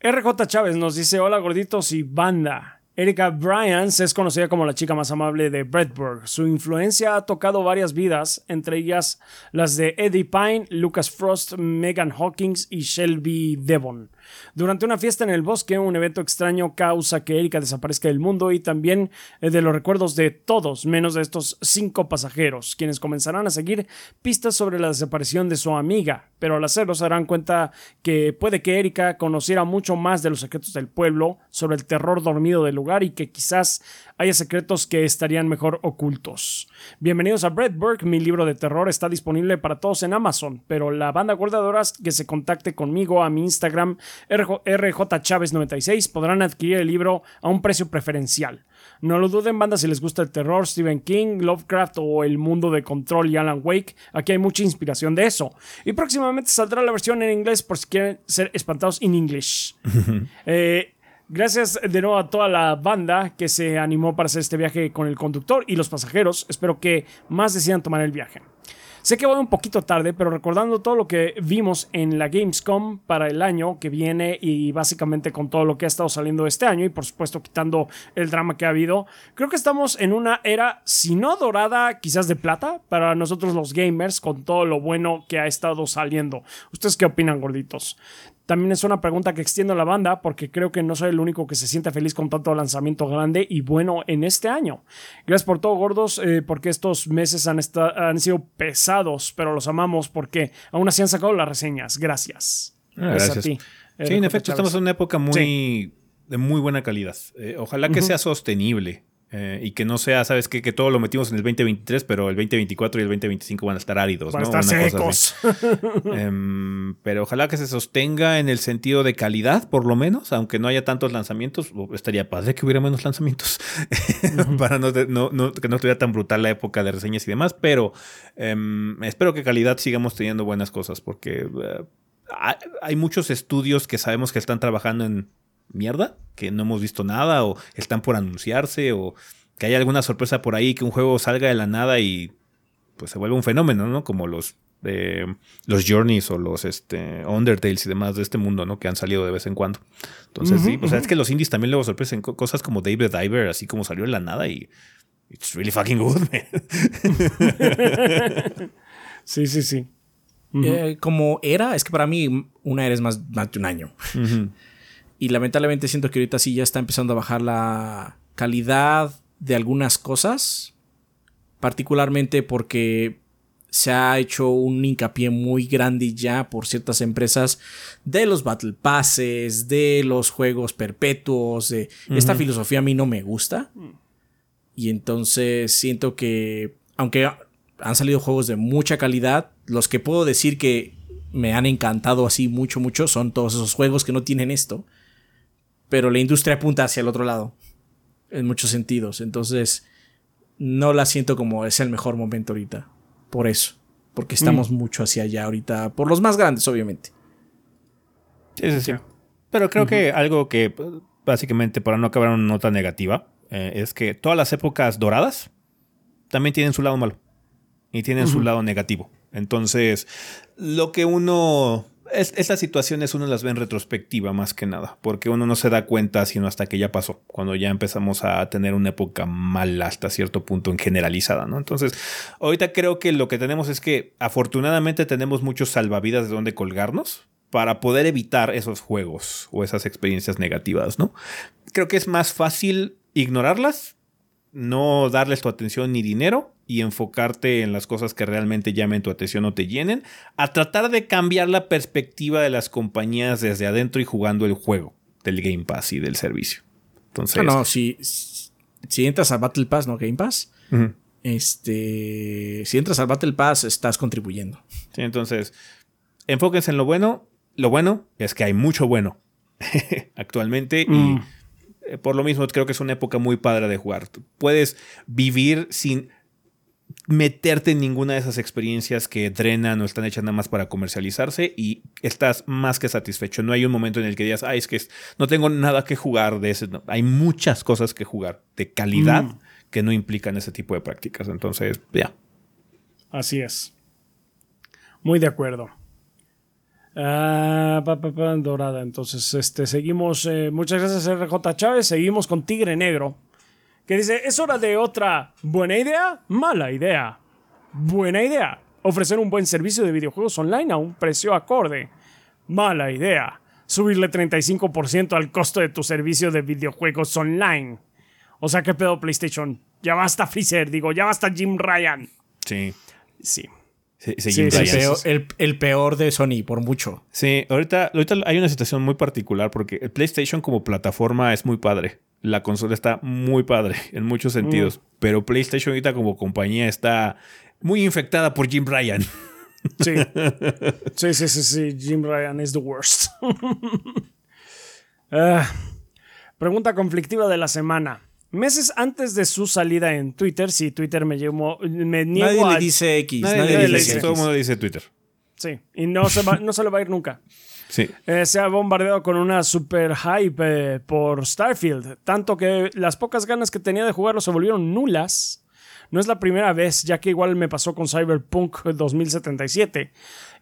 RJ Chávez nos dice: Hola gorditos y banda. Erika Bryans es conocida como la chica más amable de Bradburg. Su influencia ha tocado varias vidas, entre ellas las de Eddie Pine, Lucas Frost, Megan Hawkins y Shelby Devon. Durante una fiesta en el bosque, un evento extraño causa que Erika desaparezca del mundo y también eh, de los recuerdos de todos, menos de estos cinco pasajeros, quienes comenzarán a seguir pistas sobre la desaparición de su amiga, pero al hacerlo se darán cuenta que puede que Erika conociera mucho más de los secretos del pueblo, sobre el terror dormido del lugar y que quizás haya secretos que estarían mejor ocultos. Bienvenidos a Burke, mi libro de terror está disponible para todos en Amazon, pero la banda guardadoras que se contacte conmigo a mi Instagram rjchaves96 podrán adquirir el libro a un precio preferencial. No lo duden, banda, si les gusta el terror, Stephen King, Lovecraft o el mundo de Control y Alan Wake, aquí hay mucha inspiración de eso. Y próximamente saldrá la versión en inglés por si quieren ser espantados en English. eh, Gracias de nuevo a toda la banda que se animó para hacer este viaje con el conductor y los pasajeros. Espero que más decidan tomar el viaje. Sé que voy un poquito tarde, pero recordando todo lo que vimos en la Gamescom para el año que viene y básicamente con todo lo que ha estado saliendo este año y por supuesto quitando el drama que ha habido, creo que estamos en una era, si no dorada, quizás de plata para nosotros los gamers con todo lo bueno que ha estado saliendo. ¿Ustedes qué opinan, gorditos? También es una pregunta que extiendo a la banda porque creo que no soy el único que se siente feliz con tanto lanzamiento grande y bueno en este año. Gracias por todo, gordos, eh, porque estos meses han, han, sido pesados, pero los amamos porque aún así han sacado las reseñas. Gracias. Ah, gracias. a ti. Sí, en efecto, estamos en una época muy de muy buena calidad. Eh, ojalá que sea sostenible. Eh, y que no sea, ¿sabes qué? Que todo lo metimos en el 2023, pero el 2024 y el 2025 van a estar áridos, van a estar secos. Em, pero ojalá que se sostenga en el sentido de calidad, por lo menos, aunque no haya tantos lanzamientos. Estaría padre que hubiera menos lanzamientos para no, no, que no estuviera tan brutal la época de reseñas y demás. Pero em, espero que calidad sigamos teniendo buenas cosas, porque eh, hay muchos estudios que sabemos que están trabajando en mierda, que no hemos visto nada o están por anunciarse o que haya alguna sorpresa por ahí, que un juego salga de la nada y pues se vuelve un fenómeno, ¿no? Como los eh, los Journeys o los este, Undertales y demás de este mundo, ¿no? Que han salido de vez en cuando. Entonces, sí, pues es que los indies también luego sorpresen cosas como David Diver, así como salió de la nada y it's really fucking good, sí, sí, sí. Eh, como era, es que para mí una era es más, más de un año. Y lamentablemente siento que ahorita sí ya está empezando a bajar la calidad de algunas cosas. Particularmente porque se ha hecho un hincapié muy grande ya por ciertas empresas de los Battle Passes, de los juegos perpetuos, de esta filosofía a mí no me gusta. Y entonces siento que, aunque han salido juegos de mucha calidad, los que puedo decir que me han encantado así mucho, mucho son todos esos juegos que no tienen esto pero la industria apunta hacia el otro lado, en muchos sentidos. Entonces, no la siento como es el mejor momento ahorita, por eso, porque estamos mm. mucho hacia allá ahorita, por los más grandes, obviamente. Sí, sí, Pero creo que algo que, básicamente, para no acabar una nota negativa, eh, es que todas las épocas doradas también tienen su lado malo y tienen su lado negativo. Entonces, lo que uno estas situaciones uno las ve en retrospectiva más que nada, porque uno no se da cuenta sino hasta que ya pasó, cuando ya empezamos a tener una época mala hasta cierto punto en generalizada, ¿no? Entonces, ahorita creo que lo que tenemos es que afortunadamente tenemos muchos salvavidas de donde colgarnos para poder evitar esos juegos o esas experiencias negativas, ¿no? Creo que es más fácil ignorarlas, no darles tu atención ni dinero y enfocarte en las cosas que realmente llamen tu atención o te llenen, a tratar de cambiar la perspectiva de las compañías desde adentro y jugando el juego del Game Pass y del servicio. Entonces, no, no si, si entras a Battle Pass, no Game Pass, este, si entras al Battle Pass estás contribuyendo. Sí, entonces, enfóquense en lo bueno. Lo bueno es que hay mucho bueno actualmente y mm. eh, por lo mismo creo que es una época muy padre de jugar. Puedes vivir sin meterte en ninguna de esas experiencias que drenan o están hechas nada más para comercializarse y estás más que satisfecho. No hay un momento en el que digas, ay, es que no tengo nada que jugar de ese. hay muchas cosas que jugar de calidad mm. que no implican ese tipo de prácticas. Entonces, ya. Así es. Muy de acuerdo. Ah, dorada. Entonces, este, seguimos. Eh, muchas gracias, RJ Chávez. Seguimos con Tigre Negro que dice, es hora de otra buena idea, mala idea. Buena idea, ofrecer un buen servicio de videojuegos online a un precio acorde. Mala idea, subirle 35% al costo de tu servicio de videojuegos online. O sea, ¿qué pedo PlayStation? Ya basta Freezer, digo, ya basta Jim Ryan. Sí. Sí. Sí, el, peor, de Sony, por mucho. Sí, ahorita, ahorita hay una situación muy particular porque el PlayStation como plataforma es muy padre la consola está muy padre en muchos sentidos. Mm. Pero PlayStation ahorita como compañía está muy infectada por Jim Ryan. Sí. Sí, sí, sí, Jim Ryan is the worst. Ah, pregunta conflictiva de la semana. Meses antes de su salida en Twitter, si Twitter me llevó, me niego Nadie le dice X. Nadie, le dice, Todo el mundo dice Twitter. Sí, y no se, no se le va a ir nunca. Eh, se ha bombardeado con una super hype eh, por Starfield, tanto que las pocas ganas que tenía de jugarlo se volvieron nulas. No es la primera vez, ya que igual me pasó con Cyberpunk 2077.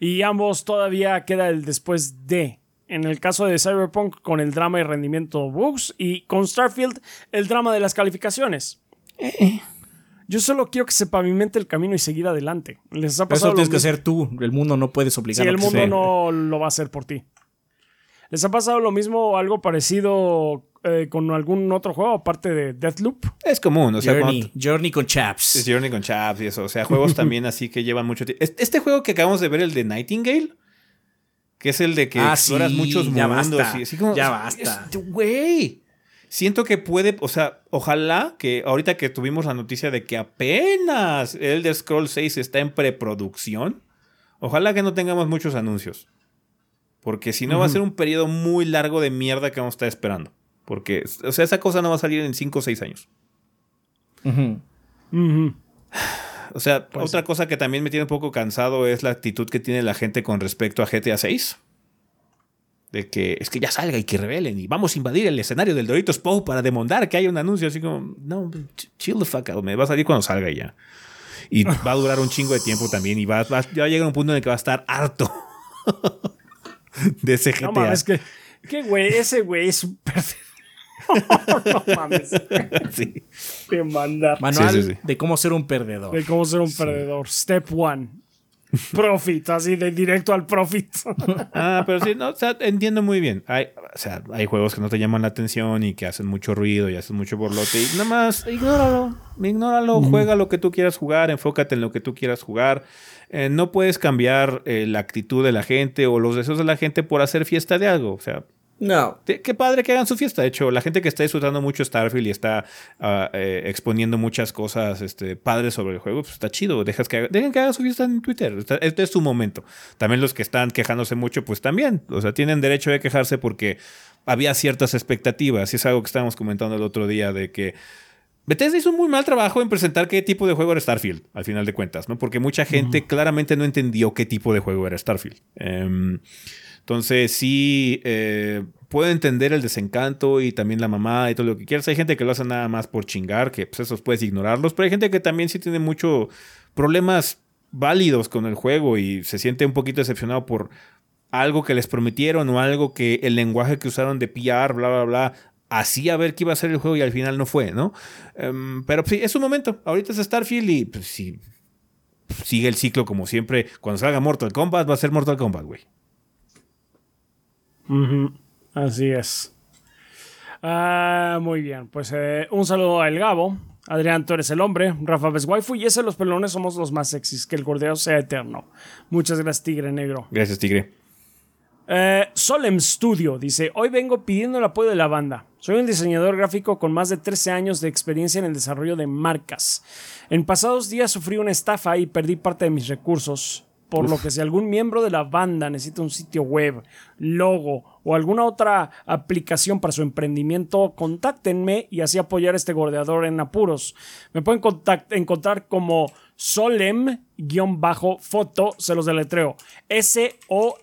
Y ambos todavía queda el después de. En el caso de Cyberpunk con el drama y rendimiento bugs y con Starfield el drama de las calificaciones. Eh. Yo solo quiero que se pavimente el camino y seguir adelante. Les ha pasado Eso tienes que hacer tú. El mundo no puedes obligar sí, el mundo no lo va a hacer por ti. ¿Les ha pasado lo mismo o algo parecido eh, con algún otro juego aparte de Deathloop? Es común, o sea, Journey, Journey con Chaps. Es Journey con Chaps y eso. O sea, juegos también así que llevan mucho tiempo. Este juego que acabamos de ver, el de Nightingale, que es el de que ah, exploras muchos ya mundos. Basta, ya basta. Güey siento que puede, o sea, ojalá que ahorita que tuvimos la noticia de que apenas Elder Scroll 6 está en preproducción, ojalá que no tengamos muchos anuncios. Porque si no va a ser un periodo muy largo de mierda que vamos a estar esperando. Porque, o sea, esa cosa no va a salir en 5 o 6 años. O sea, pues otra cosa que también me tiene un poco cansado es la actitud que tiene la gente con respecto a GTA 6 de que es que ya salga y que revelen y vamos a invadir el escenario del Doritos Poe para demandar que haya un anuncio así como, no, chill the fuck out, me va a salir cuando salga ya. Y va a durar un chingo de tiempo también y va, va, ya va a llegar un punto en el que va a estar harto de ese GTA. No es que, que güey, ese güey es un no mames. Sí. Te manda. Manual de cómo ser un perdedor. De cómo ser un perdedor. Step one. Profit, así de directo al profit. ah, pero sí, no, o sea, entiendo muy bien. Hay, o sea, hay juegos que no te llaman la atención y que hacen mucho ruido y hacen mucho borlote. Y nada más, ignóralo, ignóralo, juega lo que tú quieras jugar, enfócate en lo que tú quieras jugar. Eh, no puedes cambiar eh, la actitud de la gente o los deseos de la gente por hacer fiesta de algo. O sea, no. Qué padre que hagan su fiesta. De hecho, la gente que está disfrutando mucho Starfield y está ah, eh, exponiendo muchas cosas este, padres sobre el juego, pues está chido. Dejas que dejen que hagan su fiesta en Twitter. Este es su momento. También los que están quejándose mucho, pues también. O sea, tienen derecho de quejarse porque había ciertas expectativas. Y es algo que estábamos comentando el otro día de que. Bethesda hizo un muy mal trabajo en presentar qué tipo de juego era Starfield, al final de cuentas, ¿no? Porque mucha gente claramente no entendió qué tipo de juego era Starfield. Eh, entonces sí, eh, puedo entender el desencanto y también la mamá y todo lo que quieras. Hay gente que lo hace nada más por chingar, que pues esos puedes ignorarlos, pero hay gente que también sí tiene muchos problemas válidos con el juego y se siente un poquito decepcionado por algo que les prometieron o algo que el lenguaje que usaron de PR, bla, bla, bla, hacía ver que iba a ser el juego y al final no fue, ¿no? Em, pero sí, es un momento. Ahorita es Starfield y pues, sí, sigue el ciclo como siempre. Cuando salga Mortal Kombat va a ser Mortal Kombat, güey. Así es. Ah, muy bien, pues eh, un saludo a El Gabo. Adrián, tú eres el hombre. Rafa ves waifu. Y ese los pelones somos los más sexys. Que el gordeo sea eterno. Muchas gracias, Tigre Negro. Gracias, Tigre. Eh, Solem Studio dice: Hoy vengo pidiendo el apoyo de la banda. Soy un diseñador gráfico con más de 13 años de experiencia en el desarrollo de marcas. En pasados días sufrí una estafa y perdí parte de mis recursos. Por lo que si algún miembro de la banda necesita un sitio web, logo o alguna otra aplicación para su emprendimiento, contáctenme y así apoyar a este gordeador en apuros. Me pueden encontrar como Solem-foto, se los deletreo. S-O-L-E-M-F-O-T-O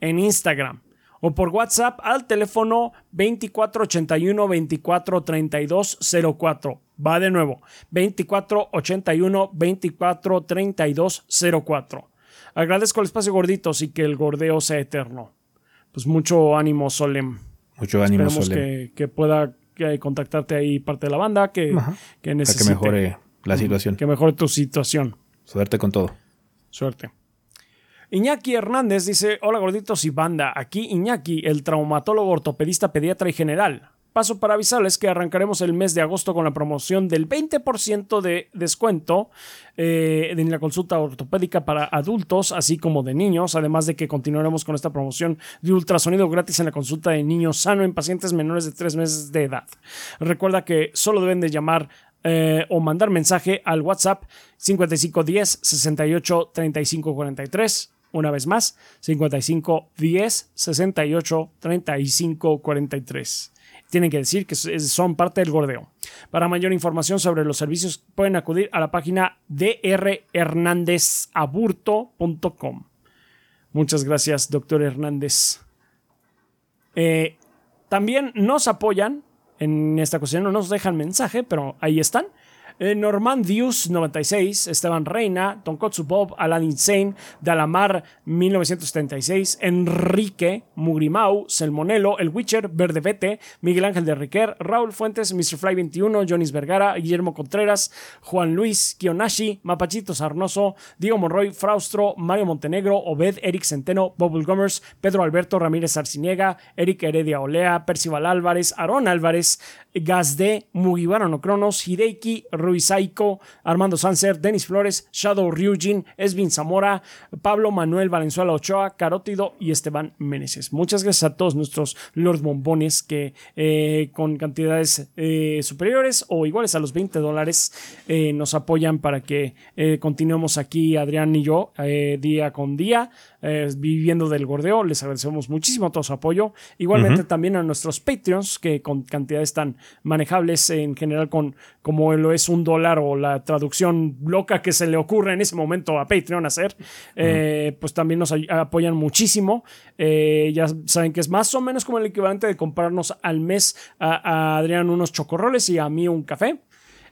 en Instagram o por WhatsApp al teléfono 2481-243204. Va de nuevo, 2481-243204. Agradezco el espacio gorditos y que el gordeo sea eterno. Pues mucho ánimo, Solem. Mucho ánimo, Esperemos Solem. que, que pueda que contactarte ahí parte de la banda, que, que Para necesite. que mejore la situación. Que mejore tu situación. Suerte con todo. Suerte. Iñaki Hernández dice: Hola gorditos y banda. Aquí Iñaki, el traumatólogo ortopedista, pediatra y general. Paso para avisarles que arrancaremos el mes de agosto con la promoción del 20% de descuento eh, en la consulta ortopédica para adultos, así como de niños, además de que continuaremos con esta promoción de ultrasonido gratis en la consulta de niños sano en pacientes menores de 3 meses de edad. Recuerda que solo deben de llamar eh, o mandar mensaje al WhatsApp 5510 68 35 43. Una vez más, 55 10 68 35 43. Tienen que decir que son parte del gordeo. Para mayor información sobre los servicios pueden acudir a la página drhernandezaburto.com. Muchas gracias, doctor Hernández. Eh, también nos apoyan en esta cuestión, no nos dejan mensaje, pero ahí están. Eh, Norman Dius 96, Esteban Reina, Tonkotsu Bob, Alan Insane, Dalamar 1976, Enrique, Mugrimau, Selmonelo, El Witcher, Verde Vete, Miguel Ángel de Riquer, Raúl Fuentes, Mr. Fly 21, Jonis Vergara, Guillermo Contreras, Juan Luis, Kionashi, Mapachito Sarnoso, Diego Monroy, Fraustro, Mario Montenegro, Obed, Eric Centeno, Bubble Gomers, Pedro Alberto Ramírez Arciniega, Eric Heredia Olea, Percival Álvarez, Aarón Álvarez, Gazde, Mugiwara no Cronos, Hideiki, Ruiz Aiko, Armando Sanser, Denis Flores, Shadow Ryujin, Esvin Zamora, Pablo Manuel Valenzuela Ochoa, Carótido y Esteban Meneses. Muchas gracias a todos nuestros Lord Bombones que eh, con cantidades eh, superiores o iguales a los 20 dólares eh, nos apoyan para que continuemos aquí, Adrián y yo, día con día, viviendo del gordeo. Les agradecemos muchísimo todo su apoyo. Igualmente también a nuestros Patreons que con cantidades tan manejables en general con como lo es un dólar o la traducción loca que se le ocurre en ese momento a Patreon hacer, eh, pues también nos apoyan muchísimo. Eh, ya saben que es más o menos como el equivalente de comprarnos al mes a, a Adrián unos chocorroles y a mí un café.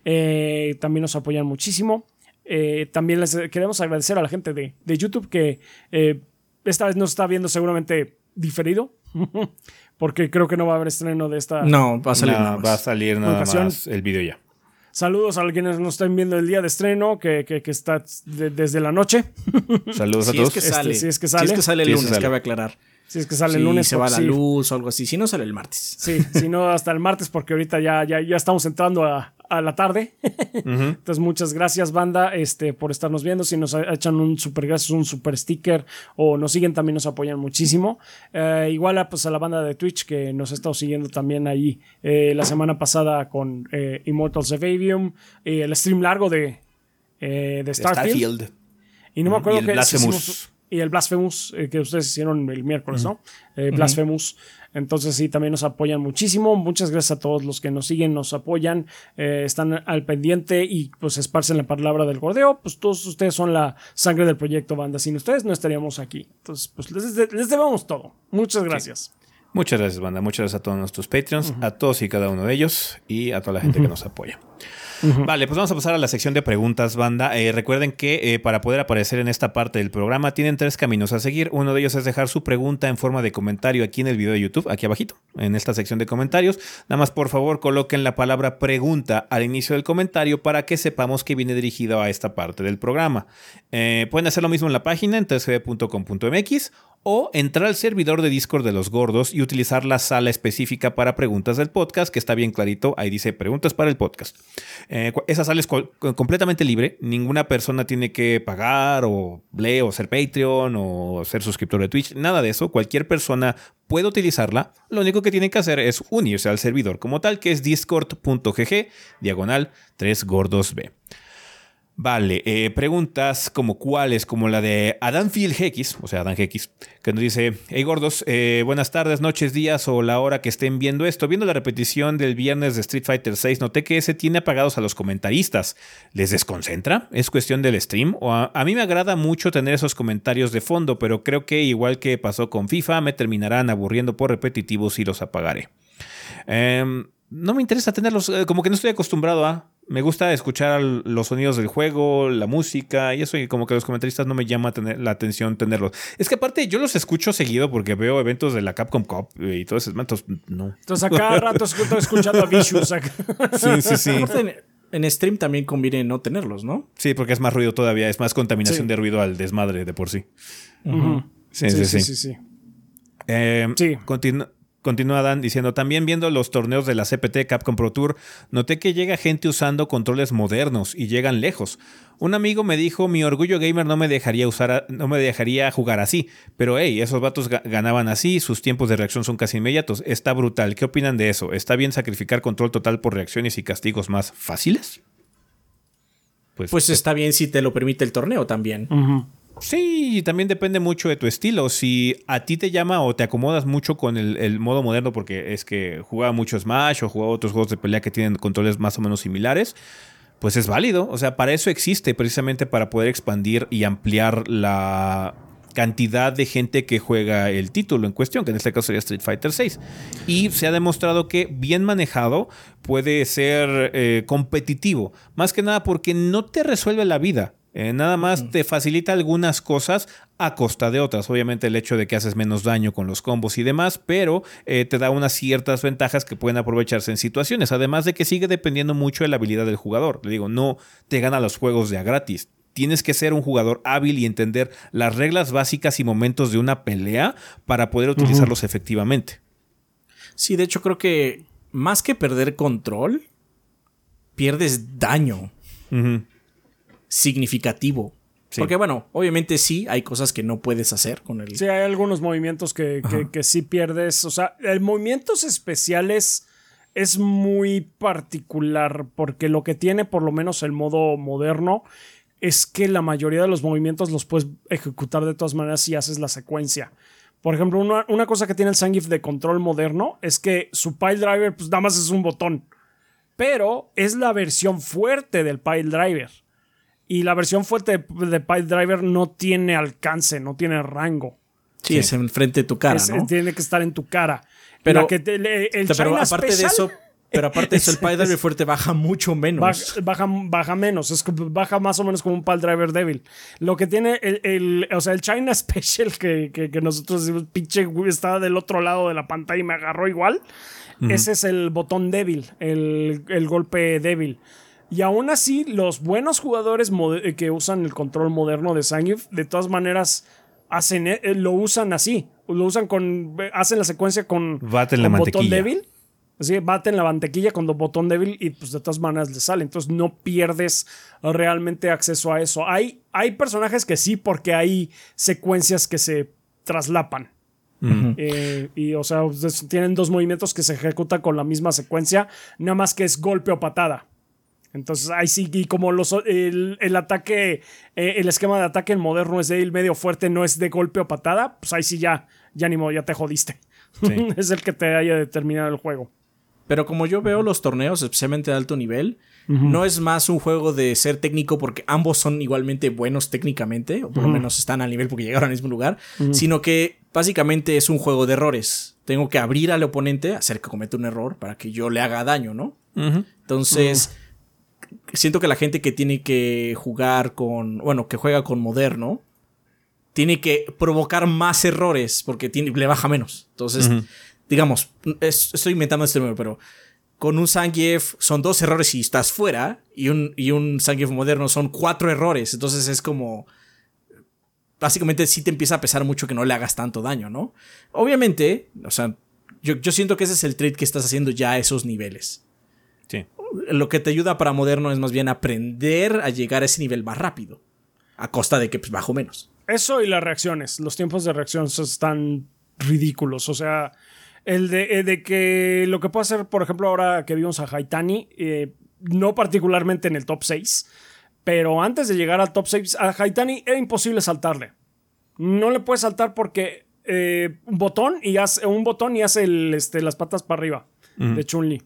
Eh, también nos apoyan muchísimo. Eh, también les queremos agradecer a la gente de, de YouTube que eh, esta vez nos está viendo seguramente diferido. Porque creo que no va a haber estreno de esta. No, va a salir nada más. va a salir nada Ocasión. más el video ya. Saludos a quienes nos estén viendo el día de estreno, que, que- que está de- desde la noche. Saludos a Si es todos. que Este, sale. si es que Si sale. es que sale el lunes, sale. cabe aclarar. Si es que sale Si el lunes. se va pues la sí. luz o algo así. Si no, sale el martes. Sí, si no, hasta el martes, porque ahorita ya, ya, ya estamos entrando a, a la tarde. Entonces, muchas gracias, banda, este, por estarnos viendo. Si nos echan un super gracias, un super sticker o nos siguen, también nos apoyan muchísimo. Eh, igual a, pues, a la banda de Twitch que nos ha estado siguiendo también ahí eh, la semana pasada con eh, Immortals of Avium, el stream largo de, de Starfield. Y no me acuerdo que Blasphemous. Y el Blasphemous eh, que ustedes hicieron el miércoles, ¿no? Eh, Blasphemous. Entonces sí, también nos apoyan muchísimo. Muchas gracias a todos los que nos siguen, nos apoyan, eh, están al pendiente y pues esparcen la palabra del gordeo. Pues todos ustedes son la sangre del proyecto banda. Sin ustedes no estaríamos aquí. Entonces pues les, de- les debemos todo. Muchas gracias. Muchas gracias, banda. Muchas gracias a todos nuestros Patreons, a todos y cada uno de ellos y a toda la gente que nos apoya. Vale, pues vamos a pasar a la sección de preguntas, banda. Eh, recuerden que eh, para poder aparecer en esta parte del programa tienen tres caminos a seguir. Uno de ellos es dejar su pregunta en forma de comentario aquí en el video de YouTube, aquí abajito, en esta sección de comentarios. Nada más, por favor, coloquen la palabra pregunta al inicio del comentario para que sepamos que viene dirigido a esta parte del programa. Eh, pueden hacer lo mismo en la página en 3gb.com.mx o entrar al servidor de Discord de los gordos y utilizar la sala específica para preguntas del podcast, que está bien clarito, ahí dice preguntas para el podcast. Eh, esa sala es co- completamente libre, ninguna persona tiene que pagar o lee o ser Patreon o ser suscriptor de Twitch, nada de eso, cualquier persona puede utilizarla, lo único que tiene que hacer es unirse al servidor como tal, que es discord.gg, diagonal 3 gordos B. Vale, eh, preguntas como cuáles, como la de Adán X, o sea, Adán X, que nos dice, hey gordos, eh, buenas tardes, noches, días o la hora que estén viendo esto. Viendo la repetición del viernes de Street Fighter VI, noté que ese tiene apagados a los comentaristas. ¿Les desconcentra? ¿Es cuestión del stream? O a, mí me agrada mucho tener esos comentarios de fondo, pero creo que igual que pasó con FIFA, me terminarán aburriendo por repetitivos y los apagaré. Em, no me interesa tenerlos, eh, como que no estoy acostumbrado a me gusta escuchar los sonidos del juego, la música y eso, y como que los comentaristas no me llama tener la atención tenerlos. Es que aparte yo los escucho seguido porque veo eventos de la Capcom Cup y todo eso. Entonces, no. Entonces, a cada rato estoy escuchando a Vicious. sí, sí, sí. En, stream también conviene no tenerlos, ¿no? Sí, porque es más ruido todavía, es más contaminación de ruido al desmadre de por sí. sí, sí, sí, sí, sí. Eh, sí. Continúa Dan diciendo, también viendo los torneos de la CPT Capcom Pro Tour, noté que llega gente usando controles modernos y llegan lejos. Un amigo me dijo, mi orgullo gamer no me dejaría usar, no me dejaría jugar así, pero hey, esos vatos ganaban así, sus tiempos de reacción son casi inmediatos. Está brutal. ¿Qué opinan de eso? ¿Está bien sacrificar control total por reacciones y castigos más fáciles? Pues, pues está bien si te lo permite el torneo también. Sí, también depende mucho de tu estilo. Si a ti te llama o te acomodas mucho con el, modo moderno porque es que juega mucho Smash o juega otros juegos de pelea que tienen controles más o menos similares, pues es válido. O sea, para eso existe, precisamente para poder expandir y ampliar la cantidad de gente que juega el título en cuestión, que en este caso sería Street Fighter VI. Y se ha demostrado que bien manejado puede ser eh, competitivo, más que nada porque no te resuelve la vida. Eh, nada más te facilita algunas cosas a costa de otras. Obviamente el hecho de que haces menos daño con los combos y demás, pero eh, te da unas ciertas ventajas que pueden aprovecharse en situaciones. Además de que sigue dependiendo mucho de la habilidad del jugador. Le digo, no te gana los juegos de a gratis. Tienes que ser un jugador hábil y entender las reglas básicas y momentos de una pelea para poder utilizarlos efectivamente. Sí, de hecho creo que más que perder control, pierdes daño significativo. Porque bueno, obviamente sí, hay cosas que no puedes hacer con el... Sí, hay algunos movimientos que, que, sí pierdes. O sea, el movimientos especiales es muy particular porque lo que tiene por lo menos el modo moderno es que la mayoría de los movimientos los puedes ejecutar de todas maneras si haces la secuencia. Por ejemplo, una, una cosa que tiene el Sangif de control moderno es que su pile driver pues nada más es un botón. Pero es la versión fuerte del pile driver. Y la versión fuerte de, Pile Driver no tiene alcance, no tiene rango. Sí, es enfrente de tu cara, ¿no? Tiene que estar en tu cara. Pero, que el pero aparte de eso, pero aparte de eso, el Pile Driver fuerte baja mucho menos. Baja, baja, menos, es baja más o menos como un Pile Driver débil. Lo que tiene el, o sea, el China Special que, que, nosotros decimos, pinche, estaba del otro lado de la pantalla y me agarró igual. Ese es el botón débil, el, el golpe débil. Y aún así, los buenos jugadores eh, que usan el control moderno de Sangif, de todas maneras, hacen, eh, lo usan así. Lo usan con. Hacen la secuencia con, con la botón débil. Así, baten la mantequilla con botón débil y pues de todas maneras le sale. Entonces no pierdes realmente acceso a eso. Hay, hay personajes que sí, porque hay secuencias que se traslapan. Eh, y o sea, tienen dos movimientos que se ejecutan con la misma secuencia, nada más que es golpe o patada. Entonces ahí sí, y como los, el, ataque, eh, el esquema de ataque en moderno es de ir medio fuerte, no es de golpe o patada, pues ahí sí ya, ya ni modo, ya te jodiste. es el que te haya determinado el juego. Pero como yo veo los torneos, especialmente de alto nivel, no es más un juego de ser técnico porque ambos son igualmente buenos técnicamente, o por lo menos están al nivel porque llegaron al mismo lugar, sino que básicamente es un juego de errores. Tengo que abrir al oponente, hacer que cometa un error para que yo le haga daño, ¿no? Entonces siento que la gente que tiene que jugar con, bueno, que juega con moderno, tiene que provocar más errores porque tiene, le baja menos. Entonces, digamos, estoy inventando este número, pero con un Zangief son dos errores y estás fuera, y un, y un Zangief moderno son cuatro errores. Entonces es como. Básicamente sí te empieza a pesar mucho que no le hagas tanto daño, ¿no? Obviamente, o sea, yo, yo siento que ese es el trade que estás haciendo ya a esos niveles. Lo que te ayuda para moderno es más bien aprender a llegar a ese nivel más rápido. A costa de que pues, bajo menos. Eso y las reacciones. Los tiempos de reacción están ridículos. O sea, el de, eh, que lo que puedo hacer, por ejemplo, ahora que vimos a Haitani, eh, no particularmente en el top 6, Pero antes de llegar al top 6, a Haitani era imposible saltarle. No le puedes saltar porque eh, un botón y hace un botón y hace este, las patas para arriba de Chun-Li.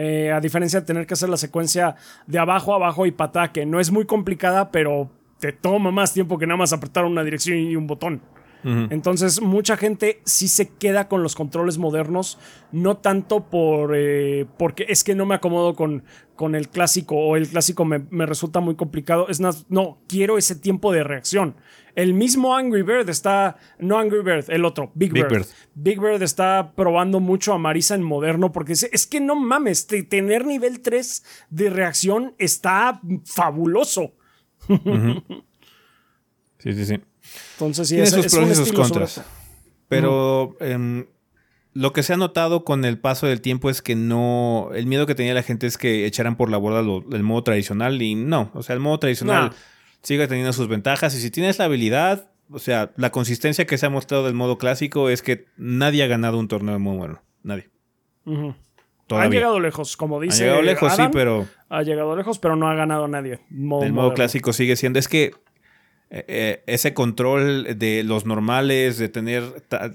Eh, a diferencia de tener que hacer la secuencia de abajo, abajo y pata, que no es muy complicada, pero te toma más tiempo que nada más apretar una dirección y un botón. Entonces, mucha gente sí se queda con los controles modernos, no tanto por eh, porque es que no me acomodo con, con el clásico o el clásico me, resulta muy complicado. Es no, quiero ese tiempo de reacción. El mismo Angry Bird está, no Angry Bird, el otro, Big, Bird. Big Bird está probando mucho a Marisa en moderno porque es, es que no mames, tener nivel 3 de reacción está fabuloso. Sí, sí, sí. Entonces, sí, Tiene sus pros y sus contras. Pero em, lo que se ha notado con el paso del tiempo es que no. El miedo que tenía la gente es que echaran por la borda el modo tradicional y no. O sea, el modo tradicional sigue teniendo sus ventajas y si tienes la habilidad. O sea, la consistencia que se ha mostrado del modo clásico es que nadie ha ganado un torneo de modo bueno. Nadie. Ha llegado lejos, como dice. Ha llegado lejos, sí, pero. Ha llegado lejos, pero no ha ganado nadie. el modo clásico sigue siendo. Es que eh, eh, ese control de los normales, de tener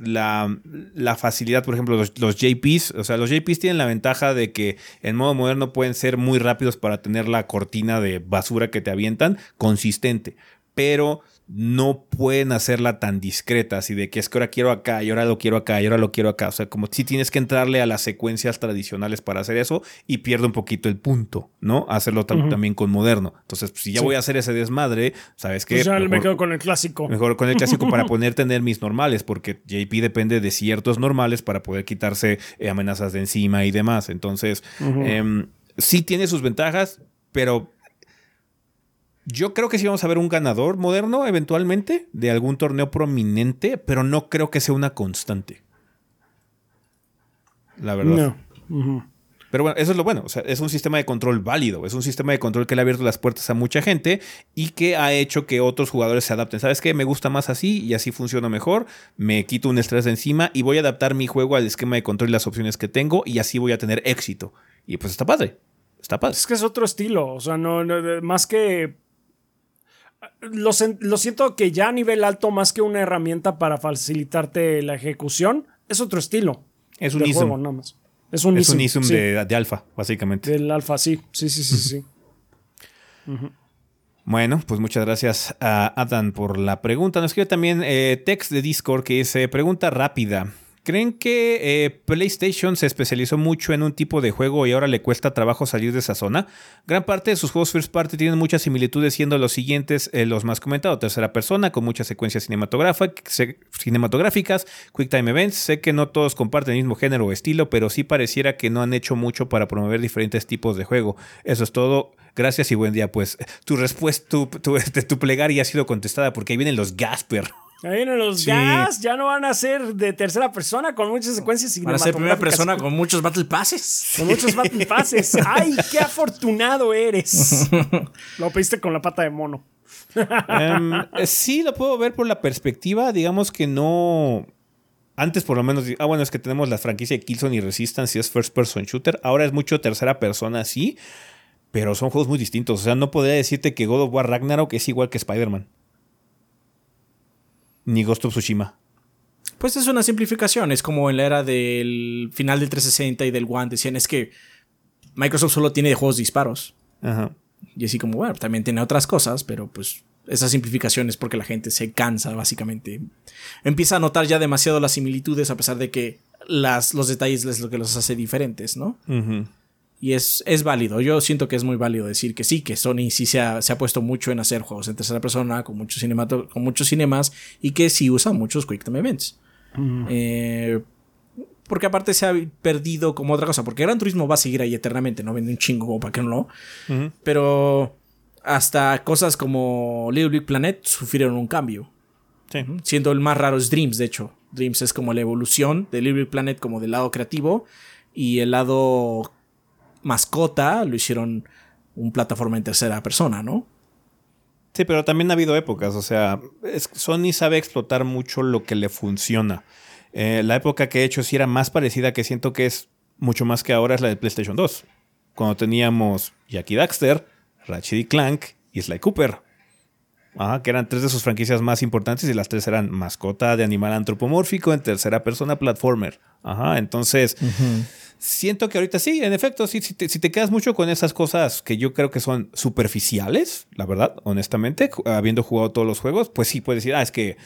la, facilidad, por ejemplo, los, los, JPs, o sea, los JPs tienen la ventaja de que en modo moderno pueden ser muy rápidos para tener la cortina de basura que te avientan consistente, pero no pueden hacerla tan discreta, así de que es que ahora quiero acá y ahora lo quiero acá y ahora lo quiero acá. O sea, como si tienes que entrarle a las secuencias tradicionales para hacer eso y pierde un poquito el punto, ¿no? Hacerlo también con moderno. Entonces, si ya voy a hacer ese desmadre, ¿sabes qué? Pues ya me quedo con el clásico. Mejor con el clásico para poder tener mis normales, porque JP depende de ciertos normales para poder quitarse eh, amenazas de encima y demás. Entonces, em, sí tiene sus ventajas, pero yo creo que sí vamos a ver un ganador moderno eventualmente de algún torneo prominente, pero no creo que sea una constante. La verdad. No. Pero bueno, eso es lo bueno. O sea, es un sistema de control válido. Es un sistema de control que le ha abierto las puertas a mucha gente y que ha hecho que otros jugadores se adapten. ¿Sabes qué? Me gusta más así y así funciona mejor. Me quito un estrés de encima y voy a adaptar mi juego al esquema de control y las opciones que tengo y así voy a tener éxito. Y pues está padre. Está padre. Es que es otro estilo. O sea, no más que lo, siento que ya a nivel alto, más que una herramienta para facilitarte la ejecución, es otro estilo. Es un ISM. Es un ISM, de, alfa, básicamente. Del alfa, sí. Sí, sí, sí, sí. Bueno, pues muchas gracias a Adam por la pregunta. Nos escribe también eh, text de Discord que dice, pregunta rápida. ¿Creen que eh, PlayStation se especializó mucho en un tipo de juego y ahora le cuesta trabajo salir de esa zona? Gran parte de sus juegos first party tienen muchas similitudes siendo los siguientes eh, los más comentados. Tercera persona con muchas secuencias cinematográficas, quick time events. Sé que no todos comparten el mismo género o estilo, pero sí pareciera que no han hecho mucho para promover diferentes tipos de juego. Eso es todo. Gracias y buen día. Pues tu respuesta, tu, este, tu plegaria ha sido contestada porque ahí vienen los Gasper. Ahí vienen los gas, ya no van a ser de tercera persona con muchas secuencias Van a ser primera persona con muchos Battle Passes. Con muchos Battle Passes. ¡Ay, qué afortunado eres! Lo pediste con la pata de mono. Em, eh, sí, lo puedo ver por la perspectiva, digamos que no... Antes por lo menos, ah bueno, es que tenemos la franquicia de Killzone y Resistance y es First Person Shooter. Ahora es mucho tercera persona, sí, pero son juegos muy distintos. O sea, no podría decirte que God of War Ragnarok es igual que Spider-Man ni Ghost of Tsushima. Pues es una simplificación, es como en la era del final del 360 y del One, decían es que Microsoft solo tiene de juegos disparos. Ajá. Y así como, bueno, también tiene otras cosas, pero pues esa simplificación es porque la gente se cansa, básicamente. Empieza a notar ya demasiado las similitudes a pesar de que las, los detalles es lo que los hace diferentes, ¿no? Ajá. Y es, es válido. Yo siento que es muy válido decir que sí, que Sony sí se ha, puesto mucho en hacer juegos en tercera persona, con muchos, con muchos cinemas, y que sí usa muchos Quick Time Events. Eh, porque aparte se ha perdido como otra cosa, porque Gran Turismo va a seguir ahí eternamente, no vende un chingo como para que no lo. Pero hasta cosas como Little Big Planet sufrieron un cambio. Siendo el más raro es Dreams, de hecho. Dreams es como la evolución de Little Big Planet como del lado creativo y el lado mascota lo hicieron un plataforma en tercera persona, ¿no? Sí, pero también ha habido épocas, o sea, Sony sabe explotar mucho lo que le funciona. Eh, la época que he hecho sí era más parecida, que siento que es mucho más que ahora, es la de PlayStation 2. Cuando teníamos Jackie Daxter, Ratchet y Clank y Sly Cooper. Ajá, que eran tres de sus franquicias más importantes y las tres eran mascota de animal antropomórfico en tercera persona platformer. Ajá, entonces siento que ahorita sí, en efecto, sí, si, te, si te quedas mucho con esas cosas que yo creo que son superficiales, la verdad, honestamente, habiendo jugado todos los juegos, pues sí puedes decir, ah, es que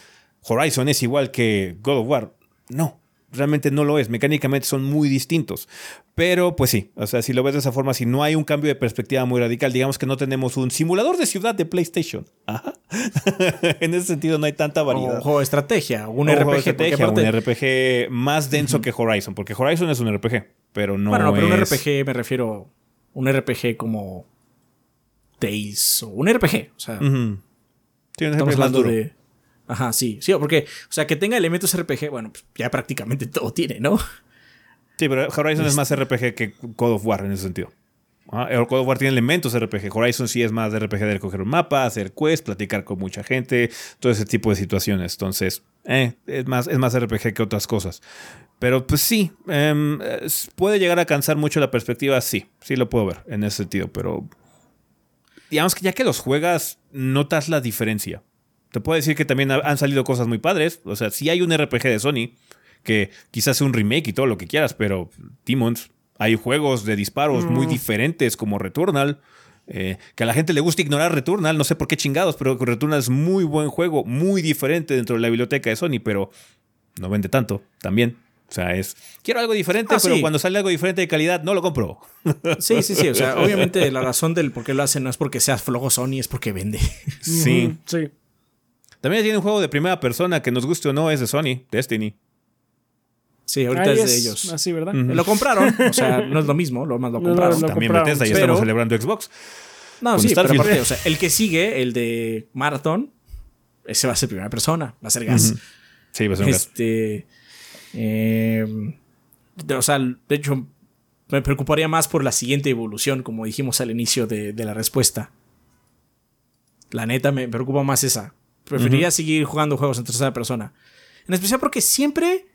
Horizon es igual que God of War. No, realmente no lo es. Mecánicamente son muy distintos. Pero pues sí, o sea, si lo ves de esa forma, si no hay un cambio de perspectiva muy radical, digamos que no tenemos un simulador de ciudad de PlayStation. Ajá. en ese sentido no hay tanta variedad. Un juego de estrategia, un RPG. estrategia, un RPG más denso que Horizon, porque Horizon es un RPG, pero no Bueno, no, pero es... un RPG me refiero un RPG como Tales o un RPG, o sea, Ujú. Sí, un estamos RPG más hablando duro. de Ajá, sí, sí, porque o sea, que tenga elementos RPG, bueno, pues ya prácticamente todo tiene, ¿no? Sí, pero Horizon es más RPG que God of War en ese sentido. Ah, el God of War tiene elementos RPG. Horizon sí es más de RPG de recoger un mapa, hacer quest, platicar con mucha gente, todo ese tipo de situaciones. Entonces, eh, es, más, es más RPG que otras cosas. Pero pues sí, em, puede llegar a cansar mucho la perspectiva, sí, sí lo puedo ver en ese sentido, pero digamos que ya que los juegas, notas la diferencia. Te puedo decir que también ha- han salido cosas muy padres. O sea, si hay un RPG de Sony, que quizás sea un remake y todo lo que quieras, pero Demons, hay juegos de disparos muy diferentes como Returnal. eh, que a la gente le gusta ignorar Returnal, no sé por qué chingados, pero Returnal es muy buen juego, muy diferente dentro de la biblioteca de Sony, pero no vende tanto también. O sea, es. Quiero algo diferente, Ah, pero sí. cuando sale algo diferente de calidad, no lo compro. Sí, sí, sí, o sea, obviamente la razón del por qué lo hacen no es porque sea flojo Sony, es porque vende. Sí. Sí. También tiene un juego de primera persona que nos guste o no, es de Sony, Destiny. Sí, ahorita es de ellos. Así, ¿verdad? Lo compraron, o sea, no es lo mismo, lo más lo No, compraron. Lo También compraron, Bethesda, ya pero- estamos celebrando Xbox. No, con sí, pero aparte, o sea, el que sigue, el de Marathon, ese va a ser primera persona, va a ser gas. Sí, va a ser. Este. eh, de- o sea, de hecho, me preocuparía más por la siguiente evolución, como dijimos al inicio de, de la respuesta. La neta, me preocupa más esa. Preferiría seguir jugando juegos en tercera persona. En especial porque siempre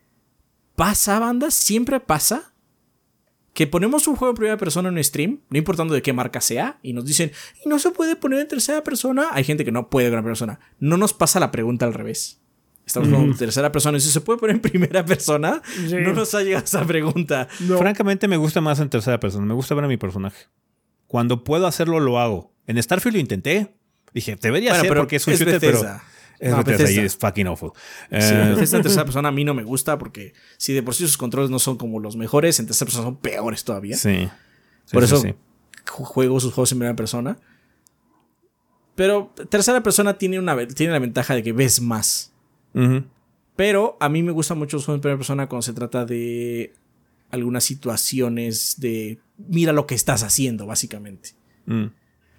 pasa, banda, siempre pasa que ponemos un juego en primera persona en un stream, no importando de qué marca sea, y nos dicen, y no se puede poner en tercera persona. Hay gente que no puede con la primera persona. No nos pasa la pregunta al revés. Estamos jugando en tercera persona. Y si se puede poner en primera persona, Sí. no nos ha llegado esa pregunta. No. Francamente, me gusta más en tercera persona. Me gusta ver a mi personaje. Cuando puedo hacerlo, lo hago. En Starfield lo intenté. Dije, debería Bueno, ser pero porque es un es shooter, Bethesda. pero. Es No, Bethesda y Bethesda. es fucking awful. Sí, Eh, Bethesda en tercera persona a mí no me gusta porque si de por sí sus controles no son como los mejores, en tercera persona son peores todavía. sí. Sí, Por sí, eso juego sus juegos en primera persona. Pero tercera persona tiene, una, tiene la ventaja de que ves más. Pero a mí me gustan mucho los juegos en primera persona cuando se trata de algunas situaciones de mira lo que estás haciendo, básicamente. Mm.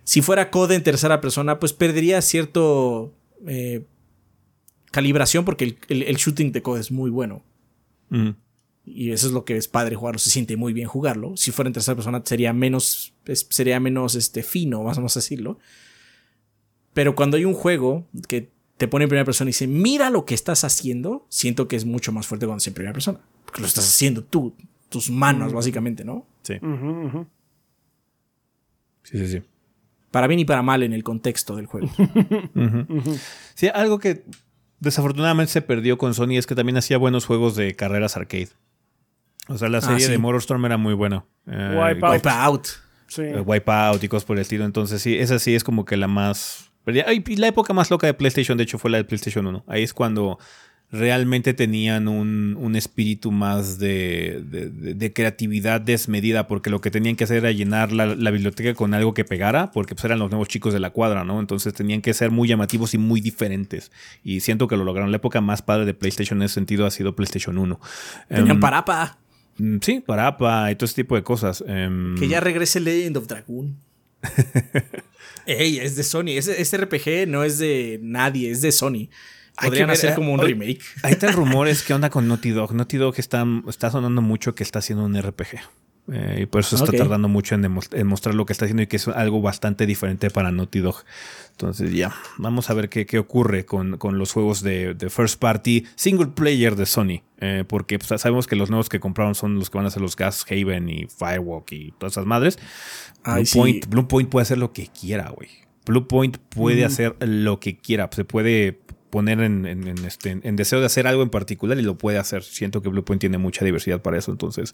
Si fuera code en tercera persona, pues perdería cierto eh, calibración porque el, el- el shooting de code es muy bueno. Mm. Y eso es lo que es padre jugarlo, se siente muy bien jugarlo. Si fuera en tercera persona sería menos, es- sería menos este, fino, vamos a decirlo. Pero cuando hay un juego que te pone en primera persona y dice, mira lo que estás haciendo, siento que es mucho más fuerte cuando es en primera persona. Porque lo estás haciendo tú, tus manos, básicamente, ¿no? Sí. Sí, sí, sí. Para bien y para mal en el contexto del juego. Sí, algo que desafortunadamente se perdió con Sony es que también hacía buenos juegos de carreras arcade. O sea, la Ah, serie sí. de Motorstorm era muy buena. Eh, Wipeout. Wipeout. Sí. eh, Wipeout y cosas por el estilo. Entonces, sí, esa sí es como que la más. Ay, y la época más loca de PlayStation, de hecho, fue la de PlayStation 1. Ahí es cuando realmente tenían un, un espíritu más de, de- creatividad desmedida, porque lo que tenían que hacer era llenar la, la biblioteca con algo que pegara, porque pues, eran los nuevos chicos de la cuadra, ¿no? Entonces tenían que ser muy llamativos y muy diferentes. Y siento que lo lograron. La época más padre de PlayStation en ese sentido ha sido PlayStation 1. Tenían Em, Parapa. mm, Sí, Parapa y todo ese tipo de cosas. Em, Que ya regrese Legend of Dragoon. Ey, es de Sony. Este RPG no es de nadie, es de Sony. Hay Podrían ver, hacer eh, como un hoy- remake. Ahí está el rumor, es que onda con Naughty Dog. Naughty Dog está, está sonando mucho que está haciendo un RPG. Eh, y por eso está tardando mucho en, mostrar lo que está haciendo y que es algo bastante diferente para Naughty Dog. Entonces ya, vamos a ver qué, qué ocurre con, con los juegos de, de first party single player de Sony. Eh, porque pues, sabemos que los nuevos que compraron son los que van a ser los Gas Haven y Firewalk y todas esas madres. Ay, sí. Bluepoint, Bluepoint puede hacer lo que quiera, güey. Bluepoint puede hacer lo que quiera, se puede poner en, este, en deseo de hacer algo en particular y lo puede hacer. Siento que Bluepoint tiene mucha diversidad para eso, entonces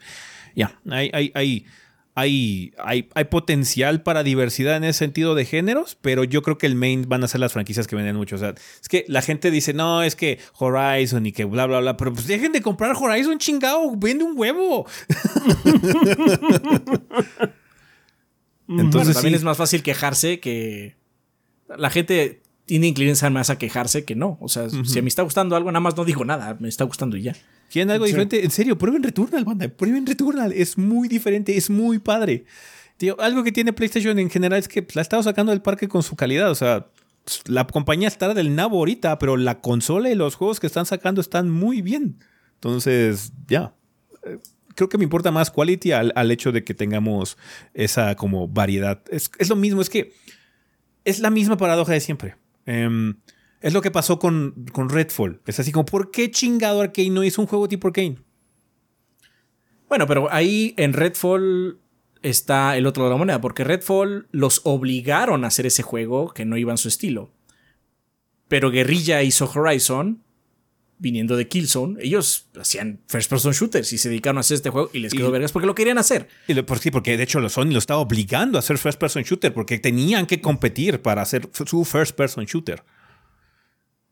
ya, hay, hay, hay hay, hay, potencial para diversidad en ese sentido de géneros, pero yo creo que el main van a ser las franquicias que venden mucho. O sea, es que la gente dice, no, es que Horizon y que bla, bla, bla, pero pues dejen de comprar Horizon, chingado, vende un huevo. Entonces también es más fácil quejarse que la gente tiene inclinación más a quejarse que no. O sea, si me está gustando algo, nada más no digo nada, me está gustando y ya. ¿Quieren algo diferente? En serio, prueben Returnal, banda. Prueben Returnal. Es muy diferente, es muy padre. Tío, algo que tiene PlayStation en general es que la ha estado sacando del parque con su calidad. O sea, la compañía está del nabo ahorita, pero la consola y los juegos que están sacando están muy bien. Entonces, ya. Eh, creo que me importa más quality al, hecho de que tengamos esa como variedad. Es, lo mismo, es que es la misma paradoja de siempre. Eh, es lo que pasó con, con Redfall. Es así como, ¿por qué chingado Arkane no hizo un juego tipo Arkane? Bueno, pero ahí en Redfall está el otro de la moneda, porque Redfall los obligaron a hacer ese juego que no iba en su estilo. Pero Guerrilla hizo Horizon, viniendo de Killzone, ellos hacían first person shooters y se dedicaron a hacer este juego y les quedó vergas porque lo querían hacer. Y por sí, porque de hecho Sony lo estaba obligando a hacer first person shooter porque tenían que competir para hacer su first person shooter.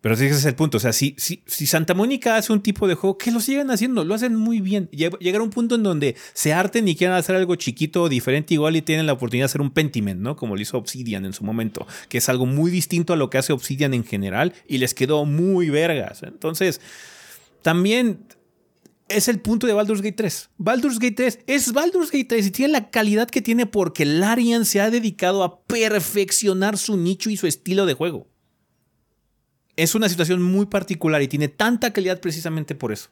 Pero ese es el punto. O sea, si, si, si, Santa Mónica hace un tipo de juego, que lo sigan haciendo, lo hacen muy bien. Llegar a un punto en donde se harten y quieran hacer algo chiquito o diferente, igual y tienen la oportunidad de hacer un Pentiment, ¿no? Como lo hizo Obsidian en su momento, que es algo muy distinto a lo que hace Obsidian en general y les quedó muy vergas. Entonces, también es el punto de Baldur's Gate 3. Baldur's Gate 3 es Baldur's Gate 3 y tiene la calidad que tiene porque Larian se ha dedicado a perfeccionar su nicho y su estilo de juego es una situación muy particular y tiene tanta calidad precisamente por eso.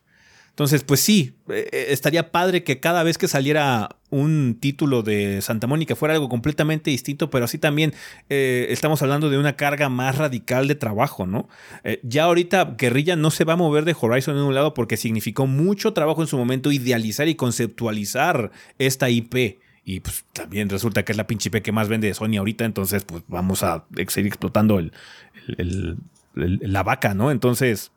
Entonces, pues sí, eh, eh, estaría padre que cada vez que saliera un título de Santa Mónica fuera algo completamente distinto, pero así también eh, estamos hablando de una carga más radical de trabajo, ¿no? ya ahorita Guerrilla no se va a mover de Horizon en un lado porque significó mucho trabajo en su momento idealizar y conceptualizar esta IP. Y pues también resulta que es la pinche IP que más vende de Sony ahorita, entonces pues vamos a seguir explotando el, la vaca, ¿no? Entonces,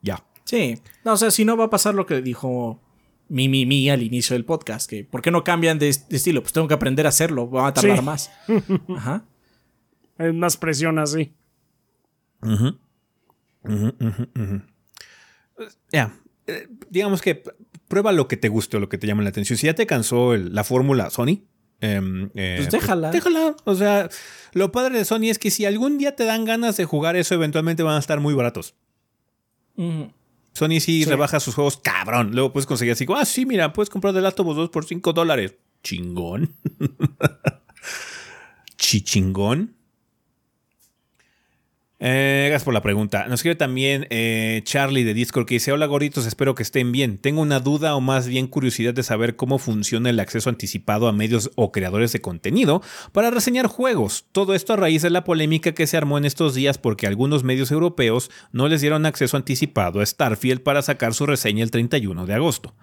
ya. Sí. No, o sea, si no va a pasar lo que dijo mi, mi, mi al inicio del podcast, que ¿por qué no cambian de, estilo? Pues tengo que aprender a hacerlo, va a tardar más. Ajá. Es más presión así. Ya. Eh, digamos que prueba lo que te guste o lo que te llame la atención. Si ya te cansó la fórmula Sony, Em, eh, pues déjala. déjala. O sea, lo padre de Sony es que si algún día te dan ganas de jugar eso, eventualmente van a estar muy baratos. Sony sí, rebaja sus juegos cabrón. Luego puedes conseguir así, ah, sí, mira, puedes comprar The Last of Us 2 por 5 dólares. Chingón. Chichingón. Eh, gracias por la pregunta. Nos escribe también eh, Charlie de Discord que dice: Hola gorditos, espero que estén bien. Tengo una duda o más bien curiosidad de saber cómo funciona el acceso anticipado a medios o creadores de contenido para reseñar juegos. Todo esto a raíz de la polémica que se armó en estos días porque algunos medios europeos no les dieron acceso anticipado a Starfield para sacar su reseña el 31 de agosto.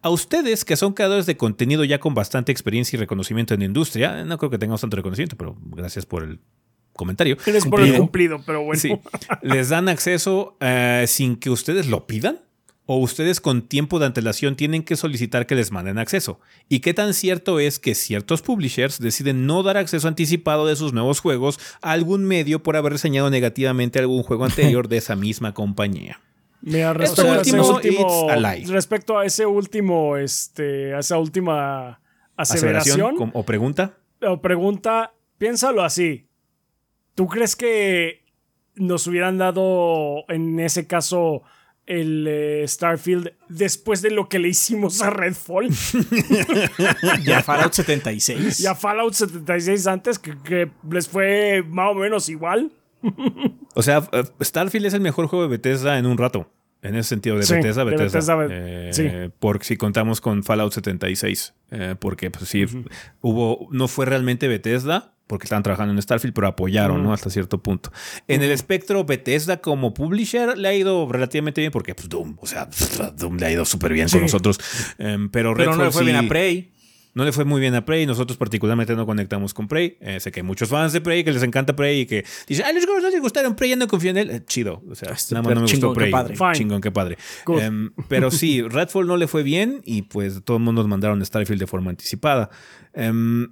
A ustedes, que son creadores de contenido ya con bastante experiencia y reconocimiento en la industria, no creo que tengamos tanto reconocimiento, pero gracias por el comentario. Eres por el cumplido, pero bueno. Sí. ¿Les dan acceso eh, sin que ustedes lo pidan? ¿O ustedes con tiempo de antelación tienen que solicitar que les manden acceso? ¿Y qué tan cierto es que ciertos publishers deciden no dar acceso anticipado de sus nuevos juegos a algún medio por haber reseñado negativamente algún juego anterior de esa misma compañía? Mira, respecto, último, respecto a ese último, este, a esa última aseveración, o pregunta. O pregunta, piénsalo así. ¿Tú crees que nos hubieran dado en ese caso el eh, Starfield después de lo que le hicimos a Redfall? y a Fallout 76. Y a Fallout 76 antes, que, les fue más o menos igual. o sea, eh, Starfield es el mejor juego de Bethesda en un rato. En ese sentido, de Bethesda, Bethesda. Eh, sí. Porque si contamos con Fallout 76. porque, pues sí, hubo. No fue realmente Bethesda, porque estaban trabajando en Starfield, pero apoyaron, ¿no? Hasta cierto punto. En el espectro, Bethesda como publisher le ha ido relativamente bien, porque pues, Doom, o sea, Doom le ha ido súper bien con nosotros. Em, pero, pero no le fue bien a Prey. No le fue muy bien a Prey, nosotros particularmente no conectamos con Prey. Eh, sé que hay muchos fans de Prey que les encanta Prey y que dicen, ay, los no les gustaron Prey, ya no confío en él. Eh, chido, o sea, Este, nada más no me gustó qué Prey. padre. Chingón, qué padre. Em, pero sí, Redfall no le fue bien y pues todo el mundo nos mandaron Starfield de forma anticipada. Em,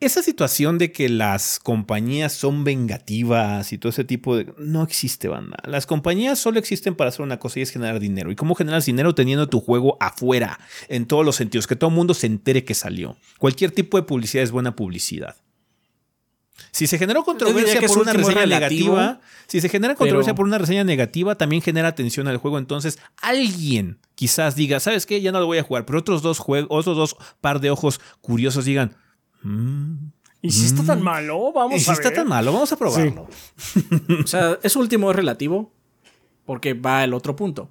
esa situación de que las compañías son vengativas y todo ese tipo de... No existe, banda. Las compañías solo existen para hacer una cosa y es generar dinero. ¿Y cómo generas dinero teniendo tu juego afuera? En todos los sentidos. Que todo el mundo se entere que salió. Cualquier tipo de publicidad es buena publicidad. Si se generó controversia por una reseña relativo, negativa, si se genera controversia pero- por una reseña negativa, también genera atención al juego. Entonces, alguien quizás diga, ¿sabes qué? Ya no lo voy a jugar. Pero otros dos juegos, otros dos par de ojos curiosos digan, "Mm, ¿Y si está tan malo? Vamos ¿y si a está tan malo? Vamos a probarlo. O sea, eso último es relativo porque va el otro punto.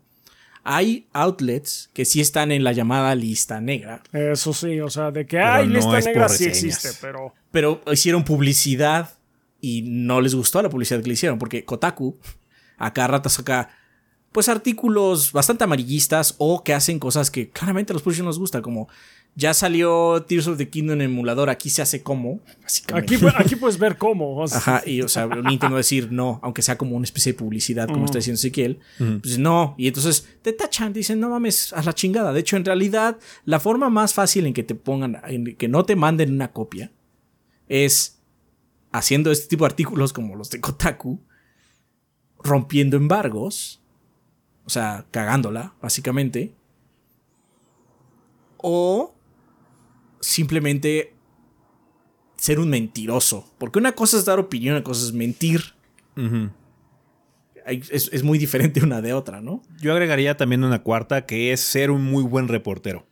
Hay outlets que sí están en la llamada lista negra, Eso sí, o sea, de que hay no lista es negra sí existe, pero. pero hicieron publicidad y no les gustó la publicidad que le hicieron porque Kotaku a cada rato saca pues artículos bastante amarillistas o que hacen cosas que claramente a los publishers nos gusta como ya salió Tears of the Kingdom en emulador, aquí se hace como. Aquí, aquí puedes ver cómo. o sea, Ajá, y o sea, Nintendo decir no, aunque sea como una especie de publicidad, como está diciendo Ezequiel, pues no, y entonces te tachan, dicen, no mames, a la chingada. De hecho, en realidad, la forma más fácil en que te pongan, en que no te manden una copia, es haciendo este tipo de artículos como los de Kotaku, rompiendo embargos, o sea, cagándola, básicamente, o simplemente ser un mentiroso. Porque una cosa es dar opinión, una cosa es mentir. Es muy diferente una de otra, ¿no? Yo agregaría también una cuarta que es ser un muy buen reportero.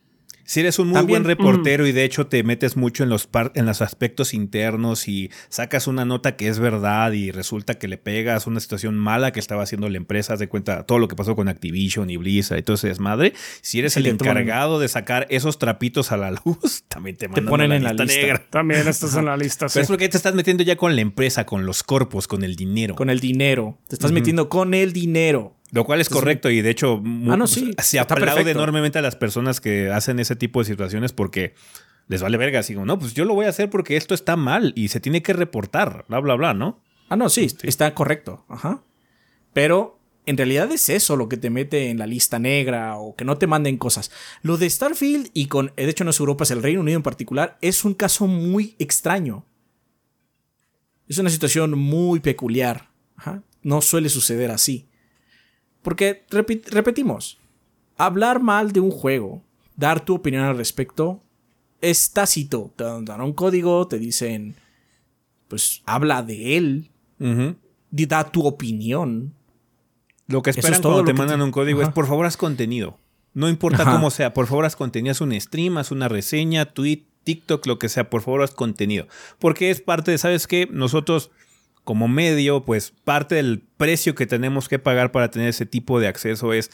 Si eres un muy También, buen reportero y de hecho te metes mucho en los, par- en los aspectos internos y sacas una nota que es verdad y resulta que le pegas una situación mala que estaba haciendo la empresa, haz de cuenta todo lo que pasó con Activision y Blizzard y todo ese desmadre, si eres el te encargado de sacar esos trapitos a la luz, también te, mandan a ponen en la lista. negra. También estás en la lista. sí. Pero es porque te estás metiendo ya con la empresa, con los corpos, con el dinero. Con el dinero. Te estás metiendo con el dinero. Lo cual es correcto y de hecho Ah, no, sí, se aplaude perfecto. enormemente a las personas que hacen ese tipo de situaciones porque les vale verga. Así como, no, pues yo lo voy a hacer porque esto está mal y se tiene que reportar, bla, bla, bla, ¿no? Ah, no, sí, está correcto. Ajá. Pero en realidad es eso lo que te mete en la lista negra o que no te manden cosas. Lo de Starfield y con, de hecho no es Europa, es el Reino Unido en particular, es un caso muy extraño. Es una situación muy peculiar. Ajá. No suele suceder así. Porque, repetimos, hablar mal de un juego, dar tu opinión al respecto, es tácito. Te dan un código, te dicen, pues habla de él, da tu opinión. Lo que esperan es todo cuando te mandan te- un código es, por favor, haz contenido. No importa Ajá. cómo sea, por favor, haz contenido. Haz un stream, haz una reseña, tweet, TikTok, lo que sea, por favor, haz contenido. Porque es parte de, ¿sabes qué? Nosotros, como medio, pues parte del precio que tenemos que pagar para tener ese tipo de acceso es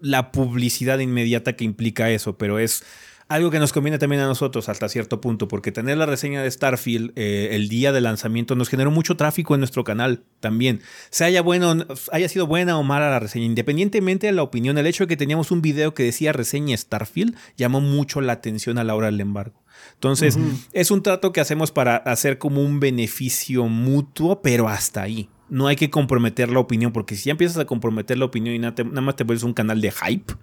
la publicidad inmediata que implica eso, pero es algo que nos conviene también a nosotros hasta cierto punto, porque tener la reseña de Starfield eh, el día de lanzamiento nos generó mucho tráfico en nuestro canal también. Se haya, bueno, haya sido buena o mala la reseña, independientemente de la opinión, el hecho de que teníamos un video que decía reseña Starfield llamó mucho la atención a la hora del embargo. Entonces, es un trato que hacemos para hacer como un beneficio mutuo, pero hasta ahí. No hay que comprometer la opinión, porque si ya empiezas a comprometer la opinión y nada, te- nada más te vuelves un canal de hype,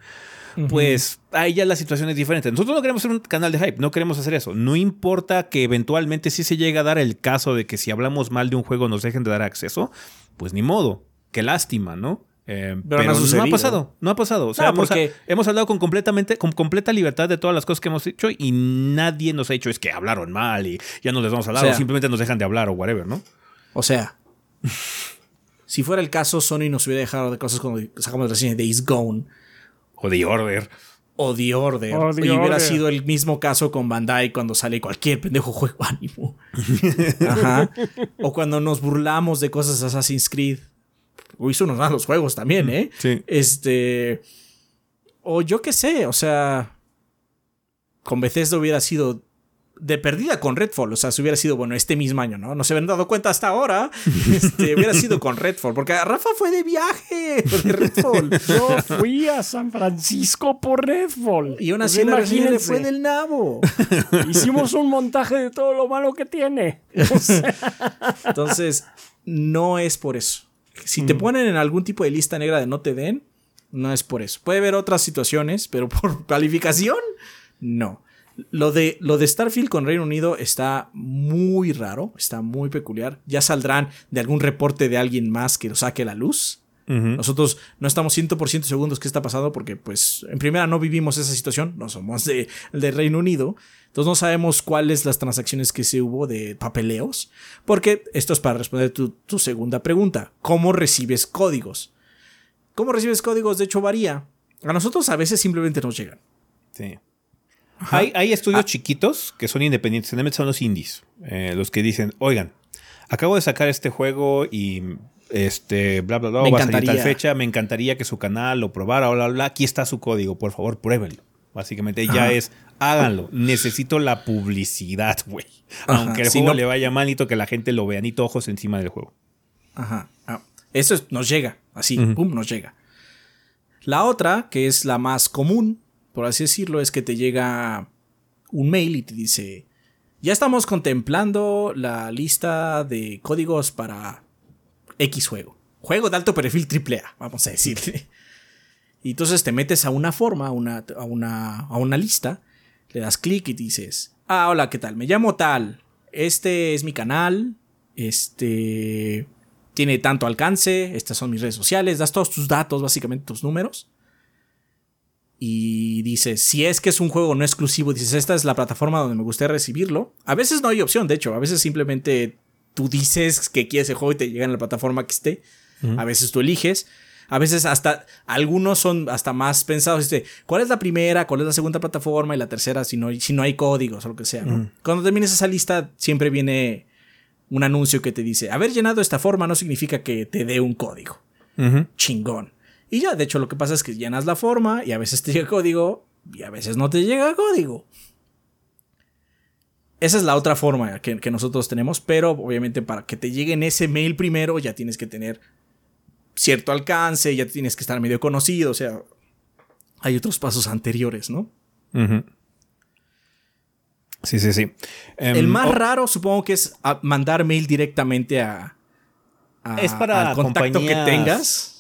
pues ahí ya la situación es diferente. Nosotros no queremos ser un canal de hype, no queremos hacer eso. No importa que eventualmente si se llega a dar el caso de que si hablamos mal de un juego nos dejen de dar acceso, pues ni modo. Qué lástima, ¿no? Eh, Pero no pero no, ha pasado, no ha pasado. O sea, No, hemos, porque- hemos hablado con completamente, con completa libertad de todas las cosas que hemos hecho y nadie nos ha dicho es que hablaron mal y ya no les vamos a hablar O simplemente nos dejan de hablar o whatever, ¿no? O sea, si fuera el caso, Sony nos hubiera dejado de cosas cuando sacamos la reseña de Days Gone O de order. o The Order. O The y hubiera Order. sido el mismo caso con Bandai cuando sale cualquier pendejo juego ánimo. Ajá. O cuando nos burlamos de cosas de Assassin's Creed. O hizo unos malos juegos también, ¿eh? Sí. Este. O yo qué sé, o sea. Con Bethesda hubiera sido de perdida con Redfall. O sea, si hubiera sido, bueno, este mismo año, ¿no? No se habían dado cuenta hasta ahora. Este, hubiera sido con Redfall. Porque Rafa fue de viaje de Redfall. Yo fui a San Francisco por Redfall. Y una así Pues le fue del nabo. Hicimos un montaje de todo lo malo que tiene. Entonces, no es por eso. Si te ponen en algún tipo de lista negra de no te den, no es por eso. Puede haber otras situaciones, pero por calificación, no. Lo de, lo de Starfield con Reino Unido está muy raro, está muy peculiar. Ya saldrán de algún reporte de alguien más que lo saque a la luz. Nosotros no estamos 100% seguros qué está pasando porque, pues, en primera no vivimos esa situación, no somos de, de Reino Unido. Entonces no sabemos cuáles las transacciones que se hubo de papeleos. Porque esto es para responder tu, tu segunda pregunta. ¿Cómo recibes códigos? ¿Cómo recibes códigos? De hecho, varía. A nosotros a veces simplemente nos llegan. Sí. Hay, hay, estudios chiquitos que son independientes, generalmente son los indies, eh, los que dicen, oigan, acabo de sacar este juego y este, bla, bla, bla, Me va a salir tal fecha, me encantaría que su canal lo probara, bla, bla, bla, aquí está su código, por favor, pruébenlo. Básicamente ya Ajá. es, háganlo, necesito la publicidad, güey. Aunque el si juego no- le vaya mal, necesito que la gente lo vea, ni ojos encima del juego. Ajá. Ah, Eso es- nos llega, así, Ujú. pum, nos llega. La otra, que es la más común, por así decirlo, es que te llega un mail y te dice, ya estamos contemplando la lista de códigos para X juego. Juego de alto perfil AAA, vamos a decirle. Y entonces te metes a una forma, a una, a una, a una lista, le das clic y dices, ah, hola, ¿qué tal? Me llamo tal, este es mi canal, este tiene tanto alcance, estas son mis redes sociales, das todos tus datos, básicamente tus números. Y dices, si es que es un juego no exclusivo, dices, esta es la plataforma donde me gustaría recibirlo. A veces no hay opción, de hecho, a veces simplemente tú dices que quieres el juego y te llega en la plataforma que esté. A veces tú eliges. A veces hasta algunos son hasta más pensados. Dice, ¿cuál es la primera? ¿Cuál es la segunda plataforma? Y la tercera, si no, si no hay códigos o lo que sea. ¿no? Cuando termines esa lista, siempre viene un anuncio que te dice, haber llenado esta forma no significa que te dé un código. Chingón. Y ya, de hecho, lo que pasa es que llenas la forma y a veces te llega código y a veces no te llega código. Esa es la otra forma que, que nosotros tenemos, pero obviamente para que te llegue en ese mail primero ya tienes que tener cierto alcance, ya tienes que estar medio conocido, o sea, hay otros pasos anteriores, ¿no? Sí, sí, sí. Em, El más oh, raro supongo que es mandar mail directamente a, a- Es para al contacto que tengas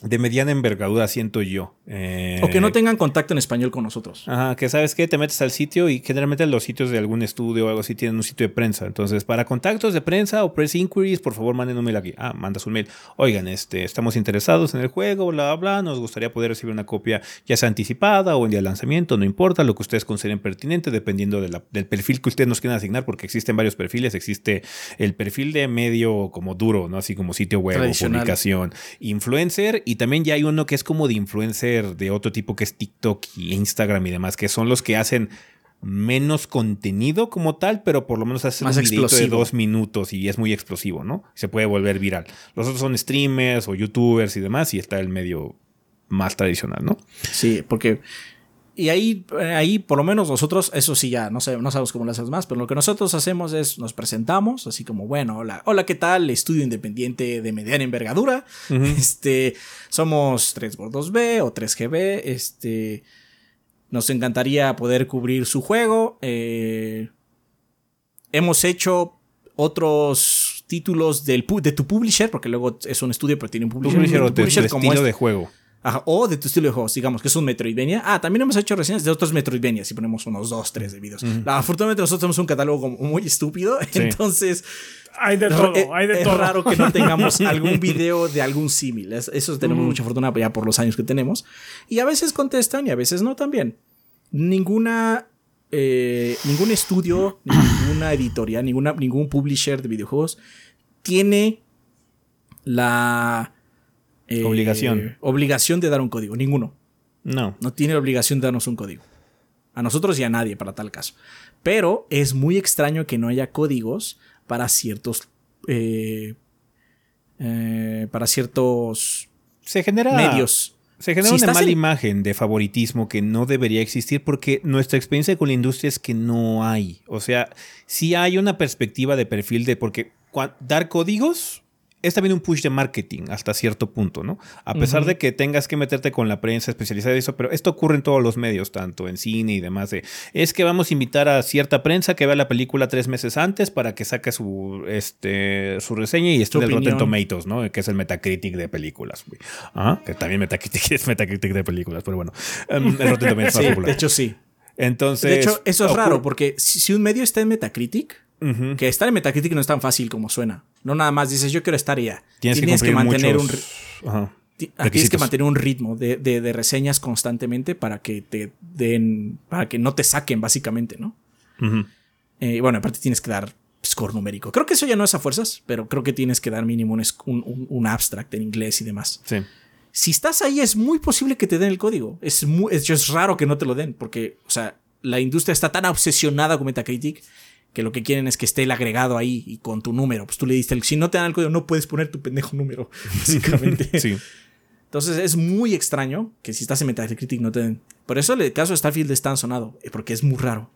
de mediana envergadura, siento yo. Eh, o que no tengan contacto en español con nosotros. Ajá, que sabes que te metes al sitio y generalmente los sitios de algún estudio o algo así tienen un sitio de prensa. Entonces, para contactos de prensa o press inquiries, por favor manden un mail aquí. Ah, mandas un mail. Oigan, este, estamos interesados en el juego, bla, bla, bla. Nos gustaría poder recibir una copia ya sea anticipada o en día de lanzamiento, no importa, lo que ustedes consideren pertinente, dependiendo de la- del perfil que ustedes nos quieran asignar, porque existen varios perfiles. Existe el perfil de medio como duro, ¿no? Así como sitio web o publicación, influencer, y también ya hay uno que es como de influencer de otro tipo que es TikTok y Instagram y demás, que son los que hacen menos contenido como tal, pero por lo menos hacen Más un videito de explosivo. dos minutos y es muy explosivo, ¿no? Se puede volver viral. Los otros son streamers o youtubers y demás, y está el medio más tradicional, ¿no? Sí, porque. Y ahí, ahí, por lo menos nosotros, eso sí ya, no, sé, no sabemos cómo lo hacemos más, pero lo que nosotros hacemos es nos presentamos, así como, bueno, hola, hola, ¿qué tal? Estudio independiente de mediana envergadura. Este, somos 3x2B o 3GB. Este, nos encantaría poder cubrir su juego. eh, hemos hecho otros títulos del, de tu publisher, porque luego es un estudio, pero tiene un publisher. Publisher o de- publisher de como estilo este. de juego. Ajá, o de tu estilo de juegos, digamos que es un Metroidvania. Ah, también hemos hecho reseñas de otros Metroidvania, si ponemos unos dos, tres de videos. La- afortunadamente nosotros tenemos un catálogo muy estúpido, entonces Hay de es- todo, hay de es todo. raro que no tengamos algún video de algún símil. Es- Eso tenemos mucha fortuna ya por los años que tenemos. Y a veces contestan y a veces no también. Ninguna... eh, ningún estudio, ninguna editorial, ninguna, ningún publisher de videojuegos tiene la eh, Obligación. obligación de dar un código. Ninguno. No. No tiene la obligación de darnos un código. A nosotros y a nadie para tal caso. Pero es muy extraño que no haya códigos para ciertos. eh, eh, para ciertos Se genera. medios. Se genera Si una mala en- imagen de favoritismo que no debería existir porque nuestra experiencia con la industria es que no hay. O sea, sí hay una perspectiva de perfil de porque dar códigos es también un push de marketing hasta cierto punto, ¿no? A pesar de que tengas que meterte con la prensa especializada y eso, pero esto ocurre en todos los medios, tanto en cine y demás. De, es que vamos a invitar a cierta prensa que vea la película tres meses antes para que saque su, este, su reseña y esté en el Rotten. Tomatoes, ¿no? Que es el Metacritic de películas. Ajá, que también Metacritic es Metacritic de películas, pero bueno. Em, el Rotten Tomatoes es más popular. de hecho sí. Entonces. De hecho, eso es raro porque si un medio está en Metacritic, Que estar en Metacritic no es tan fácil como suena. No nada más dices yo quiero estar allá. Tienes, que, mantener un muchos- Ajá. ah, tienes que requisitos. mantener un ritmo de, de- de reseñas constantemente para que te den, para que no te saquen básicamente, ¿no? Eh, bueno, aparte tienes que dar score numérico. Creo que eso ya no es a fuerzas, pero creo que tienes que dar mínimo un, un- un- un abstract en inglés y demás. Sí. Si estás ahí es muy posible que te den el código. Es, muy, es, es raro que no te lo den porque, o sea, la industria está tan obsesionada con Metacritic que lo que quieren es que esté el agregado ahí y con tu número. Pues tú le diste el... Si no te dan el código, no puedes poner tu pendejo número, básicamente. Sí. Entonces es muy extraño que si estás en Metacritic no te den. Por eso el caso de Starfield es tan sonado, eh, porque es muy raro.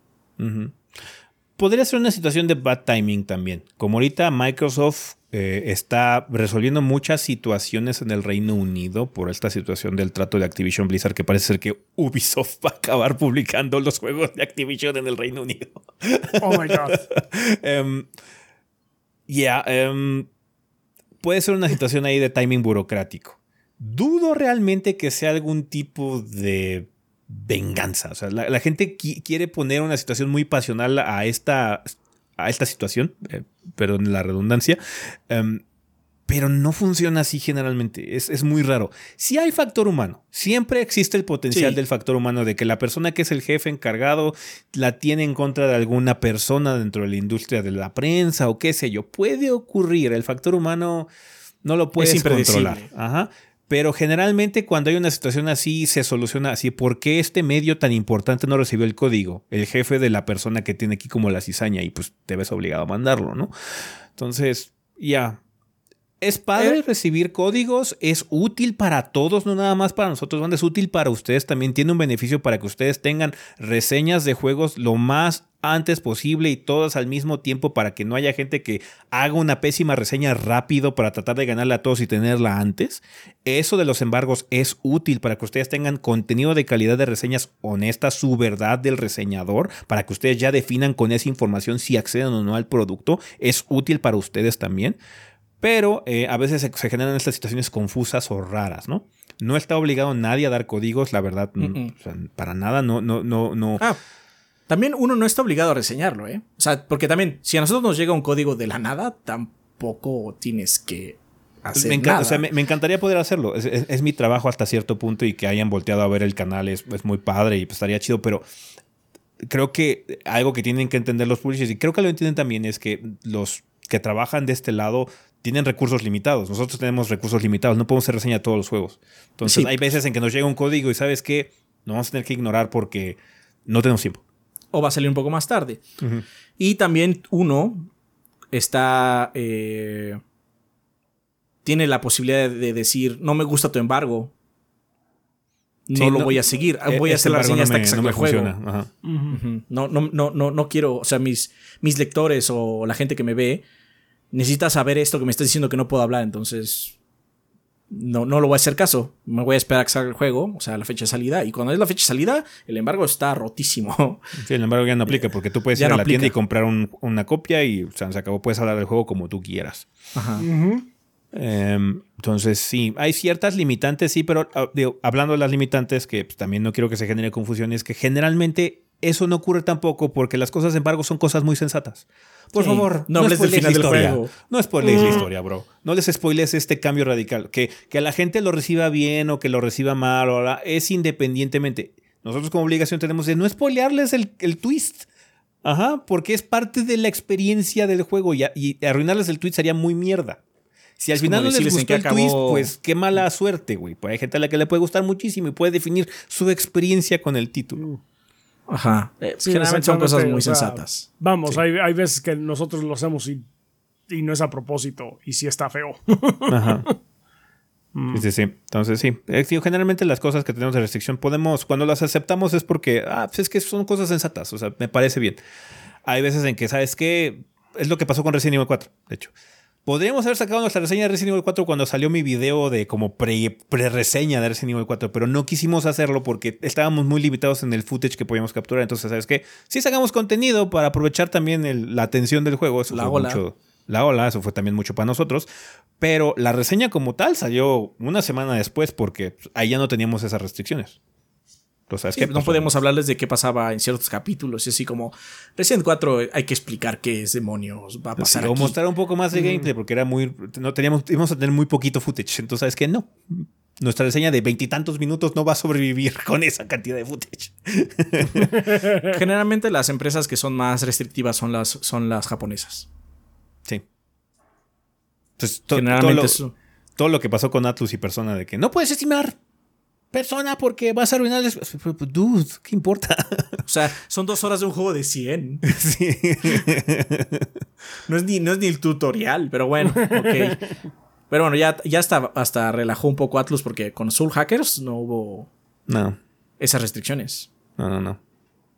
Podría ser una situación de bad timing también. Como ahorita Microsoft eh, está resolviendo muchas situaciones en el Reino Unido por esta situación del trato de Activision Blizzard, que parece ser que Ubisoft va a acabar publicando los juegos de Activision en el Reino Unido. Oh my God. Em, Ya, em, puede ser una situación ahí de timing burocrático. Dudo realmente que sea algún tipo de venganza. O sea, la, la gente qui- quiere poner una situación muy pasional a esta, a esta situación, eh, perdón la redundancia, em, pero no funciona así generalmente. Es, es muy raro. Si hay factor humano, siempre existe el potencial Sí. del factor humano de que la persona que es el jefe encargado la tiene en contra de alguna persona dentro de la industria de la prensa o qué sé yo. Puede ocurrir. El factor humano no lo puedes controlar. Ajá. Pero generalmente cuando hay una situación así se soluciona así. ¿Por qué este medio tan importante no recibió el código? El jefe de la persona que tiene aquí como la cizaña y pues te ves obligado a mandarlo, ¿no? Entonces, ya. Es padre Eh. recibir códigos, es útil para todos, no nada más para nosotros, banda, es útil para ustedes, también tiene un beneficio para que ustedes tengan reseñas de juegos lo más antes posible y todas al mismo tiempo para que no haya gente que haga una pésima reseña rápido para tratar de ganarle a todos y tenerla antes. Eso de los embargos es útil para que ustedes tengan contenido de calidad de reseñas honestas, su verdad del reseñador, para que ustedes ya definan con esa información si acceden o no al producto. Es útil para ustedes también. Pero eh, a veces se, se generan estas situaciones confusas o raras, ¿no? No está obligado nadie a dar códigos, la verdad, Mm-mm. o sea, para nada, no, no, no, no. Ah, también uno no está obligado a reseñarlo, ¿eh? O sea, porque también, si a nosotros nos llega un código de la nada, tampoco tienes que hacer me, encanta, nada. o sea, me, me encantaría poder hacerlo. Es, es- es mi trabajo hasta cierto punto y que hayan volteado a ver el canal es, es muy padre y pues, estaría chido, pero creo que algo que tienen que entender los publishers y creo que lo entienden también es que los que trabajan de este lado tienen recursos limitados. Nosotros tenemos recursos limitados, no podemos hacer reseña de todos los juegos. Entonces Sí. hay veces en que nos llega un código y sabes que no vamos a tener que ignorar porque no tenemos tiempo. O va a salir un poco más tarde. Y también uno está. eh, tiene la posibilidad de decir: No me gusta tu embargo. No Sí, lo no- voy a seguir. E- Voy a este hacer la reseña no hasta me- que me el juego. no, no, no, no quiero. O sea, mis, mis lectores o la gente que me ve necesita saber esto que me estás diciendo que no puedo hablar. Entonces. No, no lo voy a hacer caso. Me voy a esperar a que salga el juego, o sea, la fecha de salida. Y cuando es la fecha de salida, el embargo está rotísimo. Sí, el embargo ya no aplica porque tú puedes Ya ir a la tienda y comprar un- una copia y o sea, se acabó. Puedes hablar del juego como tú quieras. Ajá. Em, entonces, sí, hay ciertas limitantes, sí, pero ah, digo, hablando de las limitantes, que pues, también no quiero que se genere confusión, es que generalmente eso no ocurre tampoco porque las cosas de embargo son cosas muy sensatas. Por Sí, favor, no hables del spoilees final la del historia. juego. No spoilees la Mm. historia, bro. No les spoilees este cambio radical. Que, que la gente lo reciba bien o que lo reciba mal, o la- es independientemente. Nosotros como obligación tenemos de no spoilearles el, el twist. Ajá, porque es parte de la experiencia del juego y, a- y arruinarles el twist sería muy mierda. Si al Es final no les gustó el acabó- twist, pues qué mala suerte, güey. Pues hay gente a la que le puede gustar muchísimo y puede definir su experiencia con el título. Ajá. Eh, Sí, generalmente son cosas muy o sea, sensatas. Vamos, Sí. hay, hay veces que nosotros lo hacemos y, y no es a propósito y sí está feo. Ajá. Sí, sí, sí. Entonces, sí. Eh, sí, Generalmente las cosas que tenemos de restricción podemos, cuando las aceptamos es porque, ah, pues es que son cosas sensatas. O sea, me parece bien. Hay veces en que, ¿sabes qué? Es lo que pasó con Resident Evil 4, de hecho. Podríamos haber sacado nuestra reseña de Resident Evil 4 cuando salió mi video de como pre-reseña de Resident Evil 4, pero no quisimos hacerlo porque estábamos muy limitados en el footage que podíamos capturar. Entonces, ¿sabes qué? Sí sacamos contenido para aprovechar también la atención del juego. Eso La fue ola. mucho. La ola, eso fue también mucho para nosotros. Pero la reseña como tal salió una semana después porque ahí ya no teníamos esas restricciones. No Pasó. podemos hablarles de qué pasaba en ciertos capítulos. Y así como Resident 4 hay que explicar qué es demonios va a pasar. Sí, o aquí. mostrar un poco más de gameplay porque era muy no teníamos íbamos a tener muy poquito footage entonces sabes que no nuestra reseña de veintitantos minutos no va a sobrevivir con esa cantidad de footage Generalmente las empresas que son más restrictivas son las, son las japonesas. sí entonces to- todo, Generalmente lo, todo lo que pasó con Atlus y Persona de que no puedes estimar Persona porque vas a arruinar el- dude qué importa O sea, son dos horas de un juego de 100. sí. No es ni, no es ni el tutorial, pero bueno, ok. Pero bueno, ya, ya hasta, hasta relajó un poco Atlus porque con Soul Hackers no hubo no esas restricciones. no no no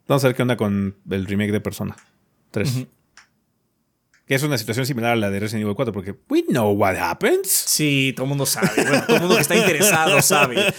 vamos a ver qué onda con el remake de Persona 3 que es una situación similar a la de Resident Evil 4 porque we know what happens Sí, todo el mundo sabe. Bueno, todo el mundo que está interesado sabe.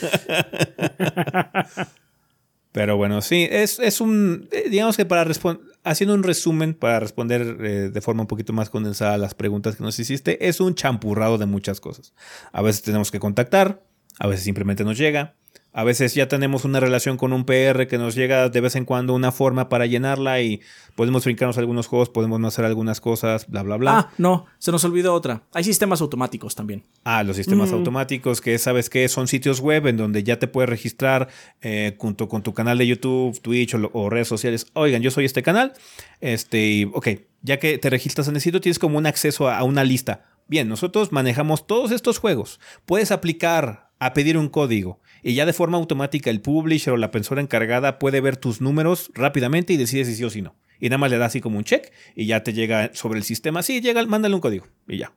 Pero bueno, sí, es, es un, eh, digamos que para responder, haciendo un resumen para responder eh, de forma un poquito más condensada a las preguntas que nos hiciste, es un champurrado de muchas cosas. A veces tenemos que contactar, a veces simplemente nos llega, a veces ya tenemos una relación con un PR que nos llega de vez en cuando una forma para llenarla y podemos brincarnos algunos juegos, podemos no hacer algunas cosas, bla, bla, bla. Ah, no, se nos olvidó otra. Hay sistemas automáticos también. Ah, los sistemas automáticos, que sabes que son sitios web en donde ya te puedes registrar eh, junto con tu canal de YouTube, Twitch o, redes sociales. Oigan, yo soy este canal. Este, y, ok, ya que te registras en el sitio, tienes como un acceso a, a una lista. Bien, nosotros manejamos todos estos juegos. Puedes aplicar a pedir un código y ya de forma automática el publisher o la persona encargada puede ver tus números rápidamente y decide si sí o si no. Y nada más le da así como un check y ya te llega sobre el sistema. Sí, llega, mándale un código y ya.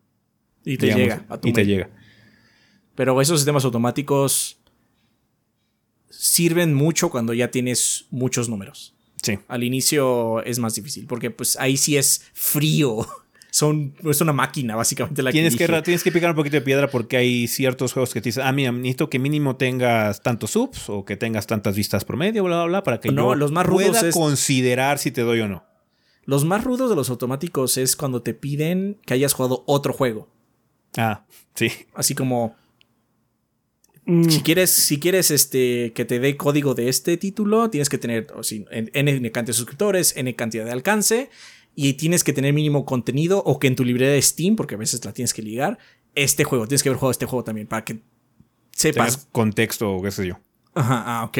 Y te digamos, llega a tu y te llega. Pero esos sistemas automáticos sirven mucho cuando ya tienes muchos números. Sí. Al inicio es más difícil porque pues ahí sí es frío. Son, es una máquina básicamente la Tienes que, que, tienes que picar un poquito de piedra porque hay ciertos juegos que te dicen, ah, mira, necesito que mínimo tengas tantos subs o que tengas tantas vistas promedio, bla, bla, bla, para que No, yo los más pueda es- considerar si te doy o no. Los más rudos de los automáticos es cuando te piden que hayas jugado otro juego. Ah, sí. Así como Mm, si quieres, si quieres este, que te dé código de este título, tienes que tener o en- N cantidad de suscriptores, N cantidad de alcance, y tienes que tener mínimo contenido o que en tu librería de Steam, porque a veces la tienes que ligar, este juego, tienes que haber jugado este juego también para que sepas. Tengas contexto o qué sé yo. Ajá, ah, ok.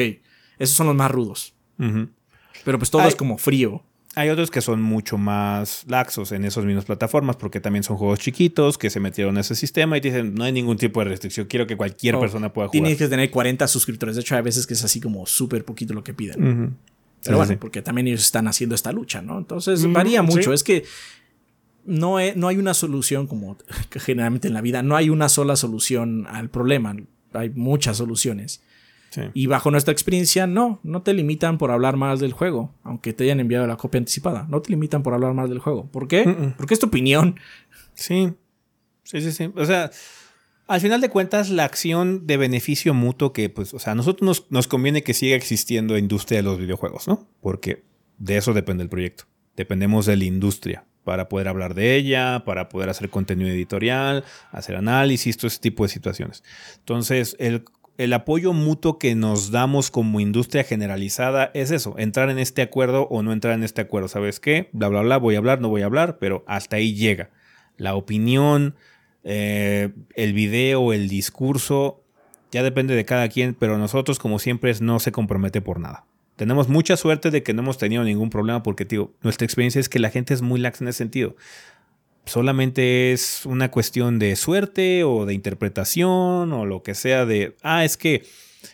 Esos son los más rudos. Pero pues todo es como frío. Hay otros que son mucho más laxos en esas mismas plataformas porque también son juegos chiquitos que se metieron a ese sistema y te dicen, no hay ningún tipo de restricción, quiero que cualquier O persona pueda jugar. Tienes que tener 40 suscriptores. De hecho, hay veces que es así como súper poquito lo que piden. Ujú. Pero Sí, bueno, sí. porque también ellos están haciendo esta lucha, ¿no? Entonces Mm, varía mucho. Es que no, he- no hay una solución como que generalmente en la vida, no hay una sola solución al problema. Hay muchas soluciones. Sí. Y bajo nuestra experiencia, no, no te limitan por hablar más del juego, aunque te hayan enviado la copia anticipada. No te limitan por hablar más del juego. ¿Por qué? Porque es tu opinión. Sí, sí, sí, sí. O sea, al final de cuentas, la acción de beneficio mutuo que, pues, o sea, a nosotros nos, nos conviene que siga existiendo industria de los videojuegos, ¿no? Porque de eso depende el proyecto. Dependemos de la industria para poder hablar de ella, para poder hacer contenido editorial, hacer análisis, todo ese tipo de situaciones. Entonces, el, el apoyo mutuo que nos damos como industria generalizada es eso, entrar en este acuerdo o no entrar en este acuerdo. ¿Sabes qué? Bla, bla, bla, voy a hablar, no voy a hablar, pero hasta ahí llega la opinión, eh, el video, el discurso, ya depende de cada quien, pero nosotros como siempre no se compromete por nada. Tenemos mucha suerte de que no hemos tenido ningún problema porque, tío, nuestra experiencia es que la gente es muy laxa en ese sentido. Solamente es una cuestión de suerte o de interpretación o lo que sea de, ah, es que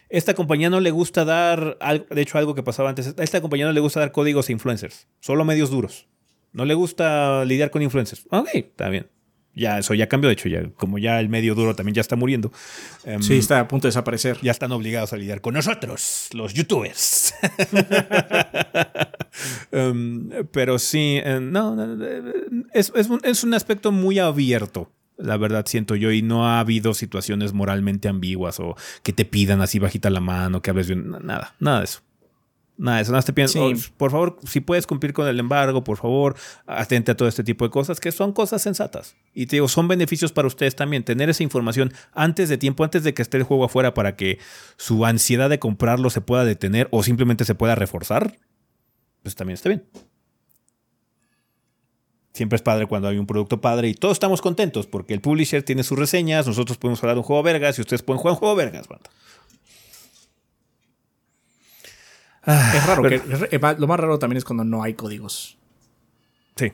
esta compañía no le gusta dar, de hecho algo que pasaba antes, a esta compañía no le gusta dar códigos a influencers, solo medios duros. No le gusta lidiar con influencers. Ok, está bien. Ya, eso ya cambió, de hecho, ya, como ya el medio duro también ya está muriendo. em, Sí, está a punto de desaparecer. ya están obligados a lidiar con nosotros, los youtubers. Em, pero sí, eh, no, es, es un, es un aspecto muy abierto. La verdad siento yo, y no ha habido situaciones moralmente ambiguas o que te pidan así bajita la mano, que hables bien, nada, nada de eso. Nada eso, nada más te piden, Sí. "Oh, por favor, si puedes cumplir con el embargo, por favor, atente a todo este tipo de cosas, que son cosas sensatas. Y te digo, son beneficios para ustedes también, tener esa información antes de tiempo, antes de que esté el juego afuera, para que su ansiedad de comprarlo se pueda detener o simplemente se pueda reforzar, pues también está bien. Siempre es padre cuando hay un producto padre y todos estamos contentos porque el publisher tiene sus reseñas, nosotros podemos hablar de un juego vergas y ustedes pueden jugar un juego vergas, banda. Es raro Pero- que. eh, Lo más raro también es cuando no hay códigos. Sí.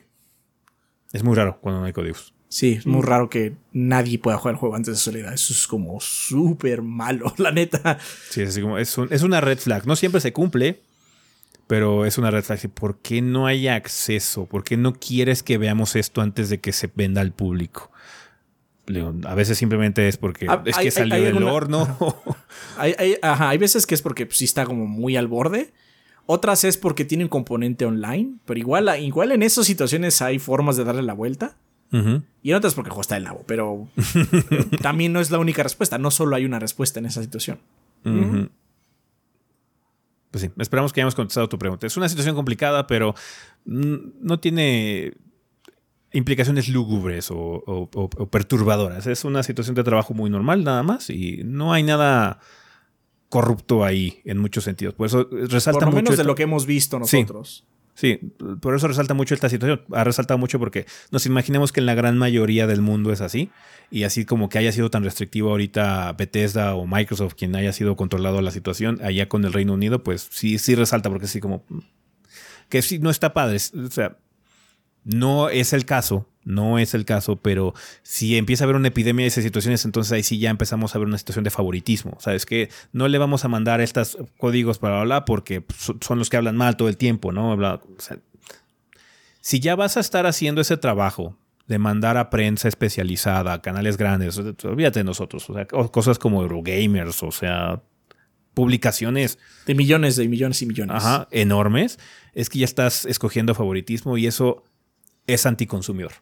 Es muy raro cuando no hay códigos. Sí, es muy raro que nadie pueda jugar el juego antes de salida. Eso es como súper malo, la neta. Sí, es así como, es, un- es una red flag. No siempre se cumple, pero es una red flag. ¿Por qué no hay acceso? ¿Por qué no quieres que veamos esto antes de que se venda al público? A veces simplemente es porque Ah, es que hay- salió hay del alguna- horno. Hay, hay- ajá, hay veces que es porque pues, sí está como muy al borde. Otras es porque tiene un componente online. Pero igual, igual en esas situaciones hay formas de darle la vuelta. Y en otras porque juego está el nabo. Pero también no es la única respuesta. No solo hay una respuesta en esa situación. Pues sí, esperamos que hayamos contestado tu pregunta. Es una situación complicada, pero mm, no tiene implicaciones lúgubres o, o- o- o perturbadoras. Es una situación de trabajo muy normal, nada más, y no hay nada corrupto ahí en muchos sentidos. Por eso resalta Por lo mucho. menos de lo que hemos visto nosotros. Sí, por eso resalta mucho esta situación. Ha resaltado mucho porque nos imaginemos que en la gran mayoría del mundo es así. Y así como que haya sido tan restrictivo ahorita Bethesda o Microsoft, quien haya sido controlado la situación allá con el Reino Unido, pues sí, sí resalta porque sí como mm, que sí no está padre. O sea, no es el caso, no es el caso, pero si empieza a haber una epidemia de esas situaciones, entonces ahí sí ya empezamos a ver una situación de favoritismo. ¿Sabes que No le vamos a mandar estos códigos para bla, porque so- son los que hablan mal todo el tiempo, ¿no? Bla, o sea, si ya vas a estar haciendo ese trabajo de mandar a prensa especializada, a canales grandes, olvídate de nosotros, o sea, cosas como Eurogamers, o sea, publicaciones De millones, de millones y millones. ajá, enormes, es que ya estás escogiendo favoritismo y eso es anticonsumidor.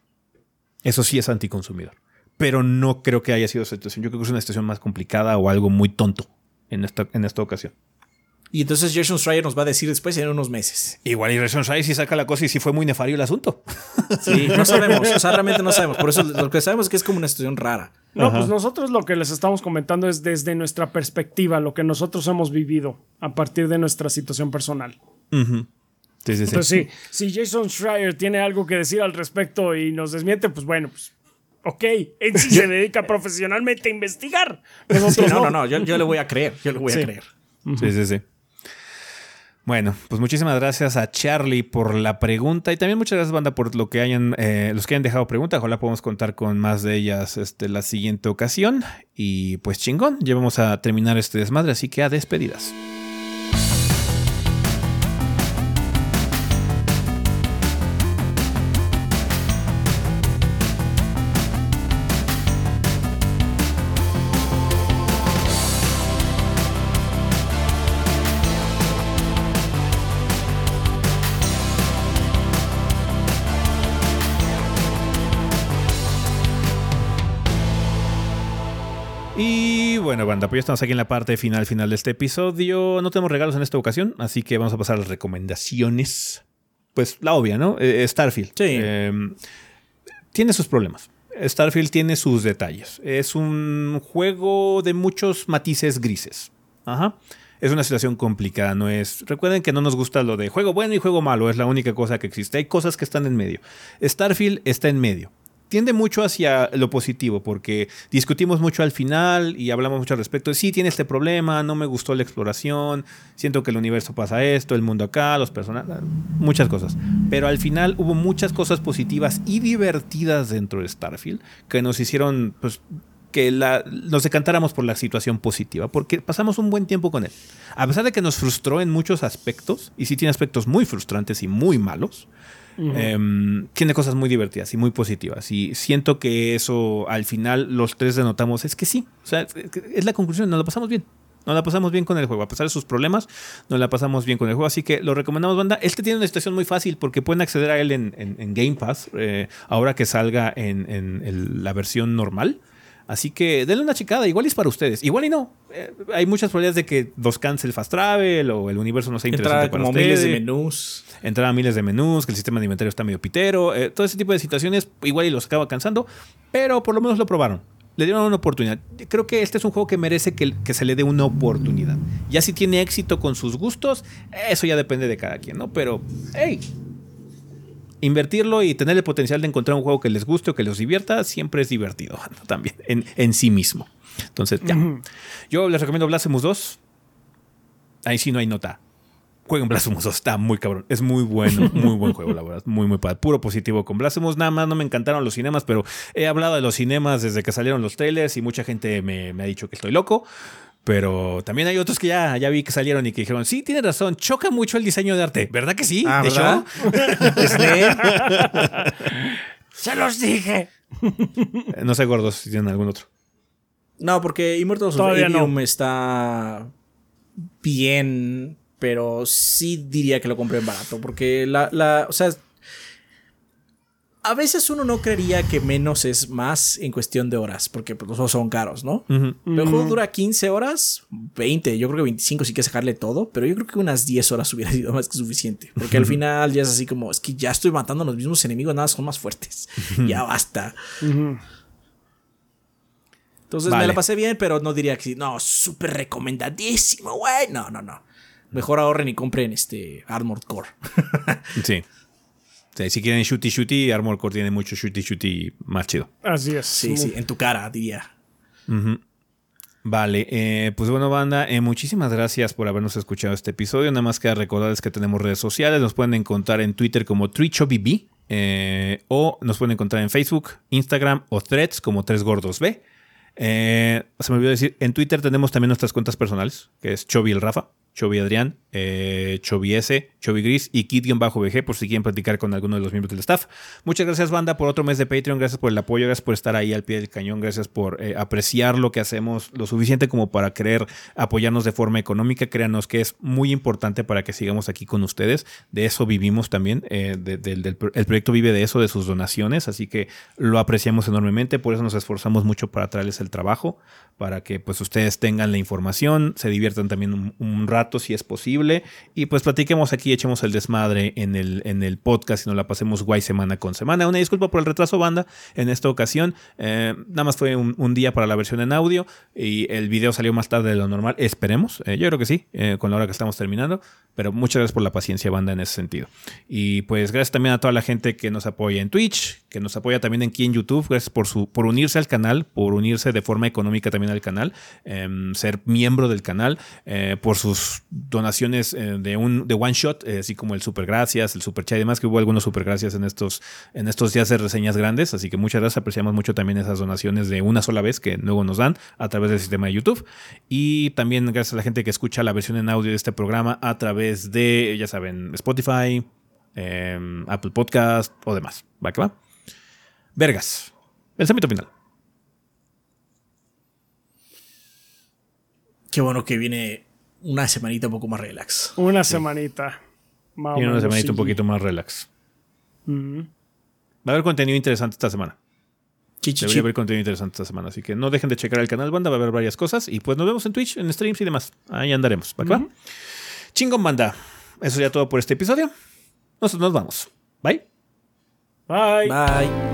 Eso sí es anticonsumidor. Pero no creo que haya sido esa situación. Yo creo que es una situación más complicada o algo muy tonto en esta, en esta ocasión. Y entonces Jason Schreier nos va a decir después en unos meses. Igual y Reson Rai sí saca la cosa y sí fue muy nefario el asunto. Sí, no sabemos. O sea, realmente no sabemos. Por eso lo que sabemos es que es como una situación rara. No, Ajá. pues nosotros lo que les estamos comentando es desde nuestra perspectiva, lo que nosotros hemos vivido a partir de nuestra situación personal. Ujú. Sí, sí, sí. Pues sí, si Jason Schreier tiene algo que decir al respecto y nos desmiente, pues bueno, pues ok, él sí se dedica profesionalmente a investigar. Sí, no, no. no, no. Yo, yo le voy a creer. Yo le voy Sí. a creer. Sí, sí, sí. Bueno, pues muchísimas gracias a Charlie por la pregunta y también muchas gracias, banda, por lo que hayan, eh, los que hayan dejado preguntas. Ojalá podamos contar con más de ellas este, la siguiente ocasión. Y pues chingón, ya vamos a terminar este desmadre, así que a despedidas. Bueno, banda, pues ya estamos aquí en la parte final final de este episodio. No tenemos regalos en esta ocasión, así que vamos a pasar a las recomendaciones. Pues la obvia, ¿no? Eh, Starfield. Sí. Eh, tiene sus problemas. Starfield tiene sus detalles. Es un juego de muchos matices grises. Ajá. Es una situación complicada, no es. Recuerden que no nos gusta lo de juego bueno y juego malo, es la única cosa que existe. Hay cosas que están en medio. Starfield está en medio. Tiende mucho hacia lo positivo, porque discutimos mucho al final y hablamos mucho al respecto. Sí, tiene este problema, no me gustó la exploración, siento que el universo pasa esto, el mundo acá, los personajes, muchas cosas. Pero al final hubo muchas cosas positivas y divertidas dentro de Starfield que nos hicieron, pues, que la- nos decantáramos por la situación positiva, porque pasamos un buen tiempo con él. A pesar de que nos frustró en muchos aspectos, y sí tiene aspectos muy frustrantes y muy malos, Em, tiene cosas muy divertidas y muy positivas. Y siento que eso al final los tres denotamos. Es que sí. O sea, es la conclusión. Nos lo pasamos bien. Nos la pasamos bien con el juego. A pesar de sus problemas, nos la pasamos bien con el juego. Así que lo recomendamos, banda. Este tiene una situación muy fácil porque pueden acceder a él en, Game Pass. Eh, ahora que salga en, la versión normal. Así que denle una checada, igual es para ustedes, igual y no. Eh, hay muchas probabilidades de que los cancel fast travel o el universo no sea interesante para como miles de menús. Entrar a miles de menús, que el sistema de inventario está medio pitero. Eh, todo ese tipo de situaciones igual y los acaba cansando, pero por lo menos lo probaron. Le dieron una oportunidad. Creo que este es un juego que merece que, que se le dé una oportunidad. Ya si tiene éxito con sus gustos, eso ya depende de cada quien, ¿no? Pero, hey, invertirlo y tener el potencial de encontrar un juego que les guste o que los divierta siempre es divertido también en, sí mismo. Entonces, ya. Yo les recomiendo Blasphemous 2. Ahí sí no hay nota. Jueguen Blasphemous 2, está muy cabrón. Es muy bueno, muy buen juego, la verdad. Muy, muy padre. Puro positivo con Blasphemous. Nada más no me encantaron los cinemas, pero he hablado de los cinemas desde que salieron los trailers y mucha gente me, me ha dicho que estoy loco. Pero también hay otros que ya, ya vi que salieron y que dijeron, sí, tiene razón, choca mucho el diseño de arte. ¿Verdad que sí? Ah, ¿verdad? Se los dije. no sé, gordos, si tienen algún otro. No, porque Immortals Todavía of está bien, pero sí diría que lo compré en barato. Porque la, la, o sea, a veces uno no creería que menos es más en cuestión de horas, porque pues, los juegos son caros, ¿no? el juego dura 15 horas, 20, yo creo que 25 si quieres sacarle todo, pero yo creo que unas 10 horas hubiera sido más que suficiente, porque al final ya es así como, es que ya estoy matando a los mismos enemigos, nada, son más fuertes, ya basta. Entonces me la pasé bien, pero no diría que no, súper recomendadísimo, güey. No, no, no. Mejor ahorren y compren este Armored Core. sí si quieren shooty shooty, Armor Core tiene mucho shooty shooty más chido. Así es. Sí, sí, en tu cara, diría. Vale, eh, pues bueno, banda, eh, muchísimas gracias por habernos escuchado este episodio. Nada más que recordarles que tenemos redes sociales. Nos pueden encontrar en Twitter como TrichoBB eh, o nos pueden encontrar en Facebook, Instagram o Threads como Tres Gordos B. se me olvidó decir, en Twitter tenemos también nuestras cuentas personales, que es Chobi el Rafa. Chovy Adrián, eh, Chovy S, Chovy Gris y Kid-BG por si quieren platicar con alguno de los miembros del staff. Muchas gracias, banda, por otro mes de Patreon. Gracias por el apoyo, gracias por estar ahí al pie del cañón, gracias por eh, apreciar lo que hacemos lo suficiente como para querer apoyarnos de forma económica. Créanos que es muy importante para que sigamos aquí con ustedes. De eso vivimos también. Eh, el proyecto vive de eso, de sus donaciones, así que lo apreciamos enormemente. Por eso nos esforzamos mucho para traerles el trabajo, para que pues ustedes tengan la información, se diviertan también un, un rato si es posible. Y pues platiquemos aquí, echemos el desmadre en el, en el podcast y nos la pasemos guay semana con semana. Una disculpa por el retraso, banda, en esta ocasión. Eh, nada más fue un, día para la versión en audio y el video salió más tarde de lo normal. Esperemos, eh, yo creo que sí, eh, con la hora que estamos terminando. Pero muchas gracias por la paciencia, banda, en ese sentido. Y pues gracias también a toda la gente que nos apoya en Twitch, que nos apoya también aquí en YouTube. Gracias por, su, por unirse al canal, por unirse de forma económica también al canal, em, ser miembro del canal, por sus donaciones eh, de un de one shot, eh, así como el super gracias, el super chat y demás, que hubo algunos super gracias en estos, en estos días de reseñas grandes. Así que muchas gracias, apreciamos mucho también esas donaciones de una sola vez que luego nos dan a través del sistema de YouTube. Y también gracias a la gente que escucha la versión en audio de este programa a través de, ya saben, Spotify, em, Apple Podcast o demás. ¿Va que va? Vergas. Pensamiento final. Qué bueno que viene una semanita un poco más relax. Una semanita. Más y una semanita un poquito más relax. Mm. Va a haber contenido interesante esta semana. Debería haber contenido interesante esta semana. Así que no dejen de checar el canal, banda. Va a haber varias cosas. Y pues nos vemos en Twitch, en streams y demás. Ahí andaremos. ¿Va? Chingón, banda. Eso ya todo por este episodio. Nosotros nos vamos. Bye. Bye. Bye.